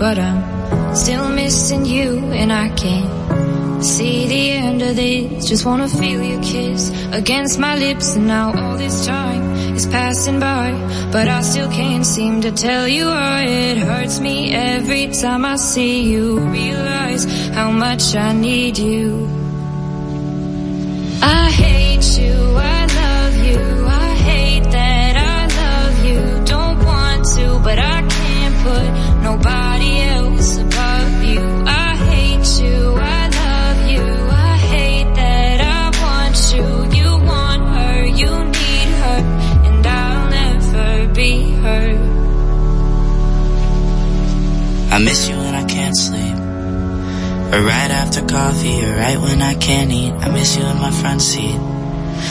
but I'm still missing you and I can't see the end of this. Just wanna feel your kiss against my lips and now all this time is passing by, but I still can't seem to tell you why it hurts me every time I see you. Realize how much I need you. I hate you, I love you, I hate that I love you. Don't want to, but I can't put nobody Or right after coffee, or right when I can't eat. I miss you in my front seat.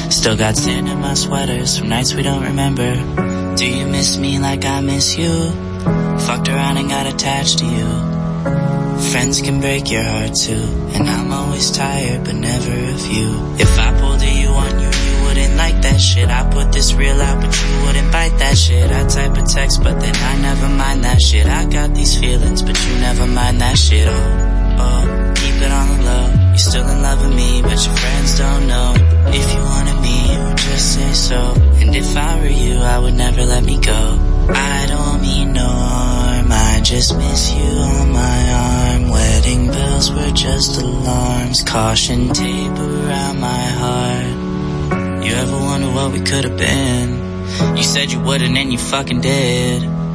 Still got sand in my sweaters from nights we don't remember. Do you miss me like I miss you? Fucked around and got attached to you. Friends can break your heart too. And I'm always tired, but never of you. If I pulled a you on you, you wouldn't like that shit. I put this real out, but you wouldn't bite that shit. I type a text, but then I never mind that shit. I got these feelings, but you never mind that shit. Oh, oh, keep it on the low. You're still in love with me, but your friends don't know. If you wanted me, you would just say so. And if I were you, I would never let me go. I don't mean no harm, I just miss you on my arm. Wedding bells were just alarms, caution tape around my heart. You ever wonder what we could have been? You said you wouldn't and you fucking did.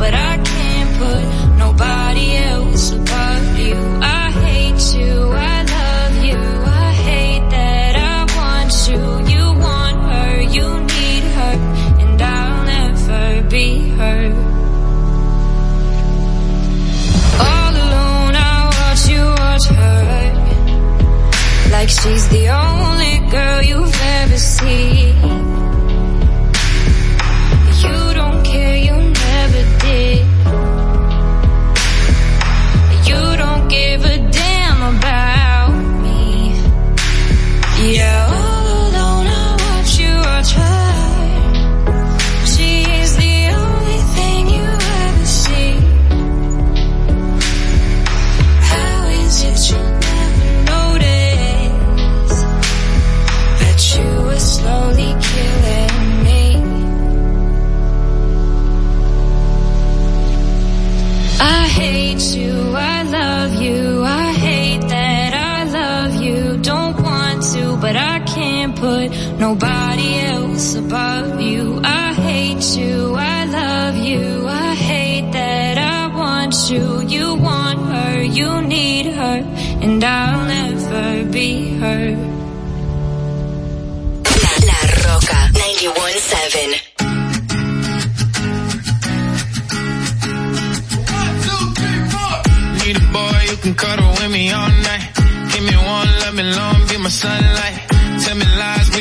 but I can't put nobody else above you. I hate you, I love you, I hate that I want you. You want her, you need her, and I'll never be her. All alone, I watch you watch her. Like she's the only girl you've ever seen. Nobody else above you. I hate you, I love you, I hate that I want you. You want her, you need her, and I'll never be her. La, La Roca 91.7. Need a boy who can cuddle with me all night. Give me one, let me long, be my sunlight.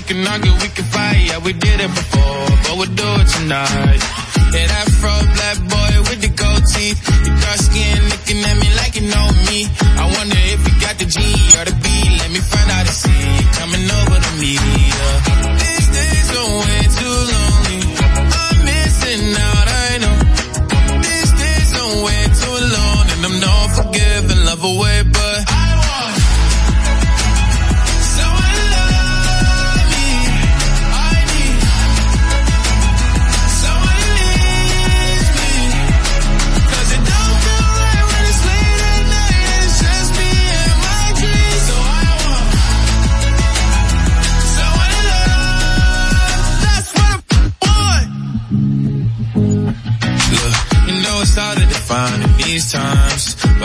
Can argue, we can fight. Yeah, we did it before, but we'll do it tonight. Yeah, that fro black boy with the gold teeth. Your dark skin looking at me like you know me. I wonder if you got the G or the B. Let me find out and see you coming over to me. Yeah.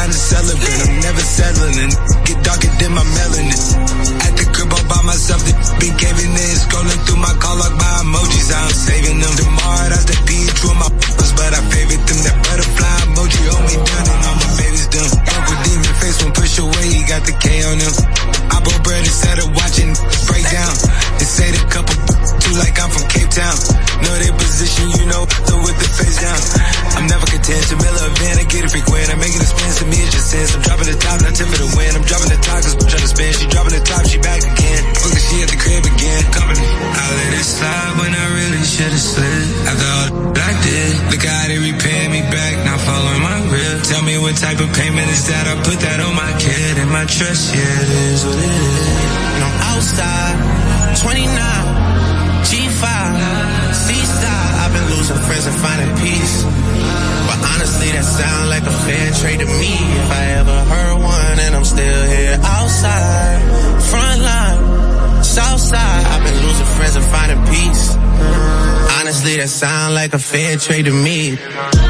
time to celebrate. I'm never settling. Like a fair trade to me.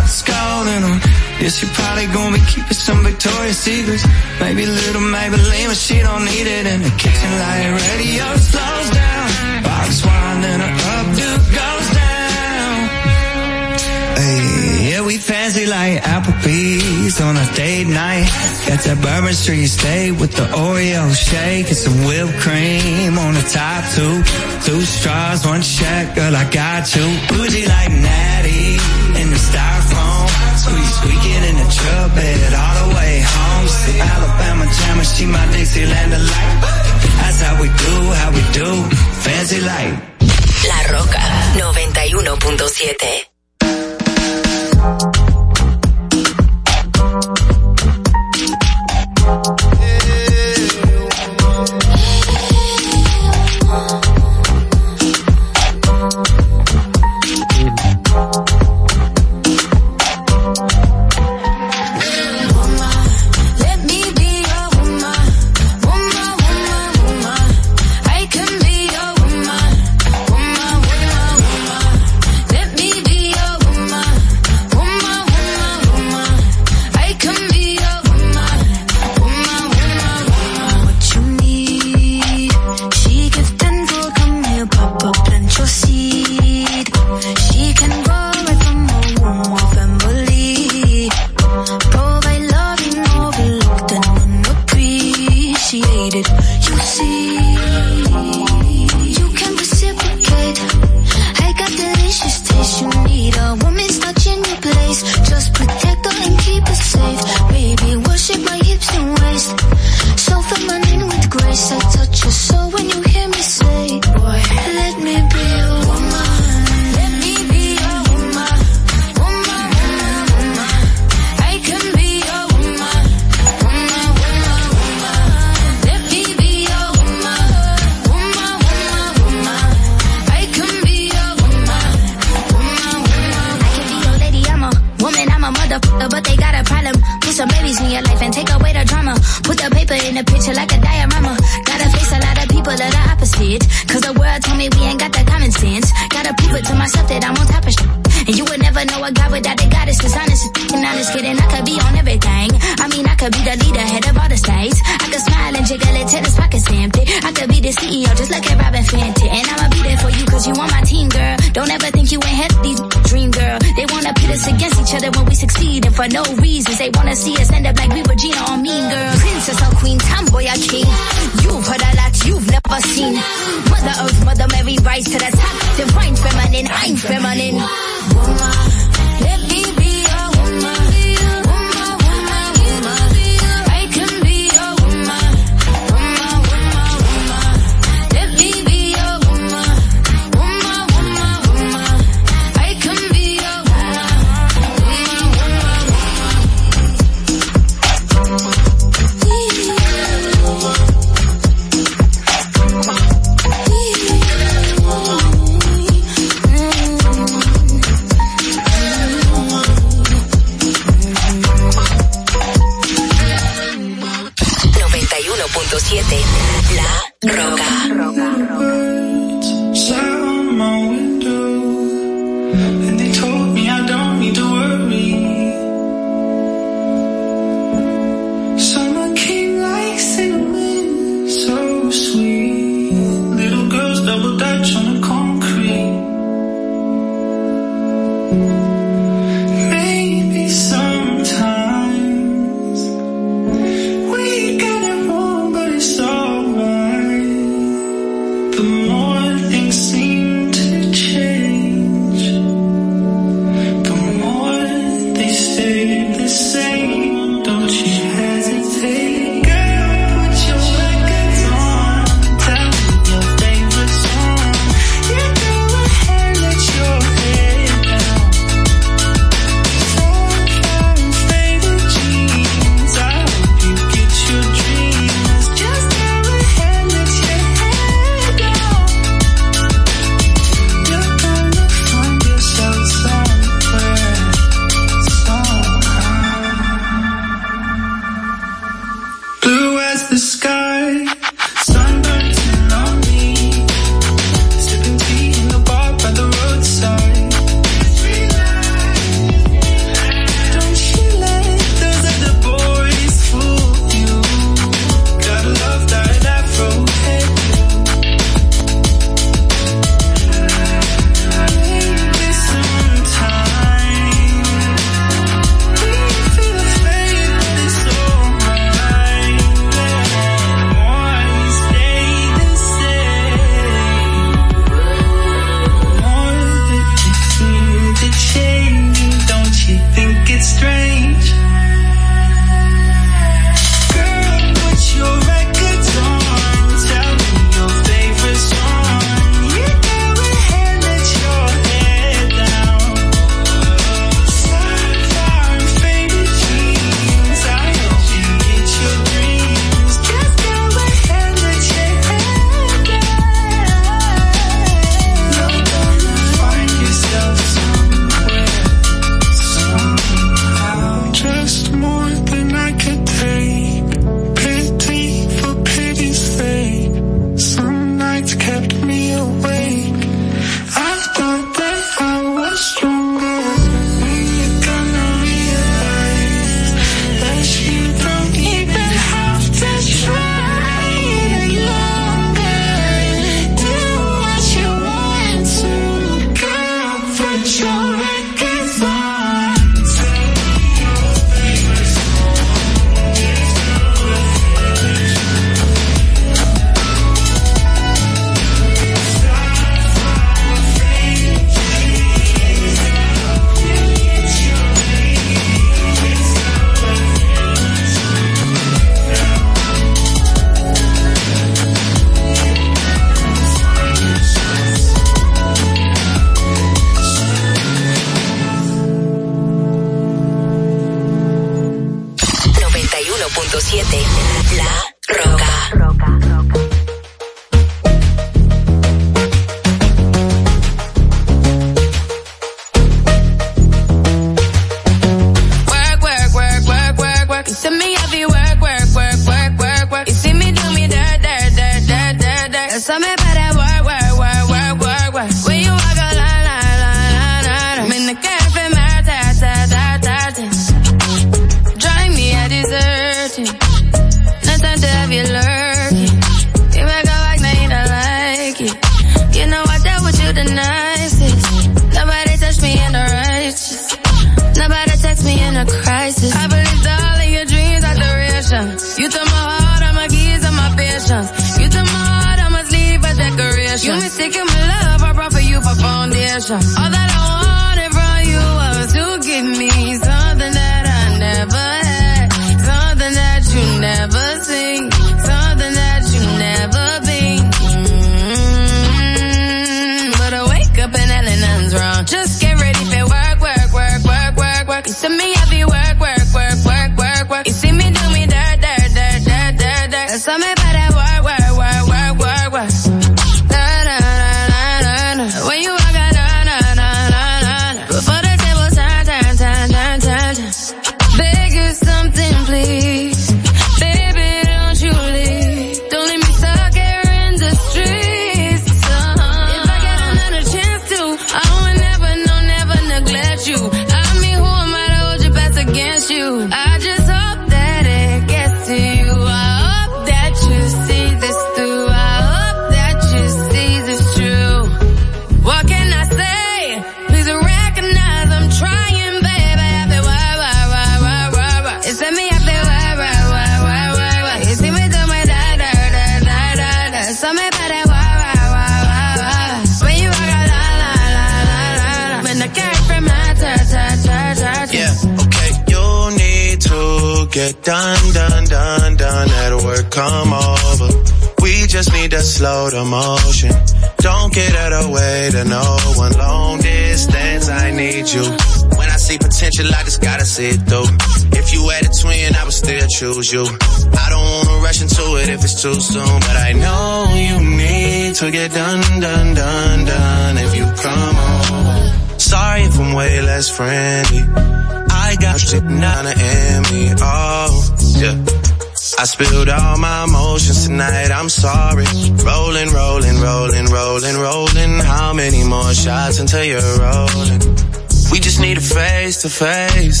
to face.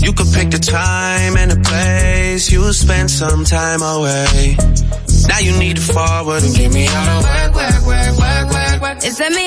You could pick the time and the place. You spend some time away. Now you need to forward and get me out of work, work, work, work, work, work. It's let me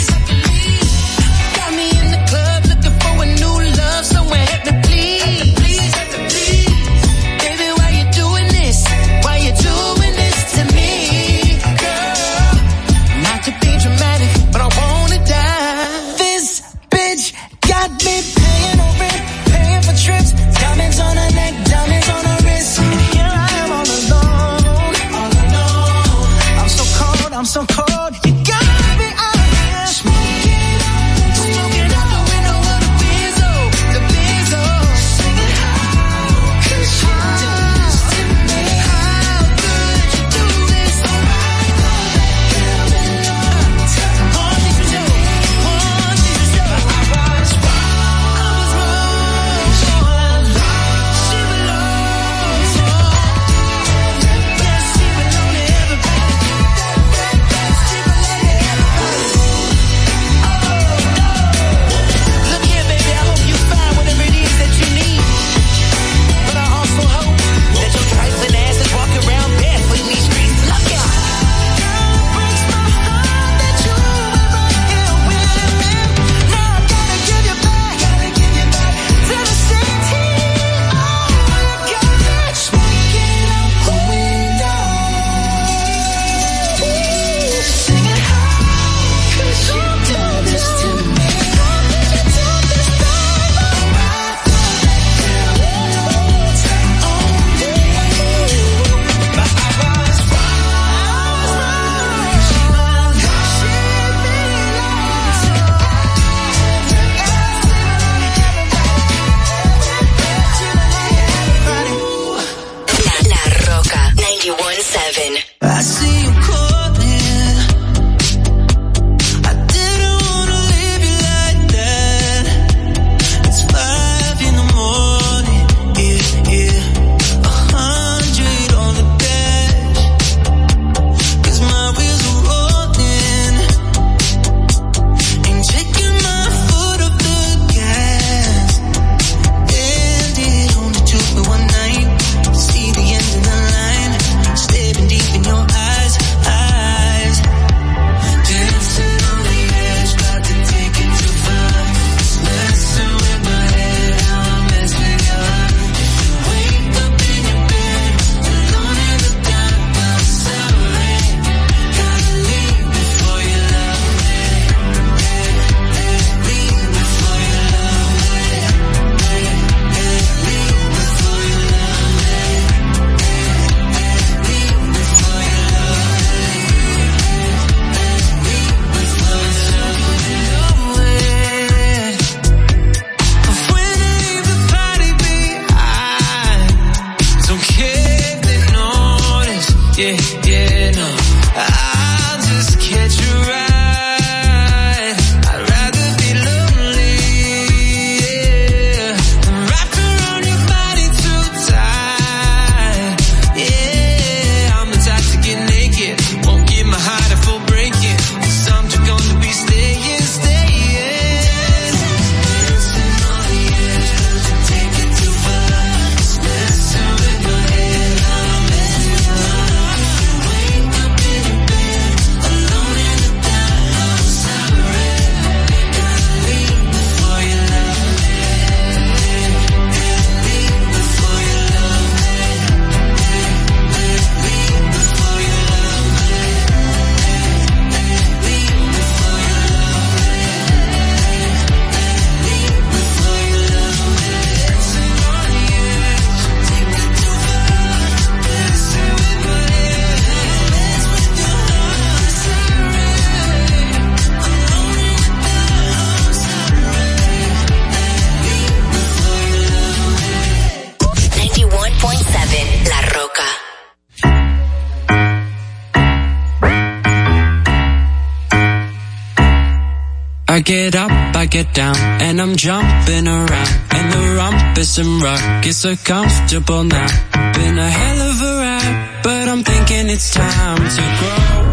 I get up, I get down, and I'm jumping around. And the rumpus and ruckus so comfortable now. Been a hell of a ride, but I'm thinking it's time to grow.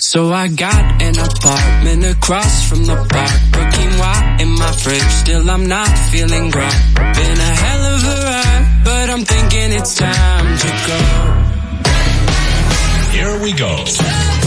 So I got an apartment across from the park. Brooking wine in my fridge, still I'm not feeling right. Been a hell of a ride, but I'm thinking it's time to go. Here we go.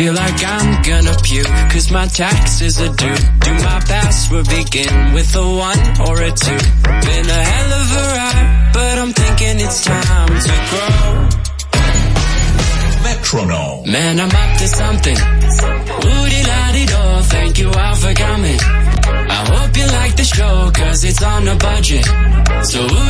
Feel like I'm gonna puke, cause my taxes are due. Do my password begin with a one or a two? Been a hell of a ride, but I'm thinking it's time to grow. Metronome. Man, I'm up to something. Woody la dee do, thank you all for coming. I hope you like the show, cause it's on a budget. So ooh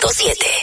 105.7.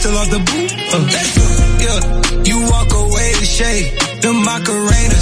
still off the boot. Uh, yeah, you walk away to shake the Macarena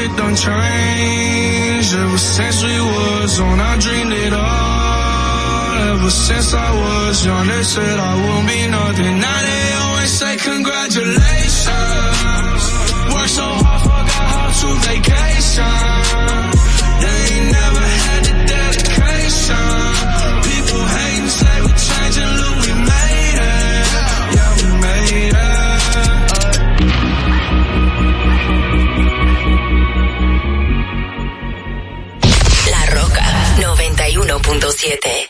shit done changed ever since we was on. I dreamed it all ever since I was young. They said I won't be nothing. Now they always say congratulations. Work so hard, forgot how to vacation. 7.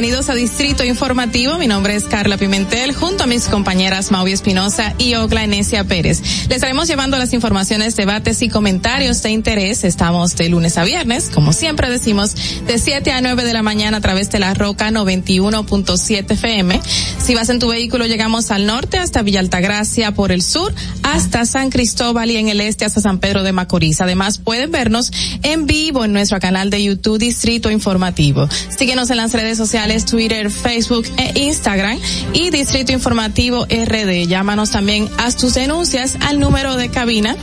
Bienvenidos a Distrito Informativo. Mi nombre es Carla Pimentel, junto a mis compañeras Maui Espinosa y Ogla Enesia Pérez. Les estaremos llevando las informaciones, debates y comentarios de interés. Estamos de lunes a viernes, como siempre decimos, de 7 a 9 de la mañana a través de la Roca 91.7 FM. Si vas en tu vehículo, llegamos al norte hasta Villa Altagracia, por el sur hasta San Cristóbal y en el este hasta San Pedro de Macorís. Además, pueden vernos en vivo en nuestro canal de YouTube Distrito Informativo. Síguenos en las redes sociales Twitter, Facebook e Instagram y Distrito Informativo RD. Llámanos también a tus denuncias al número de cabina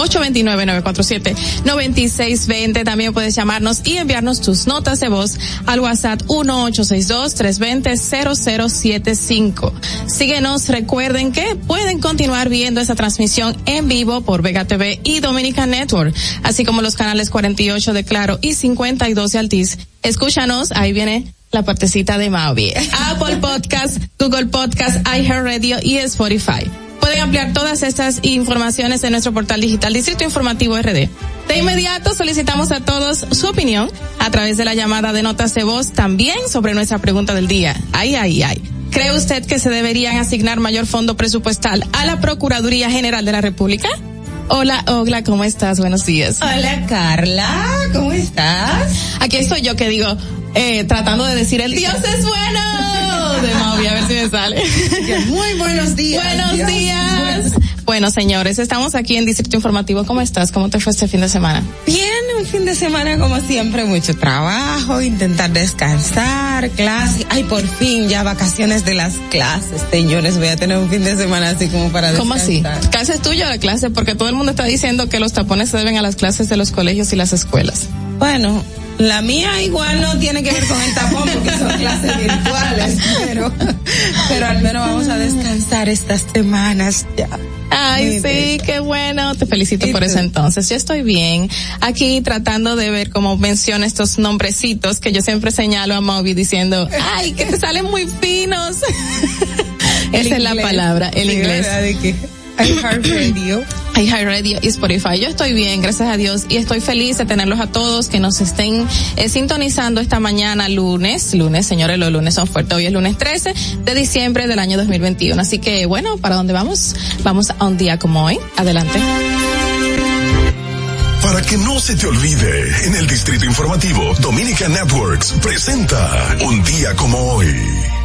829-947-9620. También puedes llamarnos y enviarnos tus notas de voz al WhatsApp 1862-320-0075. Síguenos, recuerden que pueden continuar viendo esta transmisión en vivo por Vega TV y Dominica Network, así como los canales 48 de Claro y 52 de Altiz. Escúchanos, ahí viene la partecita de Maui. Apple Podcast, Google Podcast, iHeartRadio y Spotify. Pueden ampliar todas estas informaciones en nuestro portal digital Distrito Informativo RD. De inmediato solicitamos a todos su opinión a través de la llamada de notas de voz también sobre nuestra pregunta del día. Ay, ay, ay. ¿Cree usted que se deberían asignar mayor fondo presupuestal a la Procuraduría General de la República? Hola, Ogla, ¿cómo estás? Buenos días. Hola, Carla, ¿cómo estás? Aquí estoy yo que digo, eh, tratando de decir el Dios es bueno de Maui, a ver si me sale. Muy buenos días. Buenos Dios. días. Bueno, señores, estamos aquí en Distrito Informativo. ¿Cómo estás? ¿Cómo te fue este fin de semana? Bien, un fin de semana como siempre, mucho trabajo, intentar descansar, clase. Ay, por fin, ya vacaciones de las clases, señores. Voy a tener un fin de semana así como para ¿Cómo descansar. así? ¿Clase es tuya o la clase? Porque todo el mundo está diciendo que los tapones se deben a las clases de los colegios y las escuelas. Bueno, la mía igual no tiene que ver con el tapón porque son clases virtuales, pero, pero al menos vamos a descansar estas semanas ya. Ay, sí, qué bueno. Te felicito por eso entonces. Yo estoy bien. Aquí tratando de ver cómo menciona estos nombrecitos que yo siempre señalo a Moby diciendo, ay, que te salen muy finos. Esa es la palabra, el Sí, inglés. iHeartRadio. iHeartRadio y Spotify. Yo estoy bien, gracias a Dios, y estoy feliz de tenerlos a todos que nos estén eh, sintonizando esta mañana lunes. Lunes, señores, los lunes son fuertes. Hoy es lunes 13 de diciembre del año 2021. Así que, bueno, ¿para dónde vamos? Vamos a un día como hoy. Adelante. Para que no se te olvide, en el Distrito Informativo, Dominica Networks presenta Un día como hoy.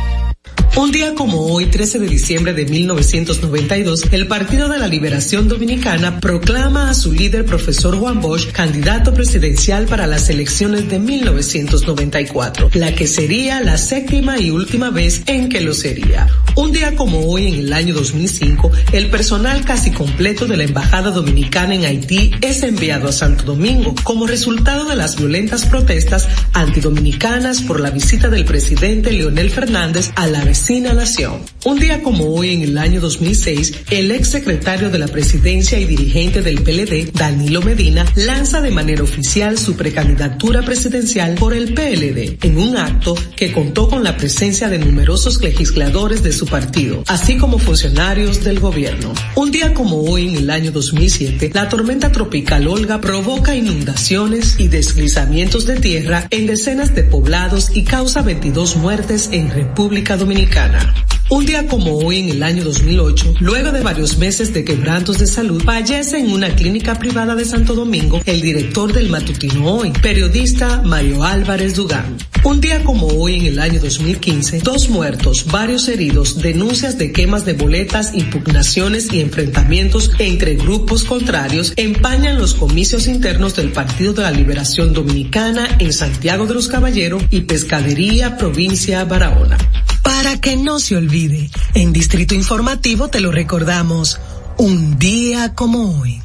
Un día como hoy, 13 de diciembre de 1992, el Partido de la Liberación Dominicana proclama a su líder, profesor Juan Bosch, candidato presidencial para las elecciones de 1994, la que sería la séptima y última vez en que lo sería. Un día como hoy, en el año 2005, el personal casi completo de la Embajada Dominicana en Haití es enviado a Santo Domingo como resultado de las violentas protestas antidominicanas por la visita del presidente Leonel Fernández a la vecina nación. Un día como hoy, en el año 2006, el ex secretario de la presidencia y dirigente del PLD, Danilo Medina, lanza de manera oficial su precandidatura presidencial por el PLD, en un acto que contó con la presencia de numerosos legisladores de su partido, así como funcionarios del gobierno. Un día como hoy, en el año 2007, la tormenta tropical Olga provoca inundaciones y deslizamientos de tierra en decenas de poblados y causa 22 muertes en República Dominicana. Un día como hoy en el año 2008, luego de varios meses de quebrantos de salud, fallece en una clínica privada de Santo Domingo el director del matutino hoy, periodista Mario Álvarez Dugán. Un día como hoy en el año 2015, dos muertos, varios heridos, denuncias de quemas de boletas, impugnaciones y enfrentamientos entre grupos contrarios empañan los comicios internos del Partido de la Liberación Dominicana en Santiago de los Caballeros y Pescadería, provincia Barahona. Para que no se olvide, en Distrito Informativo te lo recordamos, un día como hoy.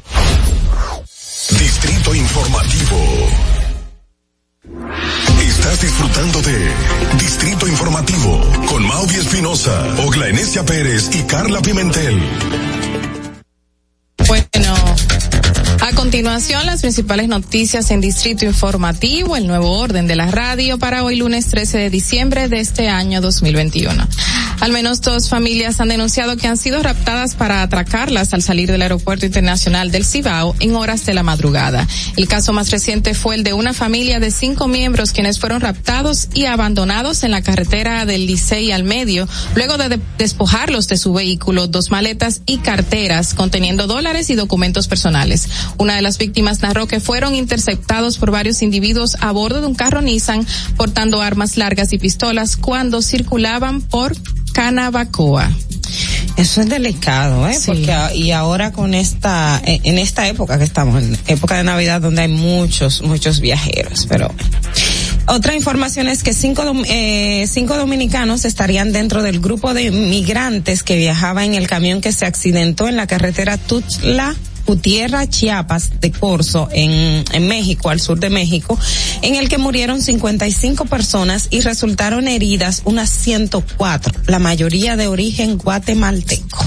Distrito Informativo. Estás disfrutando de Distrito Informativo con Maudi Espinosa, Ogla Enesia Pérez y Carla Pimentel. Bueno, a continuación las principales noticias en Distrito Informativo, el nuevo orden de la radio para hoy lunes 13 de diciembre de este año 2021. Al menos dos familias han denunciado que han sido raptadas para atracarlas al salir del Aeropuerto Internacional del Cibao en horas de la madrugada. El caso más reciente fue el de una familia de cinco miembros quienes fueron raptados y abandonados en la carretera del Licey al medio, luego de, de despojarlos de su vehículo, dos maletas y carteras conteniendo dólares y documentos personales. Una de las víctimas narró que fueron interceptados por varios individuos a bordo de un carro Nissan portando armas largas y pistolas cuando circulaban por Canabacoa. Eso es delicado, ¿eh? Sí. Porque a- y ahora con esta, en en esta época que estamos, en época de Navidad donde hay muchos, muchos viajeros, pero otra información es que cinco, eh, cinco dominicanos estarían dentro del grupo de migrantes que viajaba en el camión que se accidentó en la carretera Tuxtla Gutiérrez, Chiapas de Corzo, en, en México, al sur de México, en el que murieron 55 personas y resultaron heridas unas 104, la mayoría de origen guatemalteco.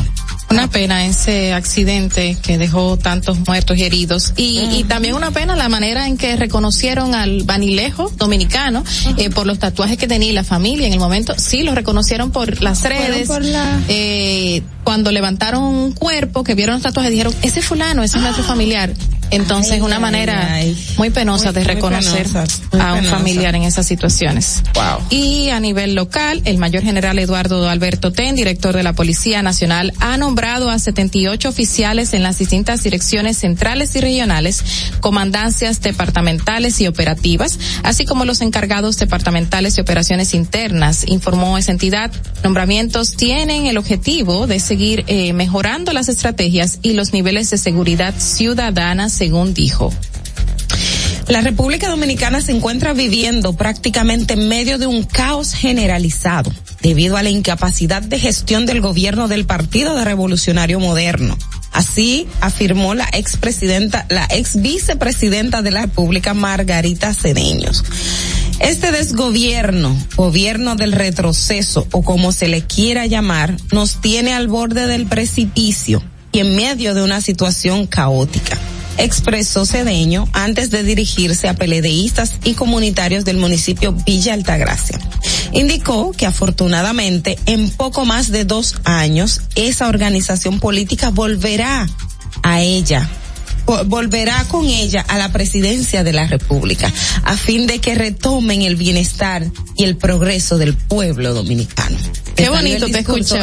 Una pena ese accidente que dejó tantos muertos y heridos. Y, y también una pena la manera en que reconocieron al vanilejo dominicano eh, por los tatuajes que tenía la familia en el momento. Sí, lo reconocieron por las redes. por la- Eh, cuando levantaron un cuerpo, que vieron los tatuajes, dijeron, ese fulano, ese es nuestro familiar. Entonces, Ay, una manera ay. muy penosa Muy- de reconocer penosa, a un penosa. familiar en esas situaciones. Wow. Y a nivel local, el mayor general Eduardo Alberto Ten, director de la Policía Nacional, ha nombrado a 78 oficiales en las distintas direcciones centrales y regionales, comandancias departamentales y operativas, así como los encargados departamentales de operaciones internas, informó esa entidad. Nombramientos tienen el objetivo de seguir eh, mejorando las estrategias y los niveles de seguridad ciudadana, según dijo. La República Dominicana se encuentra viviendo prácticamente en medio de un caos generalizado debido a la incapacidad de gestión del gobierno del Partido de Revolucionario Moderno. Así afirmó la expresidenta, la ex vicepresidenta de la República, Margarita Cedeños. Este desgobierno, gobierno del retroceso o como se le quiera llamar, nos tiene al borde del precipicio y en medio de una situación caótica expresó Cedeño antes de dirigirse a peledeístas y comunitarios del municipio Villa Altagracia. Indicó que afortunadamente en poco más de dos años esa organización política volverá a ella vo- volverá con ella a la presidencia de la República a fin de que retomen el bienestar y el progreso del pueblo dominicano. Qué bonito te escuchó.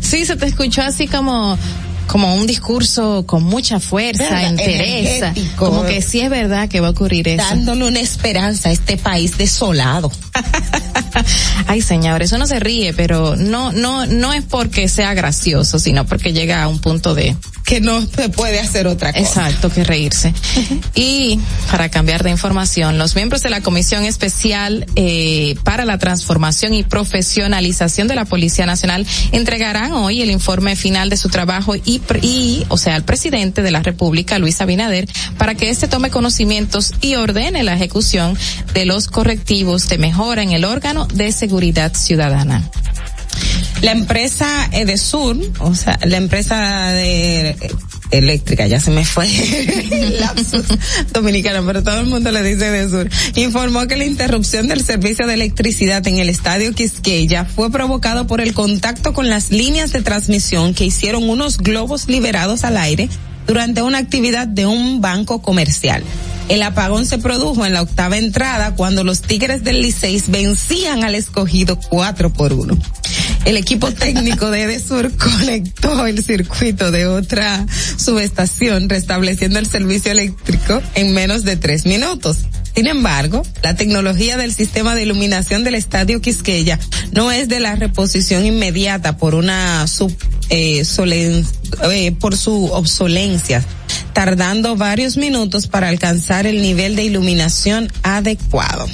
Sí, se te escuchó así como como un discurso con mucha fuerza, Energético. como que sí es verdad que va a ocurrir eso. Dándole una esperanza a este país desolado. Ay, señor, eso no se ríe, pero no no no es porque sea gracioso, sino porque llega a un punto de que no se puede hacer otra cosa. Exacto, que reírse. Y para cambiar de información, los miembros de la Comisión Especial eh, para la Transformación y Profesionalización de la Policía Nacional entregarán hoy el informe final de su trabajo y, y o sea, al presidente de la República, Luis Abinader, para que éste tome conocimientos y ordene la ejecución de los correctivos de mejora en el órgano de seguridad ciudadana. La empresa Edesur, o sea, la empresa de eléctrica, ya se me fue dominicano, pero todo el mundo le dice Edesur, informó que la interrupción del servicio de electricidad en el estadio Quisqueya fue provocado por el contacto con las líneas de transmisión que hicieron unos globos liberados al aire durante una actividad de un banco comercial. El apagón se produjo en la octava entrada cuando los Tigres del Liceis vencían al escogido 4 por 1. El equipo técnico de Edesur conectó el circuito de otra subestación restableciendo el servicio eléctrico en menos de tres minutos. Sin embargo, la tecnología del sistema de iluminación del estadio Quisqueya no es de la reposición inmediata por una sub, eh, solen- eh, por su obsolencia, tardando varios minutos para alcanzar el nivel de iluminación adecuado.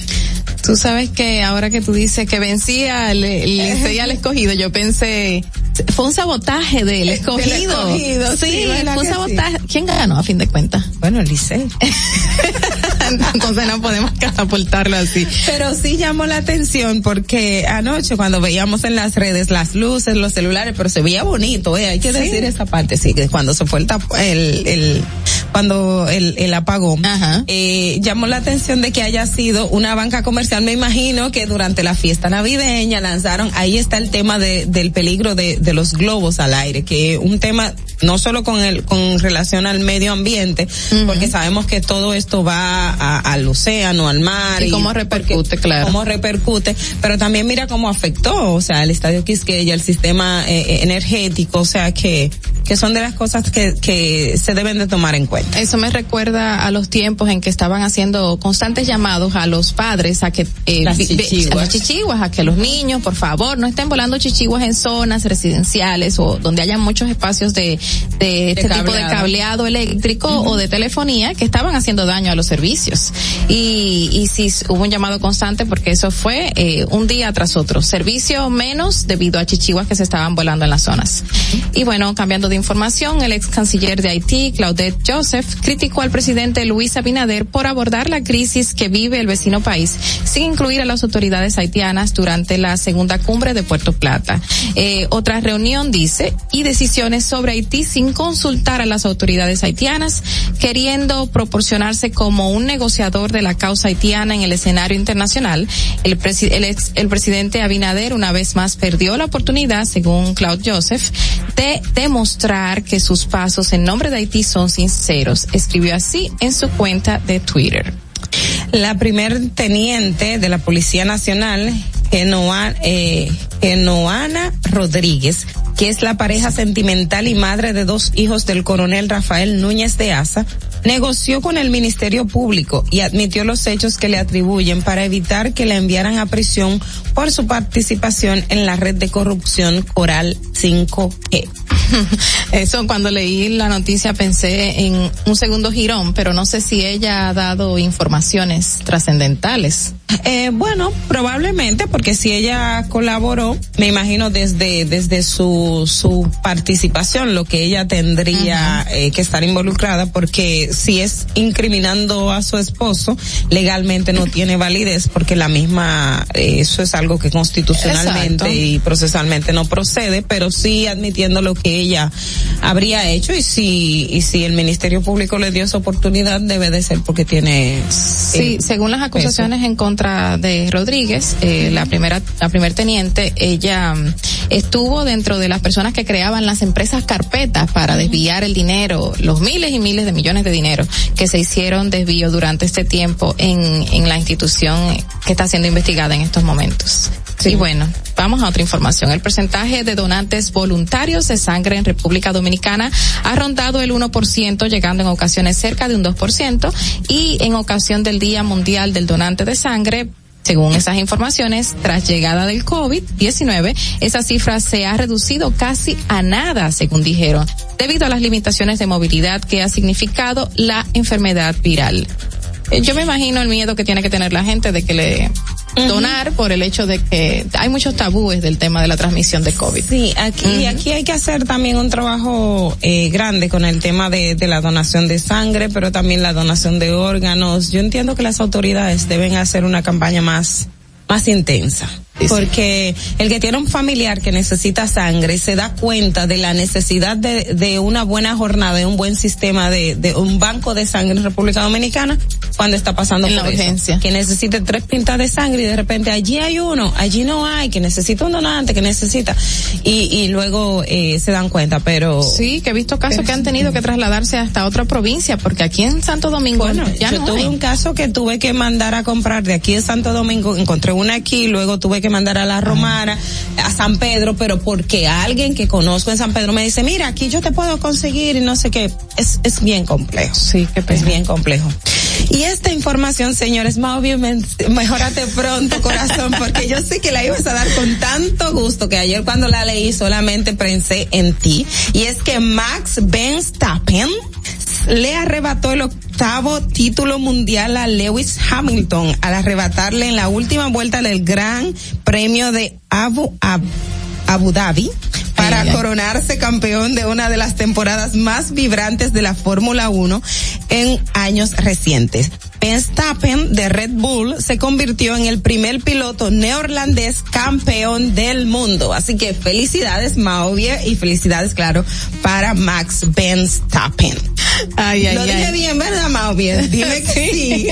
Tú sabes que ahora que tú dices que vencía el, el al escogido, yo pensé, fue un sabotaje del escogido. escogido, sí, sí, ¿verdad fue un sabotaje. ¿Quién ganó a fin de cuentas? Bueno, el Licey. Entonces no podemos catapultarlo así. Pero sí llamó la atención porque anoche cuando veíamos en las redes las luces, los celulares, pero se veía bonito, eh, hay que Sí. decir esa parte, sí, que cuando se fue el tap- el, el cuando el, el apagón, eh, llamó la atención de que haya sido una banca comercial, me imagino que durante la fiesta navideña lanzaron, ahí está el tema de, del peligro de, de los globos al aire, que un tema no solo con el, con relación al medio ambiente, porque sabemos que todo esto va a- al océano, al mar. Y cómo repercute, claro. Cómo repercute, pero también mira cómo afectó, o sea, el estadio Quisqueya, el sistema eh, eh, energético, o sea, que, que son de las cosas que, que se deben de tomar en cuenta. Eso me recuerda a los tiempos en que estaban haciendo constantes llamados a los padres a que eh, Las chichiguas. a las chichiguas, a que los niños, por favor, no estén volando chichiguas en zonas residenciales o donde haya muchos espacios de, de este tipo de cableado. eléctrico o de telefonía que estaban haciendo daño a los servicios. Y, y sí hubo un llamado constante porque eso fue eh, un día tras otro. Servicio menos debido a chichiguas que se estaban volando en las zonas. Y bueno, cambiando de información, el ex canciller de Haití, Claudette Joseph, criticó al presidente Luis Abinader por abordar la crisis que vive el vecino país sin incluir a las autoridades haitianas durante la segunda cumbre de Puerto Plata. Eh, otra reunión dice, y decisiones sobre Haití sin consultar a las autoridades haitianas, queriendo proporcionarse como un negociador de la causa haitiana en el escenario internacional. El, ex- el presidente Abinader una vez más perdió la oportunidad, según Claude Joseph, de demostrar que sus pasos en nombre de Haití son sinceros. Escribió así en su cuenta de Twitter. La primer teniente de la Policía Nacional, eh, Genoana Rodríguez, que es la pareja sentimental y madre de dos hijos del coronel Rafael Núñez de Asa, negoció con el Ministerio Público y admitió los hechos que le atribuyen para evitar que la enviaran a prisión por su participación en la red de corrupción Coral 5G. Eso cuando leí la noticia pensé en un segundo girón, pero no sé si ella ha dado informaciones trascendentales. Eh, bueno, probablemente porque si ella colaboró, me imagino desde desde su su participación, lo que ella tendría eh, que estar involucrada, porque si es incriminando a su esposo, legalmente no tiene validez, porque la misma eh, eso es algo que constitucionalmente Exacto. y procesalmente no procede, pero sí admitiendo lo que ella habría hecho y si y si el Ministerio Público le dio esa oportunidad debe de ser porque tiene Sí, eh, según las acusaciones peso. en contra de Rodríguez, eh, la primera, la primer teniente, ella mm, estuvo dentro de las personas que creaban las empresas carpetas para desviar el dinero, los miles y miles de millones de dinero que se hicieron desvío durante este tiempo en, en la institución que está siendo investigada en estos momentos. Y bueno, vamos a otra información. El porcentaje de donantes voluntarios de sangre en República Dominicana ha rondado el 1%, llegando en ocasiones cerca de un 2%, y en ocasión del Día Mundial del Donante de Sangre, según esas informaciones, tras llegada del COVID-19, esa cifra se ha reducido casi a nada, según dijeron, debido a las limitaciones de movilidad que ha significado la enfermedad viral. Eh, Yo me imagino el miedo que tiene que tener la gente de que le donar por el hecho de que hay muchos tabúes del tema de la transmisión de COVID. Sí, aquí, aquí hay que hacer también un trabajo eh, grande con el tema de, de la donación de sangre, pero también la donación de órganos. Yo entiendo que las autoridades deben hacer una campaña más, más intensa. Porque el que tiene un familiar que necesita sangre se da cuenta de la necesidad de, de una buena jornada, de un buen sistema de, de un banco de sangre en República Dominicana cuando está pasando En por la eso. urgencia. Que necesite tres pintas de sangre y de repente allí hay uno, allí no hay, que necesita un donante, que necesita. Y, y luego eh, se dan cuenta, pero. Sí, que he visto casos que han tenido que trasladarse hasta otra provincia, porque aquí en Santo Domingo Bueno, ya yo no tuve hay. un caso que tuve que mandar a comprar de aquí de Santo Domingo, encontré una aquí, luego tuve que mandar a la Romana, a San Pedro, pero porque alguien que conozco en San Pedro me dice, mira, aquí yo te puedo conseguir y no sé qué, es, es bien complejo. Sí, qué Es bien complejo. Y esta información, señores, más obviamente, mejorate pronto, corazón, porque yo sé que la ibas a dar con tanto gusto que ayer cuando la leí solamente pensé en ti. Y es que Max Verstappen le arrebató el octavo título mundial a Lewis Hamilton al arrebatarle en la última vuelta del Gran Premio de Abu, Ab- Abu Dhabi para coronarse campeón de una de las temporadas más vibrantes de la Fórmula 1 en años recientes. Verstappen de Red Bull se convirtió en el primer piloto neerlandés campeón del mundo. Así que felicidades Mauvie y felicidades claro para Max Verstappen. Ay, ay, Lo dije ay. bien, ¿verdad Mauvie? Dime que sí.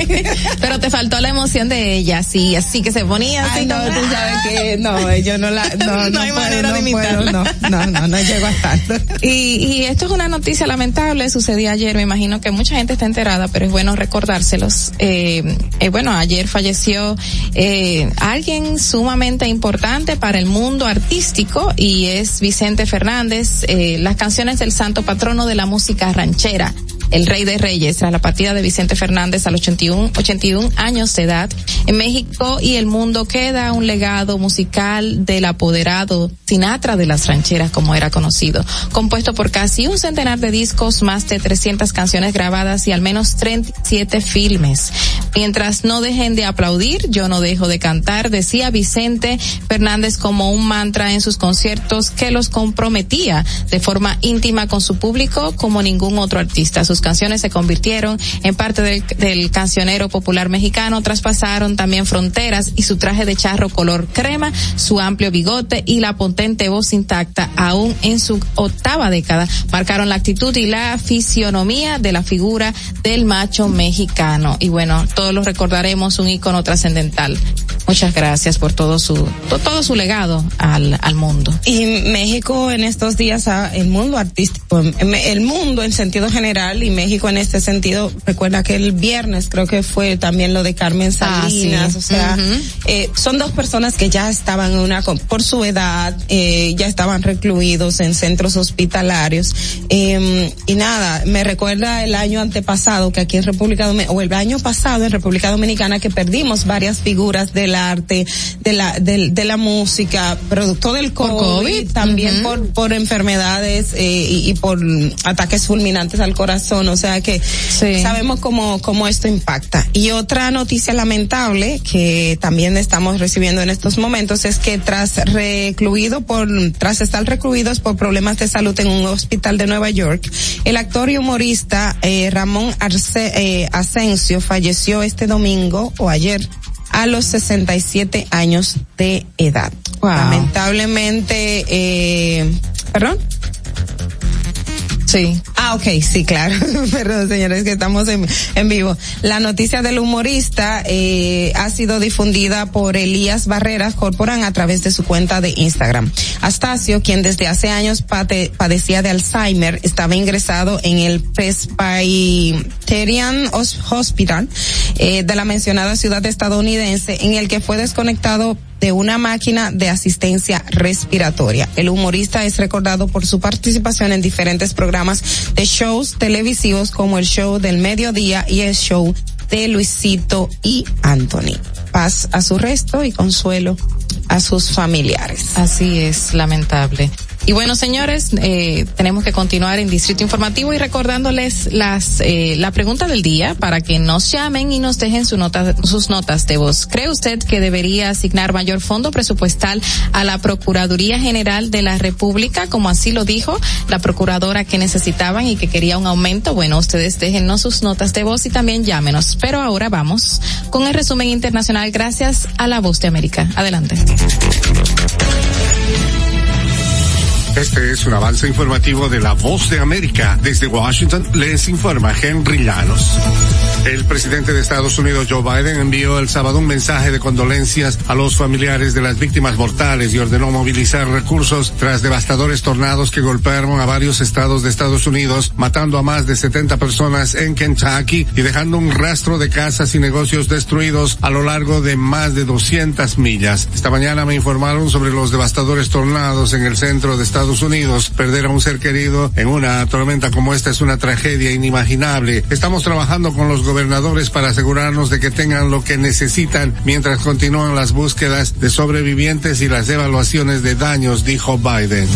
Pero te faltó la emoción de ella, sí, así que se ponía así. Ay, no, como- tú sabes que no, yo no la, no, No no, hay puedo, manera no de puedo, imitarla. no, no, no, no llego a tanto. Y, y esto es una noticia lamentable, sucedió ayer, me imagino que mucha gente está enterada, pero es bueno recordárselos. Eh, eh, bueno, ayer falleció eh, alguien sumamente importante para el mundo artístico y es Vicente Fernández, eh, las canciones del santo patrono de la música ranchera. El Rey de Reyes, tras la partida de Vicente Fernández a los 81, 81 años de edad, en México y el mundo queda un legado musical del apoderado Sinatra de las rancheras, como era conocido, compuesto por casi un centenar de discos, más de 300 canciones grabadas y al menos 37 filmes. Mientras no dejen de aplaudir, yo no dejo de cantar, decía Vicente Fernández como un mantra en sus conciertos que los comprometía de forma íntima con su público como ningún otro artista. Canciones se convirtieron en parte del, del cancionero popular mexicano, traspasaron también fronteras y su traje de charro color crema, su amplio bigote y la potente voz intacta, aún en su octava década, marcaron la actitud y la fisionomía de la figura del macho mexicano. Y bueno, todos lo recordaremos, un ícono trascendental. Muchas gracias por todo su, to- todo su legado al, al mundo. Y México en estos días, el mundo artístico, el mundo en sentido general y México en este sentido, recuerda que el viernes creo que fue también lo de Carmen Ah, sí. Salinas, o sea, eh, son dos personas que ya estaban en una, por su edad, eh, ya estaban recluidos en centros hospitalarios, eh, y nada, me recuerda el año antepasado que aquí en República Dominicana, o el año pasado en República Dominicana que perdimos varias figuras del arte, de la, del- de, la música, producto del COVID, COVID, también por, por enfermedades eh, y, y por ataques fulminantes al corazón, o sea que sabemos cómo, cómo esto impacta. Y otra noticia lamentable que también estamos recibiendo en estos momentos es que tras recluido por, tras estar recluidos por problemas de salud en un hospital de Nueva York, el actor y humorista eh, Ramón Arce, eh, Asensio falleció este domingo o ayer a los 67 años de edad. Lamentablemente, eh, perdón. Sí. Ah, ok, sí, claro. Perdón, señores, que estamos en, en vivo. La noticia del humorista eh, ha sido difundida por Elías Barreras Corporan a través de su cuenta de Instagram. Astacio, quien desde hace años padecía de Alzheimer, estaba ingresado en el Presbyterian Hos- Hospital eh, de la mencionada ciudad estadounidense, en el que fue desconectado de una máquina de asistencia respiratoria. El humorista es recordado por su participación en diferentes programas de shows televisivos como el show del mediodía y el show de Luisito y Anthony. Paz a su resto y consuelo a sus familiares. Así es, lamentable. Y bueno, señores, eh, tenemos que continuar en Distrito Informativo y recordándoles las eh, la pregunta del día para que nos llamen y nos dejen su nota, sus notas de voz. ¿Cree usted que debería asignar mayor fondo presupuestal a la Procuraduría General de la República, como así lo dijo la procuradora que necesitaban y que quería un aumento? Bueno, ustedes déjennos sus notas de voz y también llámenos. Pero ahora vamos con el resumen internacional gracias a la Voz de América. Adelante. Este es un avance informativo de la Voz de América. Desde Washington les informa Henry Llanos. El presidente de Estados Unidos, Joe Biden, envió el sábado un mensaje de condolencias a los familiares de las víctimas mortales y ordenó movilizar recursos tras devastadores tornados que golpearon a varios estados de Estados Unidos, matando a más de 70 personas en Kentucky y dejando un rastro de casas y negocios destruidos a lo largo de más de 200 millas. Esta mañana me informaron sobre los devastadores tornados en el centro de Estados Unidos. Perder a un ser querido en una tormenta como esta es una tragedia inimaginable. Estamos trabajando con los gobernadores para asegurarnos de que tengan lo que necesitan mientras continúan las búsquedas de sobrevivientes y las evaluaciones de daños, dijo Biden.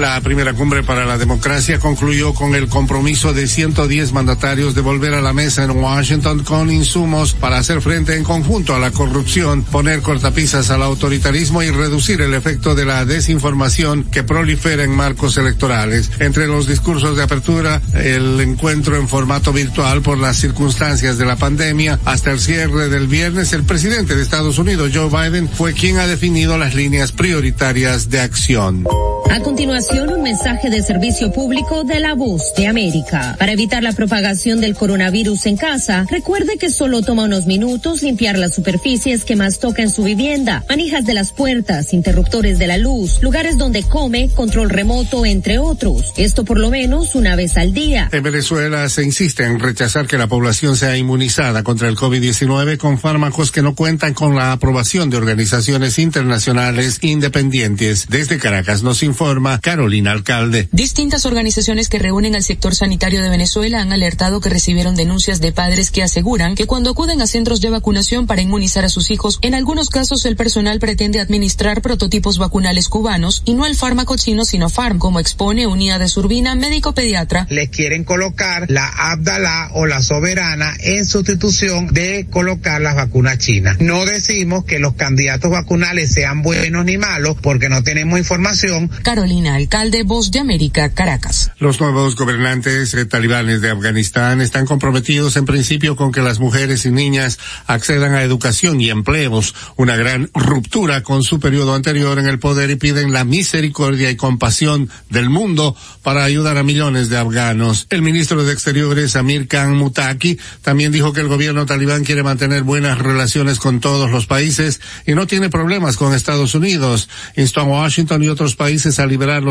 La primera cumbre para la democracia concluyó con el compromiso de 110 mandatarios de volver a la mesa en Washington con insumos para hacer frente en conjunto a la corrupción, poner cortapisas al autoritarismo y reducir el efecto de la desinformación que prolifera en marcos electorales. Entre los discursos de apertura, el encuentro en formato virtual por las circunstancias de la pandemia, hasta el cierre del viernes, el presidente de Estados Unidos, Joe Biden, fue quien ha definido las líneas prioritarias de acción. A continuación, un mensaje de servicio público de la voz de América. Para evitar la propagación del coronavirus en casa, recuerde que solo toma unos minutos limpiar las superficies que más toca en su vivienda, manijas de las puertas, interruptores de la luz, lugares donde come, control remoto, entre otros. Esto por lo menos una vez al día. En Venezuela se insiste en rechazar que la población sea inmunizada contra el COVID-19 con fármacos que no cuentan con la aprobación de organizaciones internacionales independientes. Desde Caracas nos informa Carolina Alcalde. Distintas organizaciones que reúnen al sector sanitario de Venezuela han alertado que recibieron denuncias de padres que aseguran que cuando acuden a centros de vacunación para inmunizar a sus hijos, en algunos casos el personal pretende administrar prototipos vacunales cubanos y no el fármaco chino Sinopharm, como expone Unida de Surbina, médico pediatra. Les quieren colocar la Abdala o la Soberana en sustitución de colocar las vacunas chinas. No decimos que los candidatos vacunales sean buenos ni malos porque no tenemos información. Carolina Alcalde, Voz de América, Caracas. Los nuevos gobernantes eh, talibanes de Afganistán están comprometidos en principio con que las mujeres y niñas accedan a educación y empleos, una gran ruptura con su periodo anterior en el poder y piden la misericordia y compasión del mundo para ayudar a millones de afganos. El ministro de Exteriores, Amir Khan Mutaki, también dijo que el gobierno talibán quiere mantener buenas relaciones con todos los países y no tiene problemas con Estados Unidos. Instó a Washington y otros países a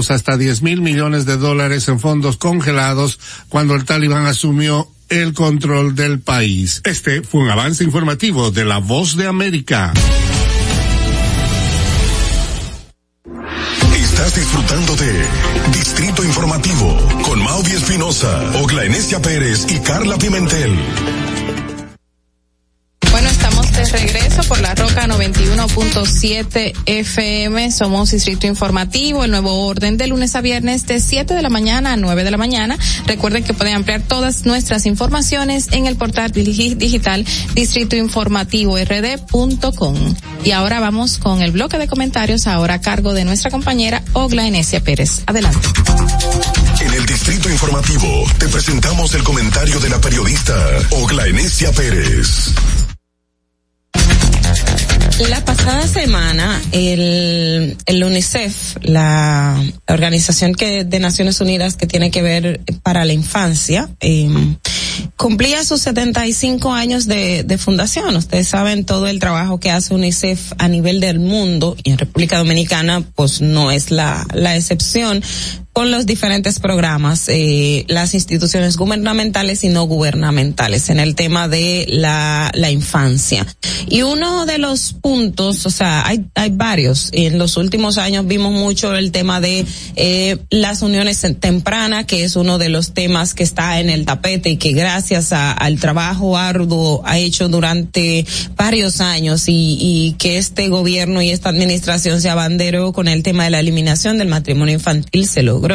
hasta 10 mil millones de dólares en fondos congelados cuando el talibán asumió el control del país. Este fue un avance informativo de La Voz de América. Estás disfrutando de Distrito Informativo con Maudi Espinosa, Ogla Enesia Pérez y Carla Pimentel. Regreso por la Roca 91.7 FM. Somos Distrito Informativo, el nuevo orden de lunes a viernes de 7 de la mañana a 9 de la mañana. Recuerden que pueden ampliar todas nuestras informaciones en el portal digi- digital distritoinformativord.com. Y ahora vamos con el bloque de comentarios, ahora a cargo de nuestra compañera Ogla Enesia Pérez. Adelante. En el Distrito Informativo te presentamos el comentario de la periodista Ogla Enesia Pérez. La pasada semana, el, el UNICEF, la organización que, de Naciones Unidas que tiene que ver para la infancia, eh, cumplía sus 75 años de, de fundación. Ustedes saben todo el trabajo que hace UNICEF a nivel del mundo y en República Dominicana, pues no es la, la excepción con los diferentes programas, eh, las instituciones gubernamentales y no gubernamentales en el tema de la, infancia. Y uno de los puntos, o sea, hay, hay varios. En los últimos años vimos mucho el tema de eh, las uniones tempranas, que es uno de los temas que está en el tapete y que gracias a- al trabajo arduo ha hecho durante varios años y, y que este gobierno y esta administración se abanderó con el tema de la eliminación del matrimonio infantil se logró.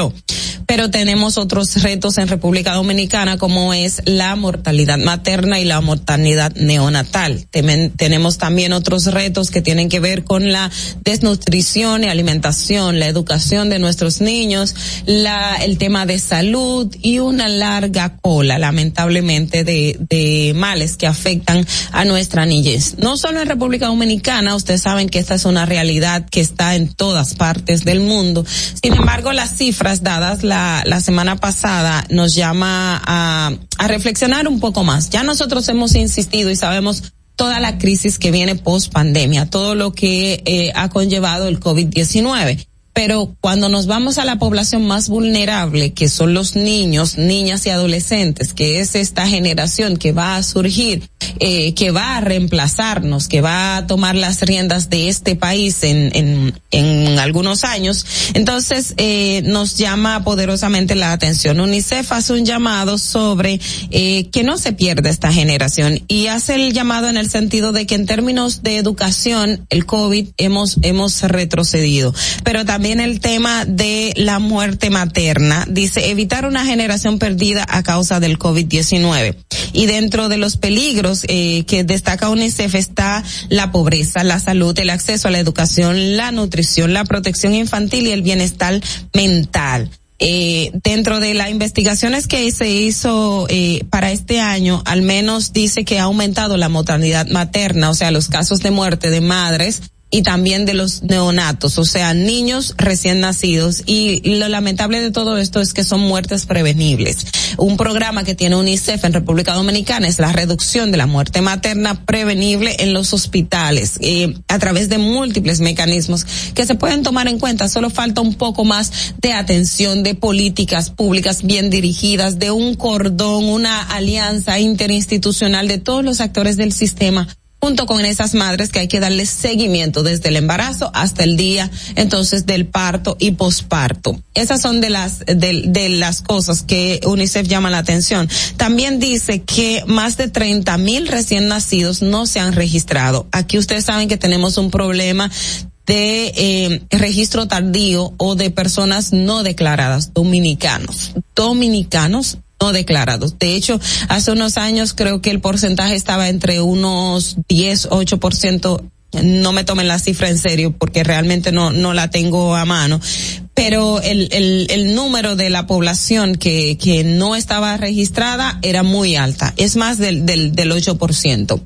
Pero tenemos otros retos en República Dominicana como es la mortalidad materna y la mortalidad neonatal. Tenemos también otros retos que tienen que ver con la desnutrición y alimentación, la educación de nuestros niños, la, el tema de salud y una larga cola, lamentablemente, de, de males que afectan a nuestra niñez. No solo en República Dominicana, ustedes saben que esta es una realidad que está en todas partes del mundo. Sin embargo, las cifras dadas la, la semana pasada nos llama a, a reflexionar un poco más. Ya nosotros hemos insistido y sabemos toda la crisis que viene post pandemia, todo lo que eh, ha conllevado el COVID-19. Pero cuando nos vamos a la población más vulnerable, que son los niños, niñas y adolescentes, que es esta generación que va a surgir eh, que va a reemplazarnos, que va a tomar las riendas de este país en, en, en algunos años. Entonces, eh, nos llama poderosamente la atención. UNICEF hace un llamado sobre eh, que no se pierda esta generación y hace el llamado en el sentido de que en términos de educación, el COVID hemos, hemos retrocedido. Pero también el tema de la muerte materna, dice evitar una generación perdida a causa del COVID-19. Y dentro de los peligros eh, que destaca UNICEF está la pobreza, la salud, el acceso a la educación, la nutrición, la protección infantil y el bienestar mental. Eh, dentro de las investigaciones que se hizo eh, para este año, al menos dice que ha aumentado la mortalidad materna, o sea, los casos de muerte de madres y también de los neonatos, o sea, niños recién nacidos. Y lo lamentable de todo esto es que son muertes prevenibles. Un programa que tiene UNICEF en República Dominicana es la reducción de la muerte materna prevenible en los hospitales eh, a través de múltiples mecanismos que se pueden tomar en cuenta. Solo falta un poco más de atención, de políticas públicas bien dirigidas, de un cordón, una alianza interinstitucional de todos los actores del sistema junto con esas madres que hay que darles seguimiento desde el embarazo hasta el día entonces del parto y posparto. Esas son de las de, de las cosas que UNICEF llama la atención. También dice que más de 30 mil recién nacidos no se han registrado. Aquí ustedes saben que tenemos un problema de eh, registro tardío o de personas no declaradas, dominicanos. Dominicanos no declarados. De hecho, hace unos años creo que el porcentaje estaba entre unos 10, 8%. No me tomen la cifra en serio porque realmente no, no la tengo a mano. Pero el, el, el número de la población que, que no estaba registrada era muy alta. Es más del, del, del 8%.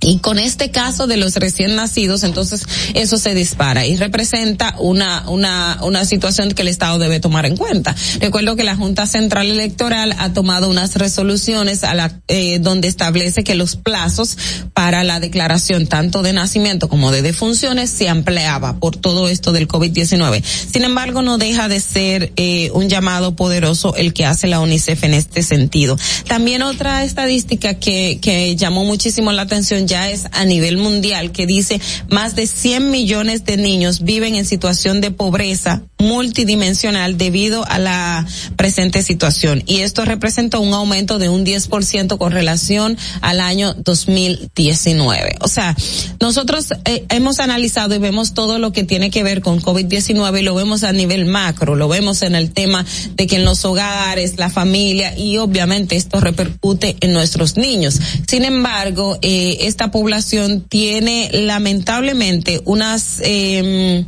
Y con este caso de los recién nacidos, entonces eso se dispara y representa una, una, una situación que el Estado debe tomar en cuenta. Recuerdo que la Junta Central Electoral ha tomado unas resoluciones a la, eh, donde establece que los plazos para la declaración tanto de nacimiento como de defunciones se ampliaba por todo esto del COVID-19. Sin embargo, no deja de ser eh, un llamado poderoso el que hace la UNICEF en este sentido. También otra estadística que, que llamó muchísimo la atención ya es a nivel mundial que dice más de 100 millones de niños viven en situación de pobreza multidimensional debido a la presente situación y esto representa un aumento de un 10% con relación al año 2019. O sea, nosotros eh, hemos analizado y vemos todo lo que tiene que ver con COVID-19 y lo vemos a nivel macro, lo vemos en el tema de que en los hogares, la familia y obviamente esto repercute en nuestros niños. Sin embargo, eh, esta población tiene lamentablemente unas eh,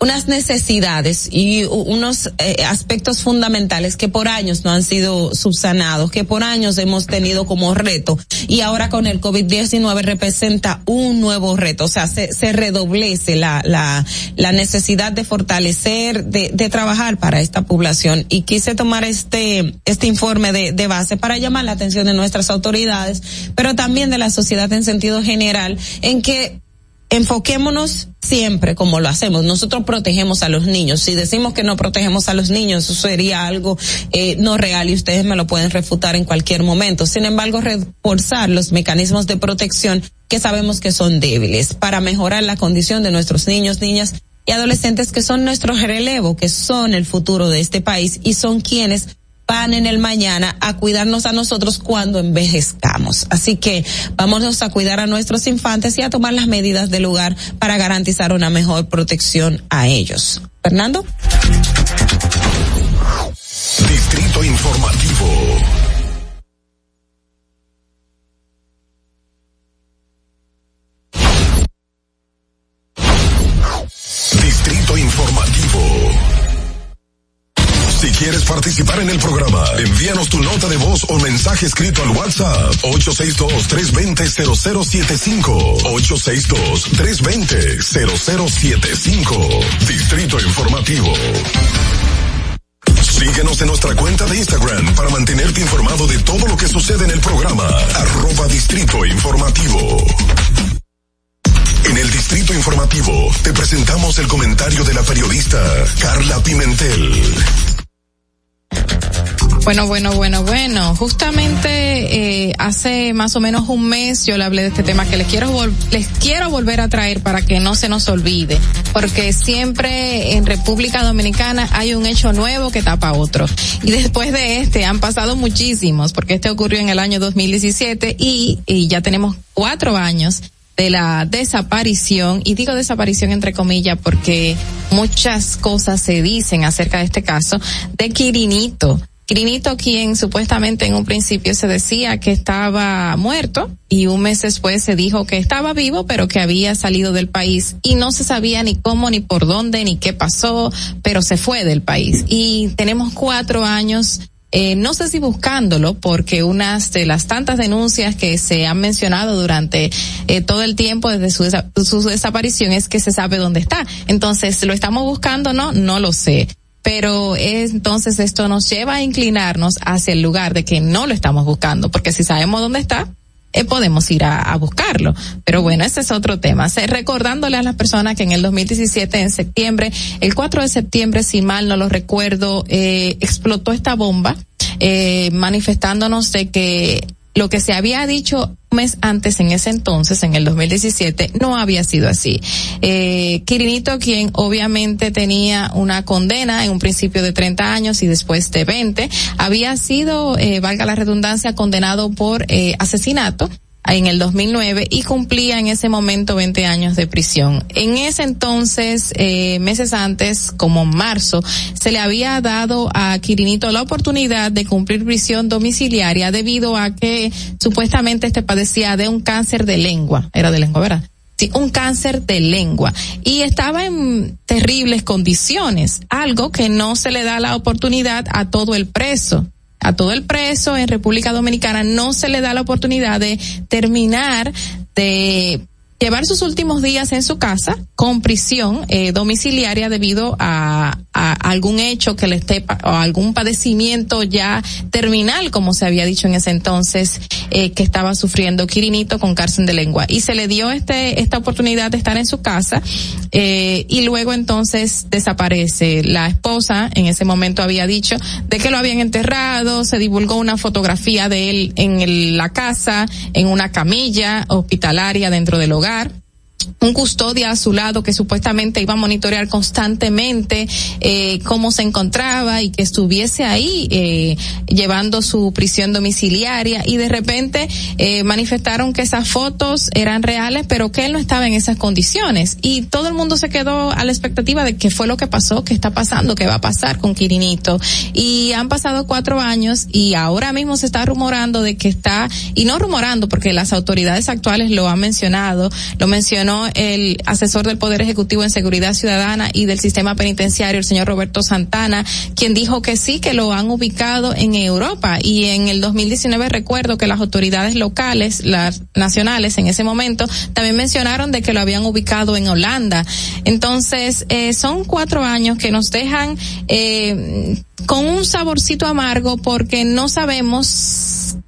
unas necesidades y unos eh, aspectos fundamentales que por años no han sido subsanados, que por años hemos tenido como reto y ahora con el COVID-19 representa un nuevo reto, o sea, se, se redoblece la, la, la necesidad de fortalecer, de, de trabajar para esta población. Y quise tomar este, este informe de, de base para llamar la atención de nuestras autoridades, pero también de la sociedad en sentido general, en que enfoquémonos siempre como lo hacemos. Nosotros protegemos a los niños. Si decimos que no protegemos a los niños, eso sería algo eh, no real y ustedes me lo pueden refutar en cualquier momento. Sin embargo, reforzar los mecanismos de protección que sabemos que son débiles para mejorar la condición de nuestros niños, niñas y adolescentes que son nuestro relevo, que son el futuro de este país y son quienes van en el mañana a cuidarnos a nosotros cuando envejezcamos. Así que vámonos a cuidar a nuestros infantes y a tomar las medidas del lugar para garantizar una mejor protección a ellos. Fernando. Distrito Informativo. Quieres participar en el programa, envíanos tu nota de voz o mensaje escrito al WhatsApp 862-320-0075. 862-320-0075. Distrito Informativo. Síguenos en nuestra cuenta de Instagram para mantenerte informado de todo lo que sucede en el programa. Arroba Distrito Informativo. En el Distrito Informativo te presentamos el comentario de la periodista Carla Pimentel. Bueno, bueno, bueno, bueno. Justamente eh, hace más o menos un mes yo le hablé de este tema que les quiero les quiero volver a traer para que no se nos olvide, porque siempre en República Dominicana hay un hecho nuevo que tapa otro. Y después de este han pasado muchísimos, porque este ocurrió en el año 2017 y, y ya tenemos cuatro años de la desaparición, y digo desaparición entre comillas porque muchas cosas se dicen acerca de este caso, de Quirinito. Quirinito, quien supuestamente en un principio se decía que estaba muerto y un mes después se dijo que estaba vivo, pero que había salido del país y no se sabía ni cómo, ni por dónde, ni qué pasó, pero se fue del país. Y tenemos cuatro años eh, no sé si buscándolo, porque unas de las tantas denuncias que se han mencionado durante eh, todo el tiempo desde su, desa- su desaparición es que se sabe dónde está. Entonces, ¿lo estamos buscando? No, no lo sé. Pero es- entonces esto nos lleva a inclinarnos hacia el lugar de que no lo estamos buscando, porque si sabemos dónde está, eh, podemos ir a, a buscarlo. Pero bueno, ese es otro tema. Recordándole a las personas que en el 2017, en septiembre, el 4 de septiembre, si mal no lo recuerdo, eh, explotó esta bomba, eh, manifestándonos de que lo que se había dicho un mes antes en ese entonces, en el 2017, no había sido así. Eh, Quirinito, quien obviamente tenía una condena en un principio de 30 años y después de 20, había sido, eh, valga la redundancia, condenado por eh, asesinato en el 2009 y cumplía en ese momento 20 años de prisión. En ese entonces, eh, meses antes, como marzo, se le había dado a Quirinito la oportunidad de cumplir prisión domiciliaria debido a que supuestamente este padecía de un cáncer de lengua. Era de lengua, ¿verdad? Sí, un cáncer de lengua y estaba en terribles condiciones, algo que no se le da la oportunidad a todo el preso a todo el preso en República Dominicana no se le da la oportunidad de terminar de llevar sus últimos días en su casa con prisión eh, domiciliaria debido a, algún hecho que le esté o algún padecimiento ya terminal como se había dicho en ese entonces eh, que estaba sufriendo Quirinito con cárcel de lengua. Y se le dio este esta oportunidad de estar en su casa eh, y luego entonces desaparece. La esposa en ese momento había dicho de que lo habían enterrado se divulgó una fotografía de él en el- la casa en una camilla hospitalaria dentro del hogar hogar un custodia a su lado que supuestamente iba a monitorear constantemente eh, cómo se encontraba y que estuviese ahí eh, llevando su prisión domiciliaria. Y de repente eh, manifestaron que esas fotos eran reales pero que él no estaba en esas condiciones. Y todo el mundo se quedó a la expectativa de qué fue lo que pasó, qué está pasando, qué va a pasar con Quirinito. Y han pasado cuatro años y ahora mismo se está rumorando de que está y no rumorando porque las autoridades actuales lo han mencionado, lo mencionó el asesor del Poder Ejecutivo en Seguridad Ciudadana y del Sistema Penitenciario, el señor Roberto Santana, quien dijo que sí, que lo han ubicado en Europa. Y en el 2019 recuerdo que las autoridades locales, las nacionales en ese momento, también mencionaron de que lo habían ubicado en Holanda. Entonces, eh, son cuatro años que nos dejan eh, con un saborcito amargo porque no sabemos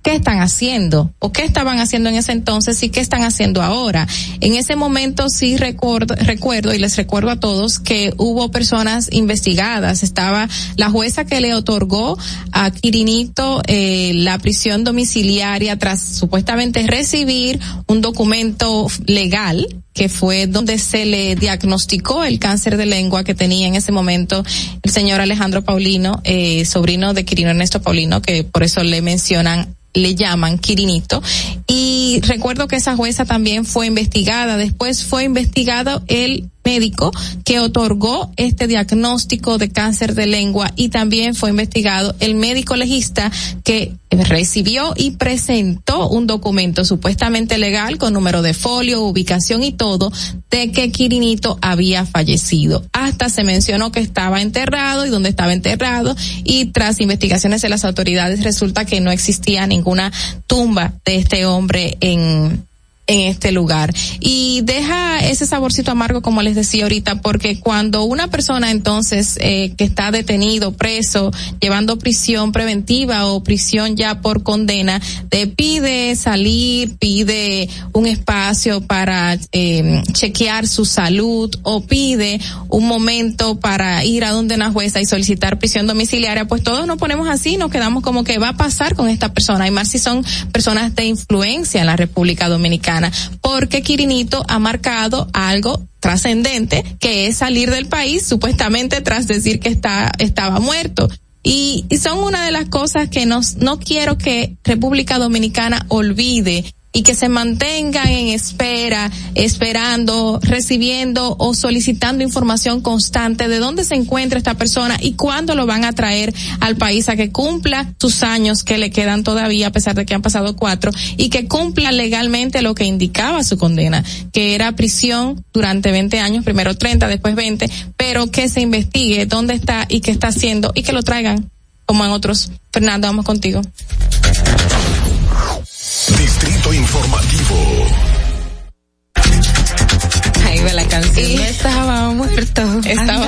qué están haciendo o qué estaban haciendo en ese entonces y qué están haciendo ahora. En ese momento sí recuerdo, recuerdo y les recuerdo a todos que hubo personas investigadas. Estaba la jueza que le otorgó a Quirinito eh, la prisión domiciliaria tras supuestamente recibir un documento legal que fue donde se le diagnosticó el cáncer de lengua que tenía en ese momento el señor Alejandro Paulino, eh, sobrino de Quirino Ernesto Paulino, que por eso le mencionan le llaman Quirinito. Y recuerdo que esa jueza también fue investigada. Después fue investigado el médico que otorgó este diagnóstico de cáncer de lengua y también fue investigado el médico legista que recibió y presentó un documento supuestamente legal con número de folio, ubicación y todo de que Quirinito había fallecido. Hasta se mencionó que estaba enterrado y dónde estaba enterrado y tras investigaciones de las autoridades resulta que no existía ninguna tumba de este hombre en en este lugar. Y deja ese saborcito amargo, como les decía ahorita, porque cuando una persona entonces eh, que está detenido, preso, llevando prisión preventiva o prisión ya por condena, te pide salir, pide un espacio para eh, chequear su salud o pide un momento para ir a donde una jueza y solicitar prisión domiciliaria, pues todos nos ponemos así, nos quedamos como que va a pasar con esta persona, y más si son personas de influencia en la República Dominicana porque Quirinito ha marcado algo trascendente que es salir del país supuestamente tras decir que está estaba muerto. Y, y son una de las cosas que nos, no quiero que República Dominicana olvide y que se mantengan en espera, esperando, recibiendo o solicitando información constante de dónde se encuentra esta persona y cuándo lo van a traer al país a que cumpla sus años que le quedan todavía, a pesar de que han pasado cuatro, y que cumpla legalmente lo que indicaba su condena, que era prisión durante 20 años, primero 30, después 20, pero que se investigue dónde está y qué está haciendo y que lo traigan, como en otros. Fernando, vamos contigo. Distrito Informativo. Canción. estaba muerto. Estaba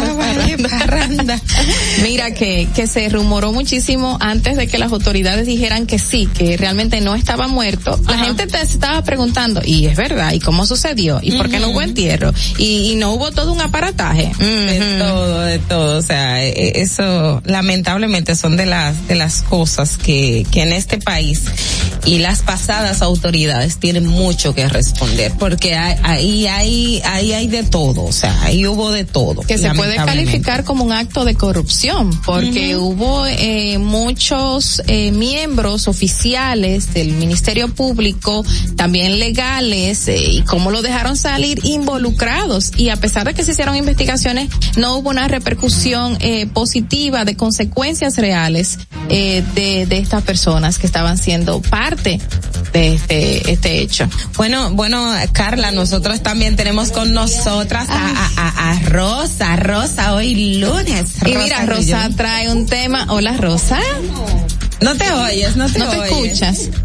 parranda. Mira que, que se rumoró muchísimo antes de que las autoridades dijeran que sí, que realmente no estaba muerto. La gente te estaba preguntando, y es verdad, ¿y cómo sucedió? ¿Y por qué no hubo entierro? Y, y no hubo todo un aparataje. de todo, de todo, o sea, e- eso lamentablemente son de las de las cosas que que en este país y las pasadas autoridades tienen mucho que responder porque hay- ahí hay ahí hay de todo, o sea, ahí hubo de todo. que se puede calificar como un acto de corrupción, porque hubo eh, muchos eh, miembros oficiales del Ministerio Público, también legales, eh, y cómo lo dejaron salir involucrados. Y a pesar de que se hicieron investigaciones, no hubo una repercusión eh, positiva de consecuencias reales eh, de, de estas personas que estaban siendo parte de este, este hecho. Bueno, bueno, Carla, nosotros también tenemos con nosotras a, a, Rosa, Rosa, hoy lunes. Y mira, Rosa Rillón. trae un tema. Hola, Rosa. No te oyes, no te No te oyes. escuchas.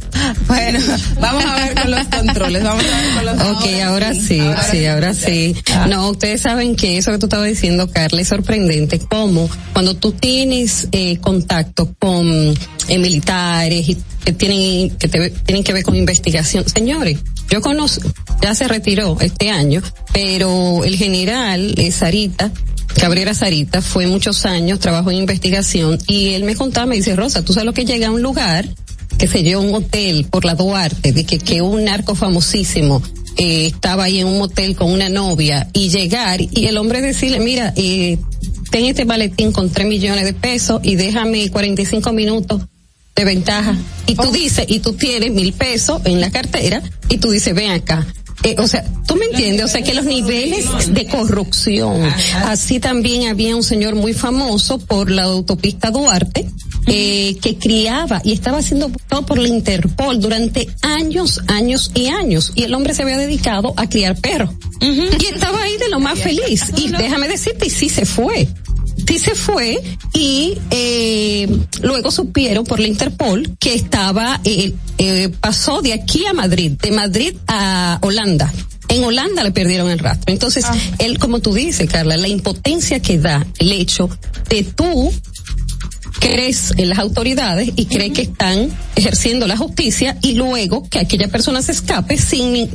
Bueno, vamos a ver con los controles, vamos a ver con los Ok, ahora sí, sí, ahora sí. No, ustedes saben que eso que tú estabas diciendo, Carla, es sorprendente cómo cuando tú tienes eh, contacto con eh, militares y que tienen que te- tienen que ver con investigación, señores, yo conozco, ya se retiró este año, pero el general eh, Sarita Cabrera Sarita fue muchos años, trabajó en investigación y él me contaba, me dice, Rosa, tú sabes lo que llega a un lugar, que se yo, un hotel por la Duarte, de que, que un narco famosísimo eh, estaba ahí en un motel con una novia y llegar y el hombre decirle, mira, eh, ten este maletín con tres millones de pesos y déjame 45 minutos de ventaja. Y tú dices, y tú tienes mil pesos en la cartera y tú dices, ven acá. Eh, o sea, tú me entiendes, o sea que los niveles de corrupción. Así también había un señor muy famoso por la autopista Duarte, eh, que criaba y estaba siendo buscado por la Interpol durante años, años y años. Y el hombre se había dedicado a criar perros. Y estaba ahí de lo más feliz. Y déjame decirte, y sí se fue. Sí se fue y eh, luego supieron por la Interpol que estaba, eh, eh, pasó de aquí a Madrid, de Madrid a Holanda. En Holanda le perdieron el rastro. Entonces, él, como tú dices, Carla, la impotencia que da el hecho de tú crees en las autoridades y crees que están ejerciendo la justicia y luego que aquella persona se escape sin ni-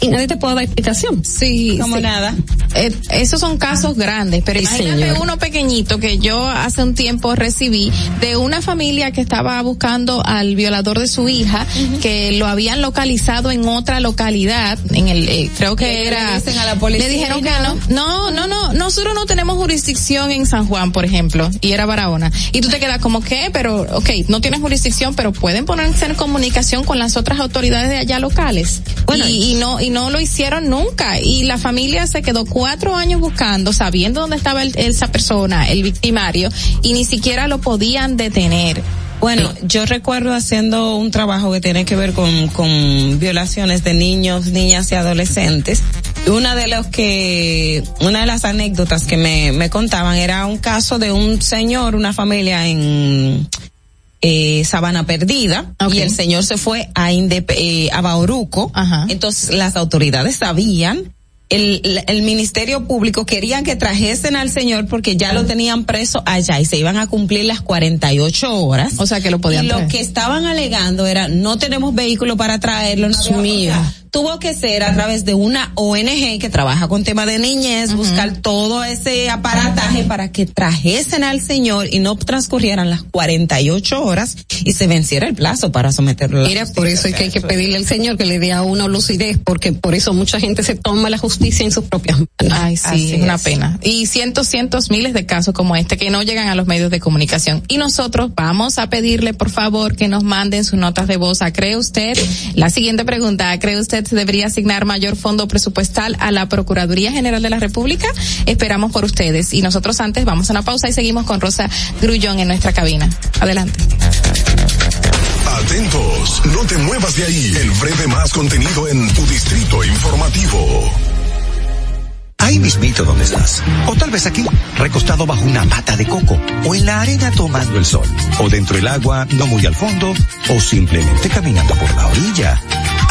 y nadie te pueda dar explicación. Sí, Como sí. nada. Eh, esos son casos grandes, pero Sí, imagínate señor. uno pequeñito que yo hace un tiempo recibí de una familia que estaba buscando al violador de su hija, que lo habían localizado en otra localidad, en el, eh, creo que era. le dicen a la policía le dijeron que no. No, no, no, nosotros no tenemos jurisdicción en San Juan, por ejemplo, y era Barahona. Y tú te quedas como que, pero, ok, no tienes jurisdicción, pero pueden ponerse en comunicación con las otras autoridades de allá locales. Bueno, y, y no, y no lo hicieron nunca. Y la familia se quedó cuatro años buscando, sabiendo dónde estaba el- esa persona, el victimario, y ni siquiera lo podían detener. Bueno, yo recuerdo haciendo un trabajo que tiene que ver con, con violaciones de niños, niñas y adolescentes. Una de los que, una de las anécdotas que me, me contaban era un caso de un señor, una familia en, eh, Sabana Perdida y el señor se fue a, Indep- eh, a Bauruco. Entonces las autoridades sabían. El, Ministerio Público querían que trajesen al señor porque ya lo tenían preso allá y se iban a cumplir las 48 horas. O sea que lo podían Y lo que estaban alegando era no tenemos vehículo para traerlo. No había- o sea, tuvo que ser a través de una ONG que trabaja con tema de niñez, buscar todo ese aparataje para que trajesen al señor y no transcurrieran las 48 horas y se venciera el plazo para someterlo. a la Mira, por eso es que hay que pedirle al Señor que le dé a uno lucidez, porque por eso mucha gente se toma la justicia en sus propias manos. Ay, sí, es una pena. Y cientos, cientos, miles de casos como este que no llegan a los medios de comunicación. Y nosotros vamos a pedirle, por favor, que nos manden sus notas de voz. ¿A ¿Cree usted? La siguiente pregunta, ¿cree usted se debería asignar mayor fondo presupuestal a la Procuraduría General de la República? Esperamos por ustedes. Y nosotros antes vamos a una pausa y seguimos con Rosa Grullón en nuestra cabina. Adelante. Atentos, no te muevas de ahí. El breve más contenido en tu distrito informativo. Ahí mismito donde estás. O tal vez aquí, recostado bajo una mata de coco. O en la arena tomando el sol. O dentro del agua, no muy al fondo. O simplemente caminando por la orilla.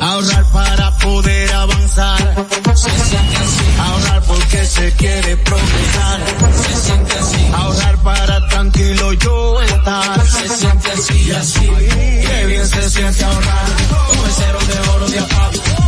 Ahorrar para poder avanzar. Se siente así. Ahorrar porque se quiere progresar. Se siente así. Ahorrar para tranquilo yo estar. Se siente así así. Qué bien se siente ahorrar. El cero de oro de APAP.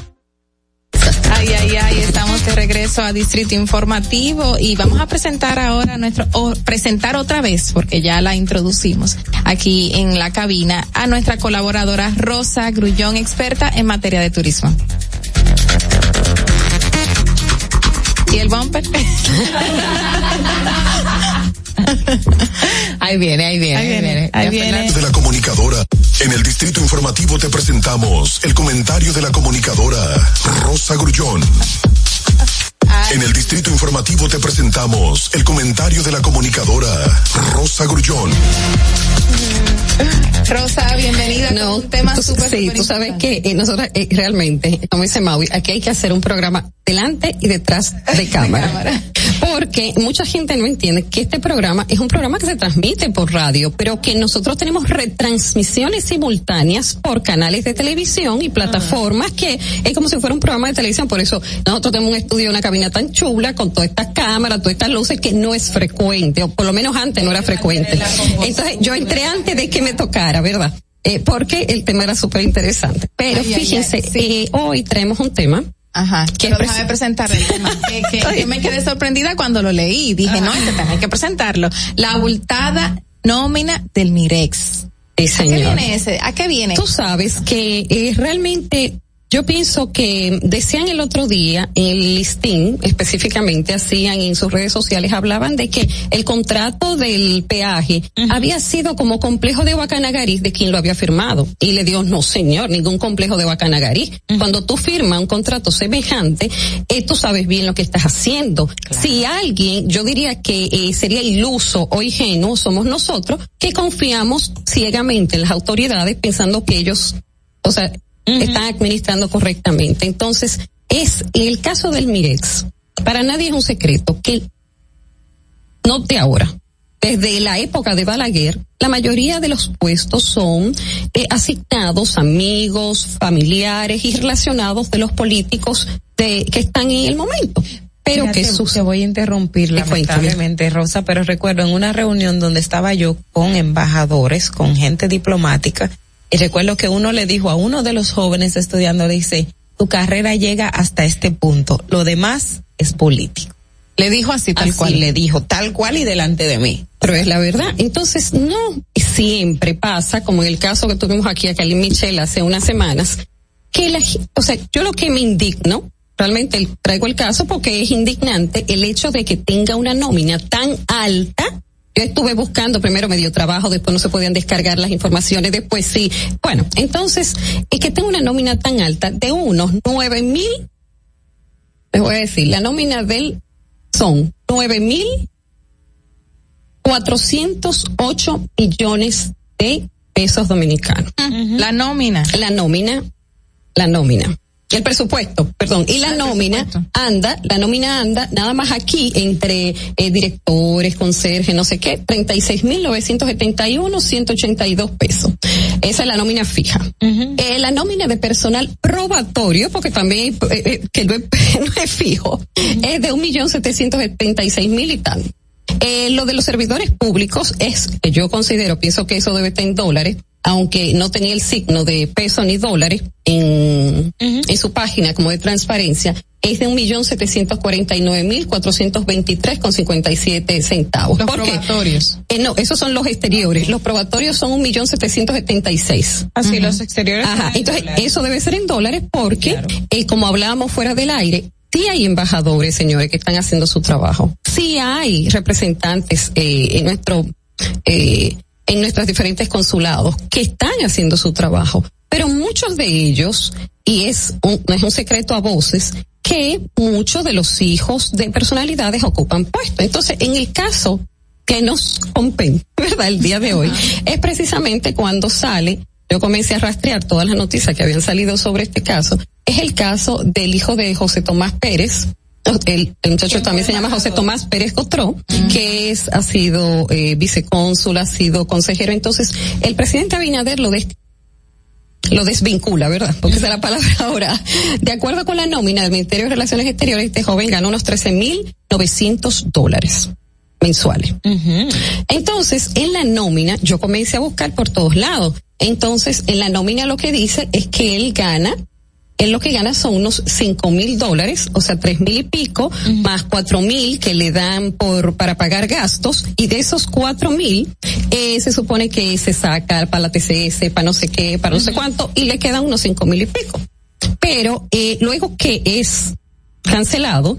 Ay, ay, ay, estamos de regreso a Distrito Informativo y vamos a presentar ahora nuestro, o presentar otra vez, porque ya la introducimos aquí en la cabina, a nuestra colaboradora Rosa Grullón, experta en materia de turismo. ¿Y el bumper? ahí viene, ahí viene, Ahí viene, ahí viene. De la comunicadora. En el Distrito Informativo te presentamos el comentario de la comunicadora Rosa Grullón. En el Distrito Informativo te presentamos el comentario de la comunicadora Rosa Grullón. Rosa, bienvenida. No, un tema súper, sí, tú sabes que eh, nosotros eh, realmente, como dice Maui, aquí hay que hacer un programa delante y detrás de cámara. Porque mucha gente no entiende que este programa es un programa que se transmite por radio, pero que nosotros tenemos retransmisiones simultáneas por canales de televisión y plataformas que es como si fuera un programa de televisión. Por eso nosotros tenemos un estudio, una cabina tan chula con todas estas cámaras, todas estas luces que no es frecuente, o por lo menos antes no era frecuente. Entonces yo entré antes de que me tocara, ¿verdad? Eh, porque el tema era súper interesante. Pero Ay, ay, fíjense, ay, sí. eh, hoy traemos un tema Ajá, que es déjame presentar el tema. Que, me quedé sorprendida cuando lo leí. Dije, no, este tema hay que presentarlo. La abultada nómina del Mirex. Sí, ¿A qué viene ese? ¿A qué viene? Tú sabes que eh, realmente yo pienso que decían el otro día en el listín, específicamente hacían en sus redes sociales, hablaban de que el contrato del peaje había sido como complejo de Guacanagarí de quien lo había firmado. Y le dio, no señor, ningún complejo de Guacanagarí. Cuando tú firmas un contrato semejante, eh, tú sabes bien lo que estás haciendo. Si alguien, yo diría que eh, sería iluso o ingenuo, somos nosotros, que confiamos ciegamente en las autoridades pensando que ellos, o sea, están administrando correctamente. Entonces, es en el caso del Mirex, para nadie es un secreto que no de ahora, desde la época de Balaguer, la mayoría de los puestos son eh, asignados a amigos, familiares y relacionados de los políticos de, que están en el momento. Pero Mira, que te- sus te voy a interrumpir Te cuento, lamentablemente, Rosa, pero recuerdo en una reunión donde estaba yo con embajadores, con gente diplomática, y recuerdo que uno le dijo a uno de los jóvenes estudiando, le dice, tu carrera llega hasta este punto, lo demás es político. Le dijo así, tal Así cual. le dijo, tal cual y delante de mí. Pero es la verdad. Entonces, no siempre pasa, como en el caso que tuvimos aquí a Cali Michelle hace unas semanas, que la, o sea, yo lo que me indigno, realmente traigo el caso porque es indignante el hecho de que tenga una nómina tan alta. Yo estuve buscando, primero me dio trabajo, después no se podían descargar las informaciones, después sí. Bueno, entonces, es que tenga una nómina tan alta de unos nueve mil, les voy a decir, la nómina del son nueve mil 408 millones de pesos dominicanos. La nómina. La nómina, la nómina. El presupuesto, perdón, y la nómina anda, la nómina anda nada más aquí entre eh, directores, conserjes, no sé qué, 36.971, 182 pesos. Esa es la nómina fija. Eh, la nómina de personal probatorio, porque también eh, eh, que no es, no es fijo, es de un millón setecientos setenta y seis mil y tal. Eh, lo de los servidores públicos es, que yo considero, pienso que eso debe estar en dólares, aunque no tenía el signo de peso ni dólares en, en su página como de transparencia, es de un millón setecientos cuarenta y nueve mil cuatrocientos veintitrés con cincuenta y siete centavos. Los ¿Por qué? probatorios. Eh, no, esos son los exteriores. Los probatorios son un millón setecientos setenta y seis. Así los exteriores. Ajá, en entonces eso debe ser en dólares porque, eh, como hablábamos fuera del aire, sí hay embajadores, señores, que están haciendo su trabajo. Sí hay representantes eh, en nuestro, eh, en nuestros diferentes consulados que están haciendo su trabajo. Pero muchos de ellos, y es un, no es un secreto a voces, que muchos de los hijos de personalidades ocupan puestos. Entonces, en el caso que nos compete, ¿verdad? El día de hoy, es precisamente cuando sale, yo comencé a rastrear todas las noticias que habían salido sobre este caso, es el caso del hijo de José Tomás Pérez, el, el muchacho también se llama José Tomás Pérez Cotró, que es, ha sido eh, vicecónsul, ha sido consejero. Entonces, el presidente Abinader lo des- lo desvincula, ¿verdad? Porque esa es la palabra ahora. De acuerdo con la nómina del Ministerio de Relaciones Exteriores, este joven gana unos 13.900 dólares mensuales. Entonces, en la nómina, yo comencé a buscar por todos lados. Entonces, en la nómina lo que dice es que él gana él lo que gana son unos cinco mil dólares, o sea, tres mil y pico, más cuatro mil que le dan por para pagar gastos, y de esos cuatro mil, eh, se supone que se saca para la TCS, para no sé qué, para no sé cuánto, y le quedan unos cinco mil y pico. Pero eh, luego que es cancelado,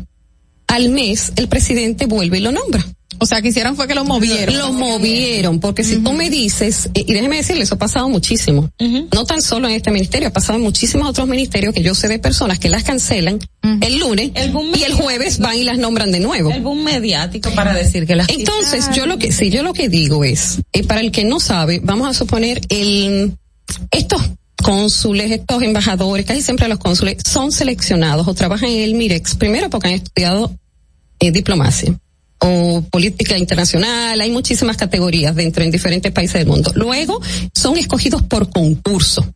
al mes el presidente vuelve y lo nombra. O sea, que hicieron fue que lo movieron. Lo movieron, porque si tú me dices, y déjeme decirle, eso ha pasado muchísimo, no tan solo en este ministerio, ha pasado en muchísimos otros ministerios que yo sé de personas que las cancelan el lunes y el jueves van y las nombran de nuevo. El boom mediático para decir que las Entonces, yo lo que, sí, yo lo que digo es, eh, para el que no sabe, vamos a suponer el, estos cónsules, estos embajadores, casi siempre los cónsules son seleccionados o trabajan en el Mirex, primero porque han estudiado eh, diplomacia o política internacional, hay muchísimas categorías dentro en diferentes países del mundo. Luego son escogidos por concurso.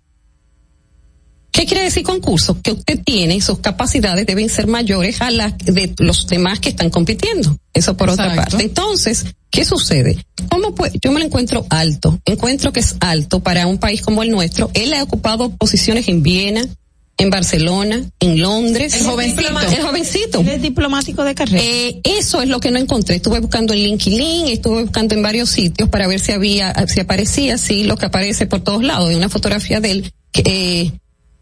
¿Qué quiere decir concurso? Que usted tiene, sus capacidades deben ser mayores a las de los demás que están compitiendo. Eso por otra parte. Entonces, ¿qué sucede? ¿Cómo pues? Yo me lo encuentro alto. Encuentro que es alto para un país como el nuestro. Él ha ocupado posiciones en Viena, en Barcelona, en Londres. El jovencito. El jovencito. Él es diplomático de carrera. Eh, eso es lo que no encontré. Estuve buscando en LinkedIn, estuve buscando en varios sitios para ver si había, si aparecía, sí, lo que aparece por todos lados, de una fotografía de él, que, eh,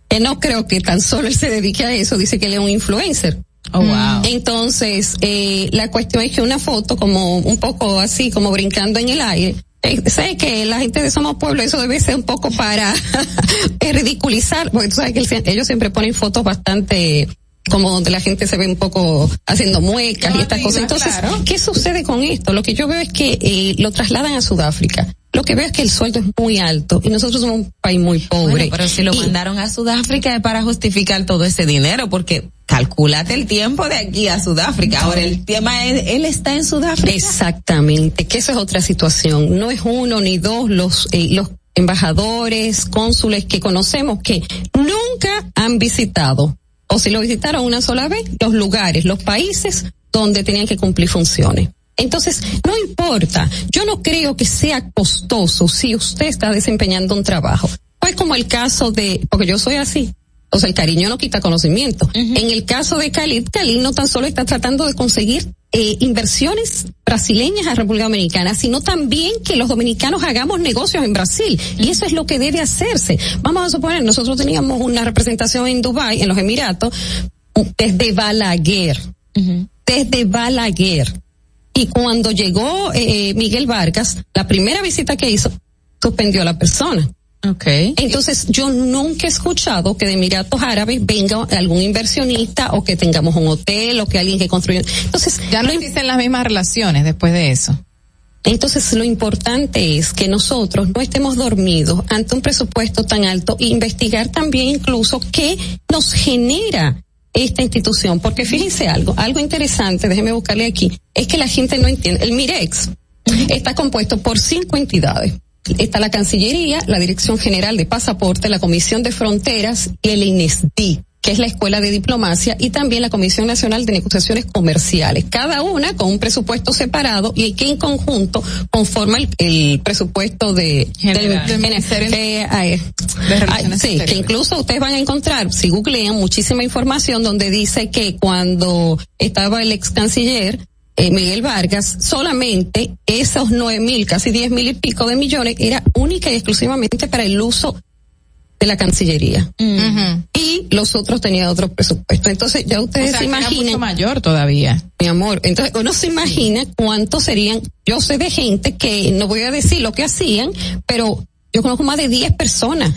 que no creo que tan solo él se dedique a eso, dice que él es un influencer. Oh, wow. Entonces, eh, la cuestión es que una foto como un poco así, como brincando en el aire, eh, sé que la gente de Somos Pueblo eso debe ser un poco para ridiculizar, porque tú sabes que ellos siempre ponen fotos bastante como donde la gente se ve un poco haciendo muecas y estas cosas. Entonces, ¿qué sucede con esto? Lo que yo veo es que eh, lo trasladan a Sudáfrica. Lo que veo es que el sueldo es muy alto y nosotros somos un país muy pobre. Bueno, pero si lo Y- mandaron a Sudáfrica es para justificar todo ese dinero, porque calculate el tiempo de aquí a Sudáfrica. Ahora el tema es, él está en Sudáfrica. Exactamente, que eso es otra situación. No es uno ni dos los, eh, los embajadores, cónsules que conocemos que nunca han visitado, o si lo visitaron una sola vez, los lugares, los países donde tenían que cumplir funciones. Entonces, no importa, yo no creo que sea costoso si usted está desempeñando un trabajo. Pues como el caso de, porque yo soy así, o sea, el cariño no quita conocimiento. En el caso de Khalid, Khalid no tan solo está tratando de conseguir eh, inversiones brasileñas a República Dominicana, sino también que los dominicanos hagamos negocios en Brasil. Y eso es lo que debe hacerse. Vamos a suponer, nosotros teníamos una representación en Dubái, en los Emiratos, desde Balaguer. Desde Balaguer. Y cuando llegó eh, Miguel Vargas, la primera visita que hizo, suspendió a la persona. Okay. Entonces, yo nunca he escuchado que de Emiratos Árabes venga algún inversionista o que tengamos un hotel o que alguien que construya. Entonces, ya no existen las mismas relaciones después de eso. Entonces, lo importante es que nosotros no estemos dormidos ante un presupuesto tan alto e investigar también incluso qué nos genera esta institución. Porque fíjense algo, algo interesante, déjeme buscarle aquí, es que la gente no entiende. El Mirex está compuesto por cinco entidades. Está la Cancillería, la Dirección General de Pasaporte, la Comisión de Fronteras y el INESDI que es la Escuela de Diplomacia, y también la Comisión Nacional de Negociaciones Comerciales. Cada una con un presupuesto separado y que en conjunto conforma el, el presupuesto de, General. del- Del Ministerio eh, ay, de Relaciones sí, que incluso ustedes van a encontrar, si googlean, muchísima información donde dice que cuando estaba el ex canciller, eh, Miguel Vargas, solamente esos nueve mil, casi diez mil y pico de millones era única y exclusivamente para el uso de la Cancillería. Y los otros tenían otro presupuesto. Entonces, ya ustedes O sea, se imaginan. mucho mayor todavía. Mi amor, entonces uno se imagina cuántos serían. Yo sé de gente que no voy a decir lo que hacían, pero yo conozco más de 10 personas.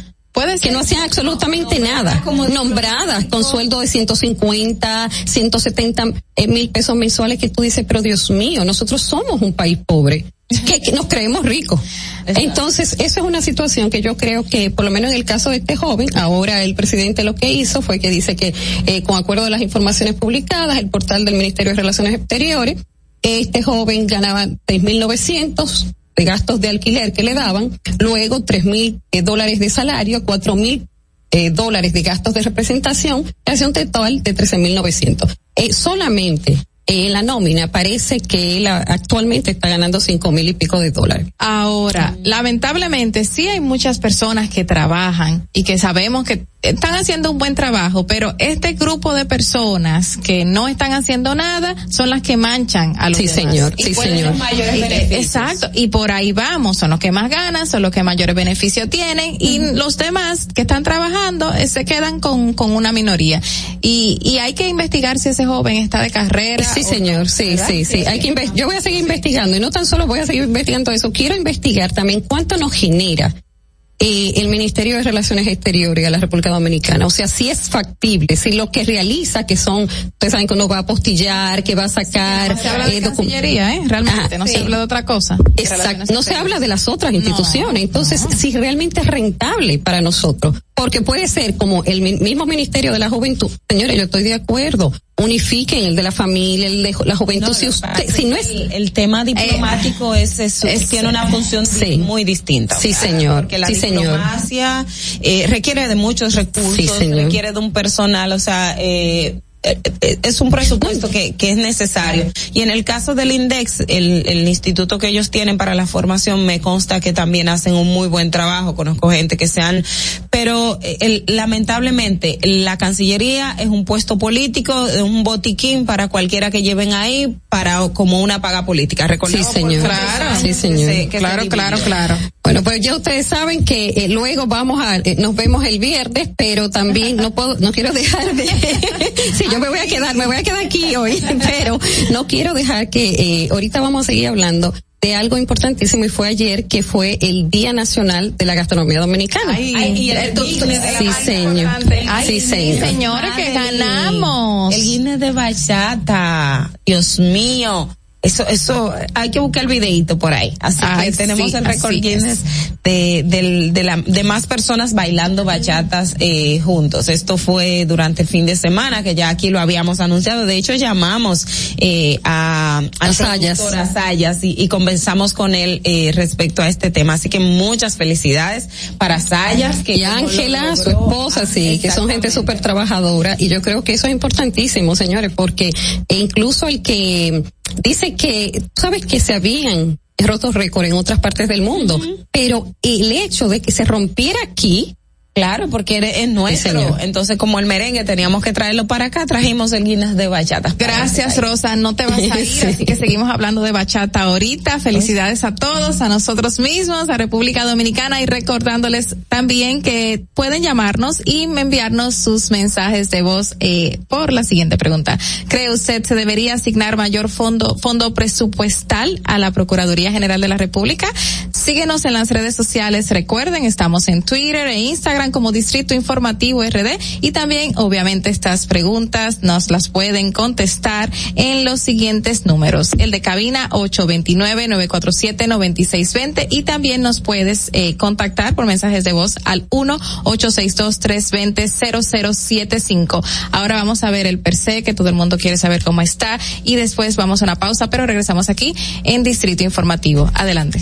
Que no hacían absolutamente nada, nombradas con sueldo de 150, 170 eh, mil pesos mensuales que tú dices, pero Dios mío, nosotros somos un país pobre, que, que nos creemos ricos. Entonces, eso es una situación que yo creo que, por lo menos en el caso de este joven, ahora el presidente lo que hizo fue que dice que, eh, con acuerdo de las informaciones publicadas, el portal del Ministerio de Relaciones Exteriores, este joven ganaba 3.900 de gastos de alquiler que le daban, luego tres mil eh, dólares de salario, cuatro mil eh, dólares de gastos de representación, que hace un total de 13.900. Eh, solamente en la nómina parece que él actualmente está ganando cinco mil y pico de dólares. Ahora, lamentablemente sí hay muchas personas que trabajan y que sabemos que están haciendo un buen trabajo, pero este grupo de personas que no están haciendo nada son las que manchan a los Sí, demás. señor, Y sí, señor. los mayores Y- beneficios. Exacto, y por ahí vamos, son los que más ganan, son los que mayores beneficios tienen y los demás que están trabajando eh, se quedan con, con una minoría. Y, y hay que investigar si ese joven está de carrera. Sí, o- señor, sí, ¿verdad? sí, sí. Hay que yo voy a seguir investigando y no tan solo voy a seguir investigando eso, quiero investigar también cuánto nos genera eh, el Ministerio de Relaciones Exteriores a la República Dominicana. O sea, si es factible, si lo que realiza, que son, ustedes saben que uno va a apostillar, que va a sacar. No se habla de eh, docu- Cancillería, ¿eh? Realmente, no sí. se habla de otra cosa. Exacto. No se habla de las otras instituciones. Entonces, si realmente es rentable para nosotros, porque puede ser como el mi- mismo Ministerio de la Juventud. Señores, yo estoy de acuerdo. Unifiquen el de la familia, el de la juventud. si usted, si no es el, el tema diplomático es, es, tiene una función muy distinta. Sí, sea, señor. Porque la Sí, señor. diplomacia eh, requiere de muchos recursos, Sí, señor. requiere de un personal, o sea, eh, eh, eh, es un presupuesto que, que es necesario. Y en el caso del INDEX, el, el instituto que ellos tienen para la formación, me consta que también hacen un muy buen trabajo. Conozco gente que sean, pero eh, el- lamentablemente la Cancillería es un puesto político, es un botiquín para cualquiera que lleven ahí para como una paga política. Sí, Recordemos por señor. claro, Sí, señor. que se- que se divide. Bueno, pues ya ustedes saben que eh, luego vamos a, eh, nos vemos el viernes, pero también no puedo, no quiero dejar de, sí, yo me voy a quedar, me voy a quedar aquí hoy, pero no quiero dejar que, eh, ahorita vamos a seguir hablando de algo importantísimo y fue ayer que fue el Día Nacional de la Gastronomía Dominicana. Ay, y el Guinness de la sí, señor. Ay, sí, señor. señores, que ganamos. El Guinness de bachata. Dios mío. Eso, eso, hay que buscar el videito por ahí. Así Ay, que tenemos sí, el récord Guinness de, del- de, la, de más personas bailando bachatas eh, juntos. Esto fue durante el fin de semana, que ya aquí lo habíamos anunciado. De hecho, llamamos eh, a, A Sayas. productor, a Sayas y, y conversamos con él eh, respecto a este tema. Así que muchas felicidades para Sayas. Que y Ángela, su esposa, sí, que son gente súper trabajadora y yo creo que eso es importantísimo, señores, porque incluso el que dice que, sabes que se habían roto récord en otras partes del mundo, pero el hecho de que se rompiera aquí, Claro, porque eres- es nuestro. Entonces, como el merengue teníamos que traerlo para acá, trajimos el Guinness de bachata. Gracias, Rosa. No te vas a ir, así que seguimos hablando de bachata ahorita. Felicidades a todos, a nosotros mismos, a República Dominicana y recordándoles también que pueden llamarnos y enviarnos sus mensajes de voz eh, por la siguiente pregunta. ¿Cree usted se debería asignar mayor fondo fondo presupuestal a la Procuraduría General de la República? Síguenos en las redes sociales. Recuerden, estamos en Twitter e Instagram como Distrito Informativo RD y también, obviamente, estas preguntas nos las pueden contestar en los siguientes números. El de cabina 829-947-9620 y también nos puedes eh, contactar por mensajes de voz al 1-862-320-0075. Ahora vamos a ver el per se, que todo el mundo quiere saber cómo está y después vamos a una pausa, pero regresamos aquí en Distrito Informativo. Adelante.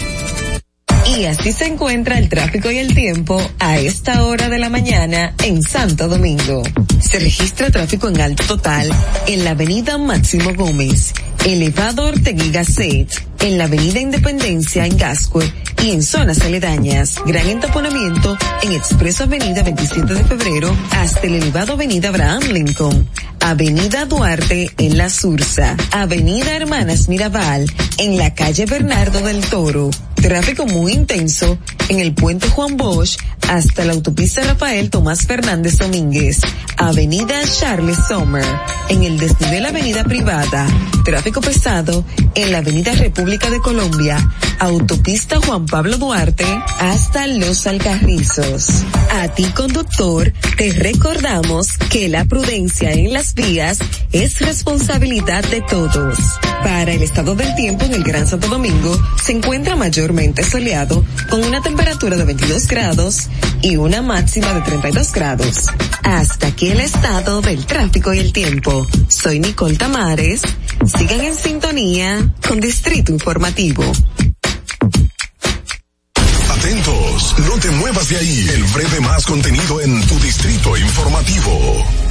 Y así se encuentra el tráfico y el tiempo a esta hora de la mañana en Santo Domingo. Se registra tráfico en alto total en la avenida Máximo Gómez, elevado Ortegui Gasset, en la avenida Independencia en Gascue y en zonas aledañas. Gran entaponamiento en Expreso Avenida 27 de Febrero hasta el elevado Avenida Abraham Lincoln. Avenida Duarte en La Sursa, Avenida Hermanas Mirabal en la calle Bernardo del Toro. Tráfico muy intenso en el puente Juan Bosch hasta la autopista Rafael Tomás Fernández Domínguez. Avenida Charles Sommer en el desnivel Avenida Privada. Tráfico pesado en la Avenida República de Colombia. Autopista Juan Pablo Duarte hasta Los Alcarrizos. A ti conductor, te recordamos que la prudencia en las vías es responsabilidad de todos. Para el estado del tiempo en el Gran Santo Domingo se encuentra mayormente soleado con una temperatura de 22 grados y una máxima de 32 grados. Hasta aquí el estado del tráfico y el tiempo. Soy Nicole Tamares. Sigan en sintonía con Distrito Informativo. Atentos, no te muevas de ahí. El breve más contenido en tu Distrito Informativo.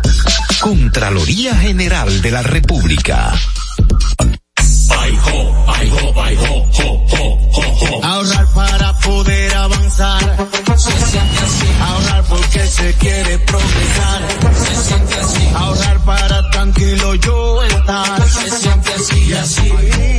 Contraloría General de la República. Ahorrar para poder avanzar. Se siente así. Ahorrar porque se quiere progresar. Se siente así. Ahorrar para tranquilo yo estar. Se siente así y así.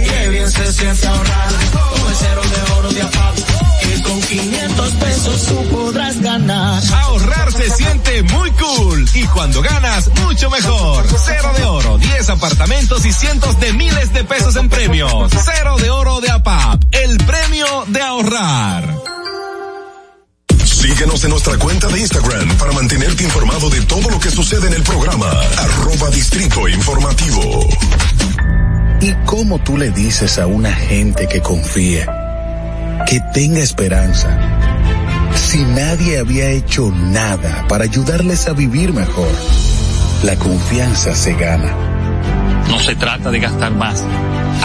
Qué bien se siente ahorrar. Con el cero de oro de APAP. Que con 500 pesos tú podrás ganar. Ahorrar se siente muy cool y cuando ganas, mucho mejor. Cero de oro, 10 apartamentos y cientos de miles de pesos en premios. Cero de oro de APAP, el premio de ahorrar. Síguenos en nuestra cuenta de Instagram para mantenerte informado de todo lo que sucede en el programa. Arroba Distrito Informativo. ¿Y cómo tú le dices a una gente que confíe, que tenga esperanza, si nadie había hecho nada para ayudarles a vivir mejor? La confianza se gana. No se trata de gastar más,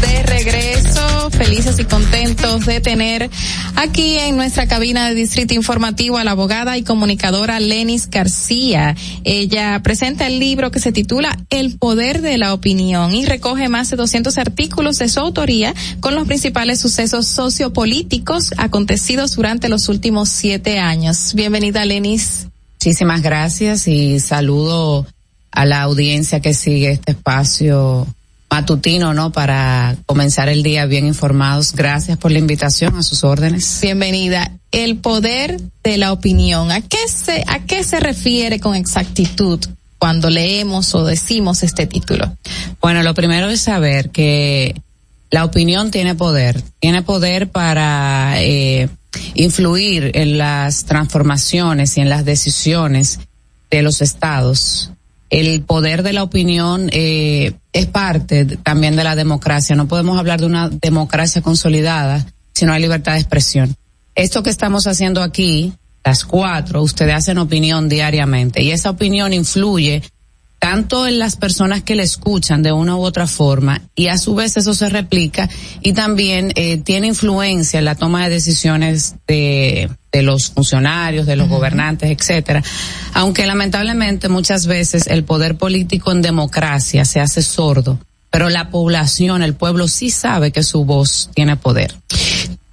De regreso, felices y contentos de tener aquí en nuestra cabina de Distrito Informativo a la abogada y comunicadora Lenis García. Ella presenta el libro que se titula El Poder de la Opinión y recoge más de 200 artículos de su autoría con los principales sucesos sociopolíticos acontecidos durante los últimos siete años. Bienvenida, Lenis. Muchísimas gracias y saludo a la audiencia que sigue este espacio matutino, ¿no? Para comenzar el día bien informados. Gracias por la invitación, a sus órdenes. Bienvenida. El poder de la opinión. ¿A qué se, a qué se refiere con exactitud cuando leemos o decimos este título? Bueno, lo primero es saber que la opinión tiene poder. Tiene poder para eh, influir en las transformaciones y en las decisiones de los estados. El poder de la opinión eh, es parte también de la democracia. No podemos hablar de una democracia consolidada si no hay libertad de expresión. Esto que estamos haciendo aquí, las cuatro, ustedes hacen opinión diariamente y esa opinión influye tanto en las personas que le escuchan de una u otra forma y a su vez eso se replica y también eh, tiene influencia en la toma de decisiones de, de los funcionarios, de los gobernantes, etcétera. Aunque lamentablemente muchas veces el poder político en democracia se hace sordo, pero la población, el pueblo sí sabe que su voz tiene poder.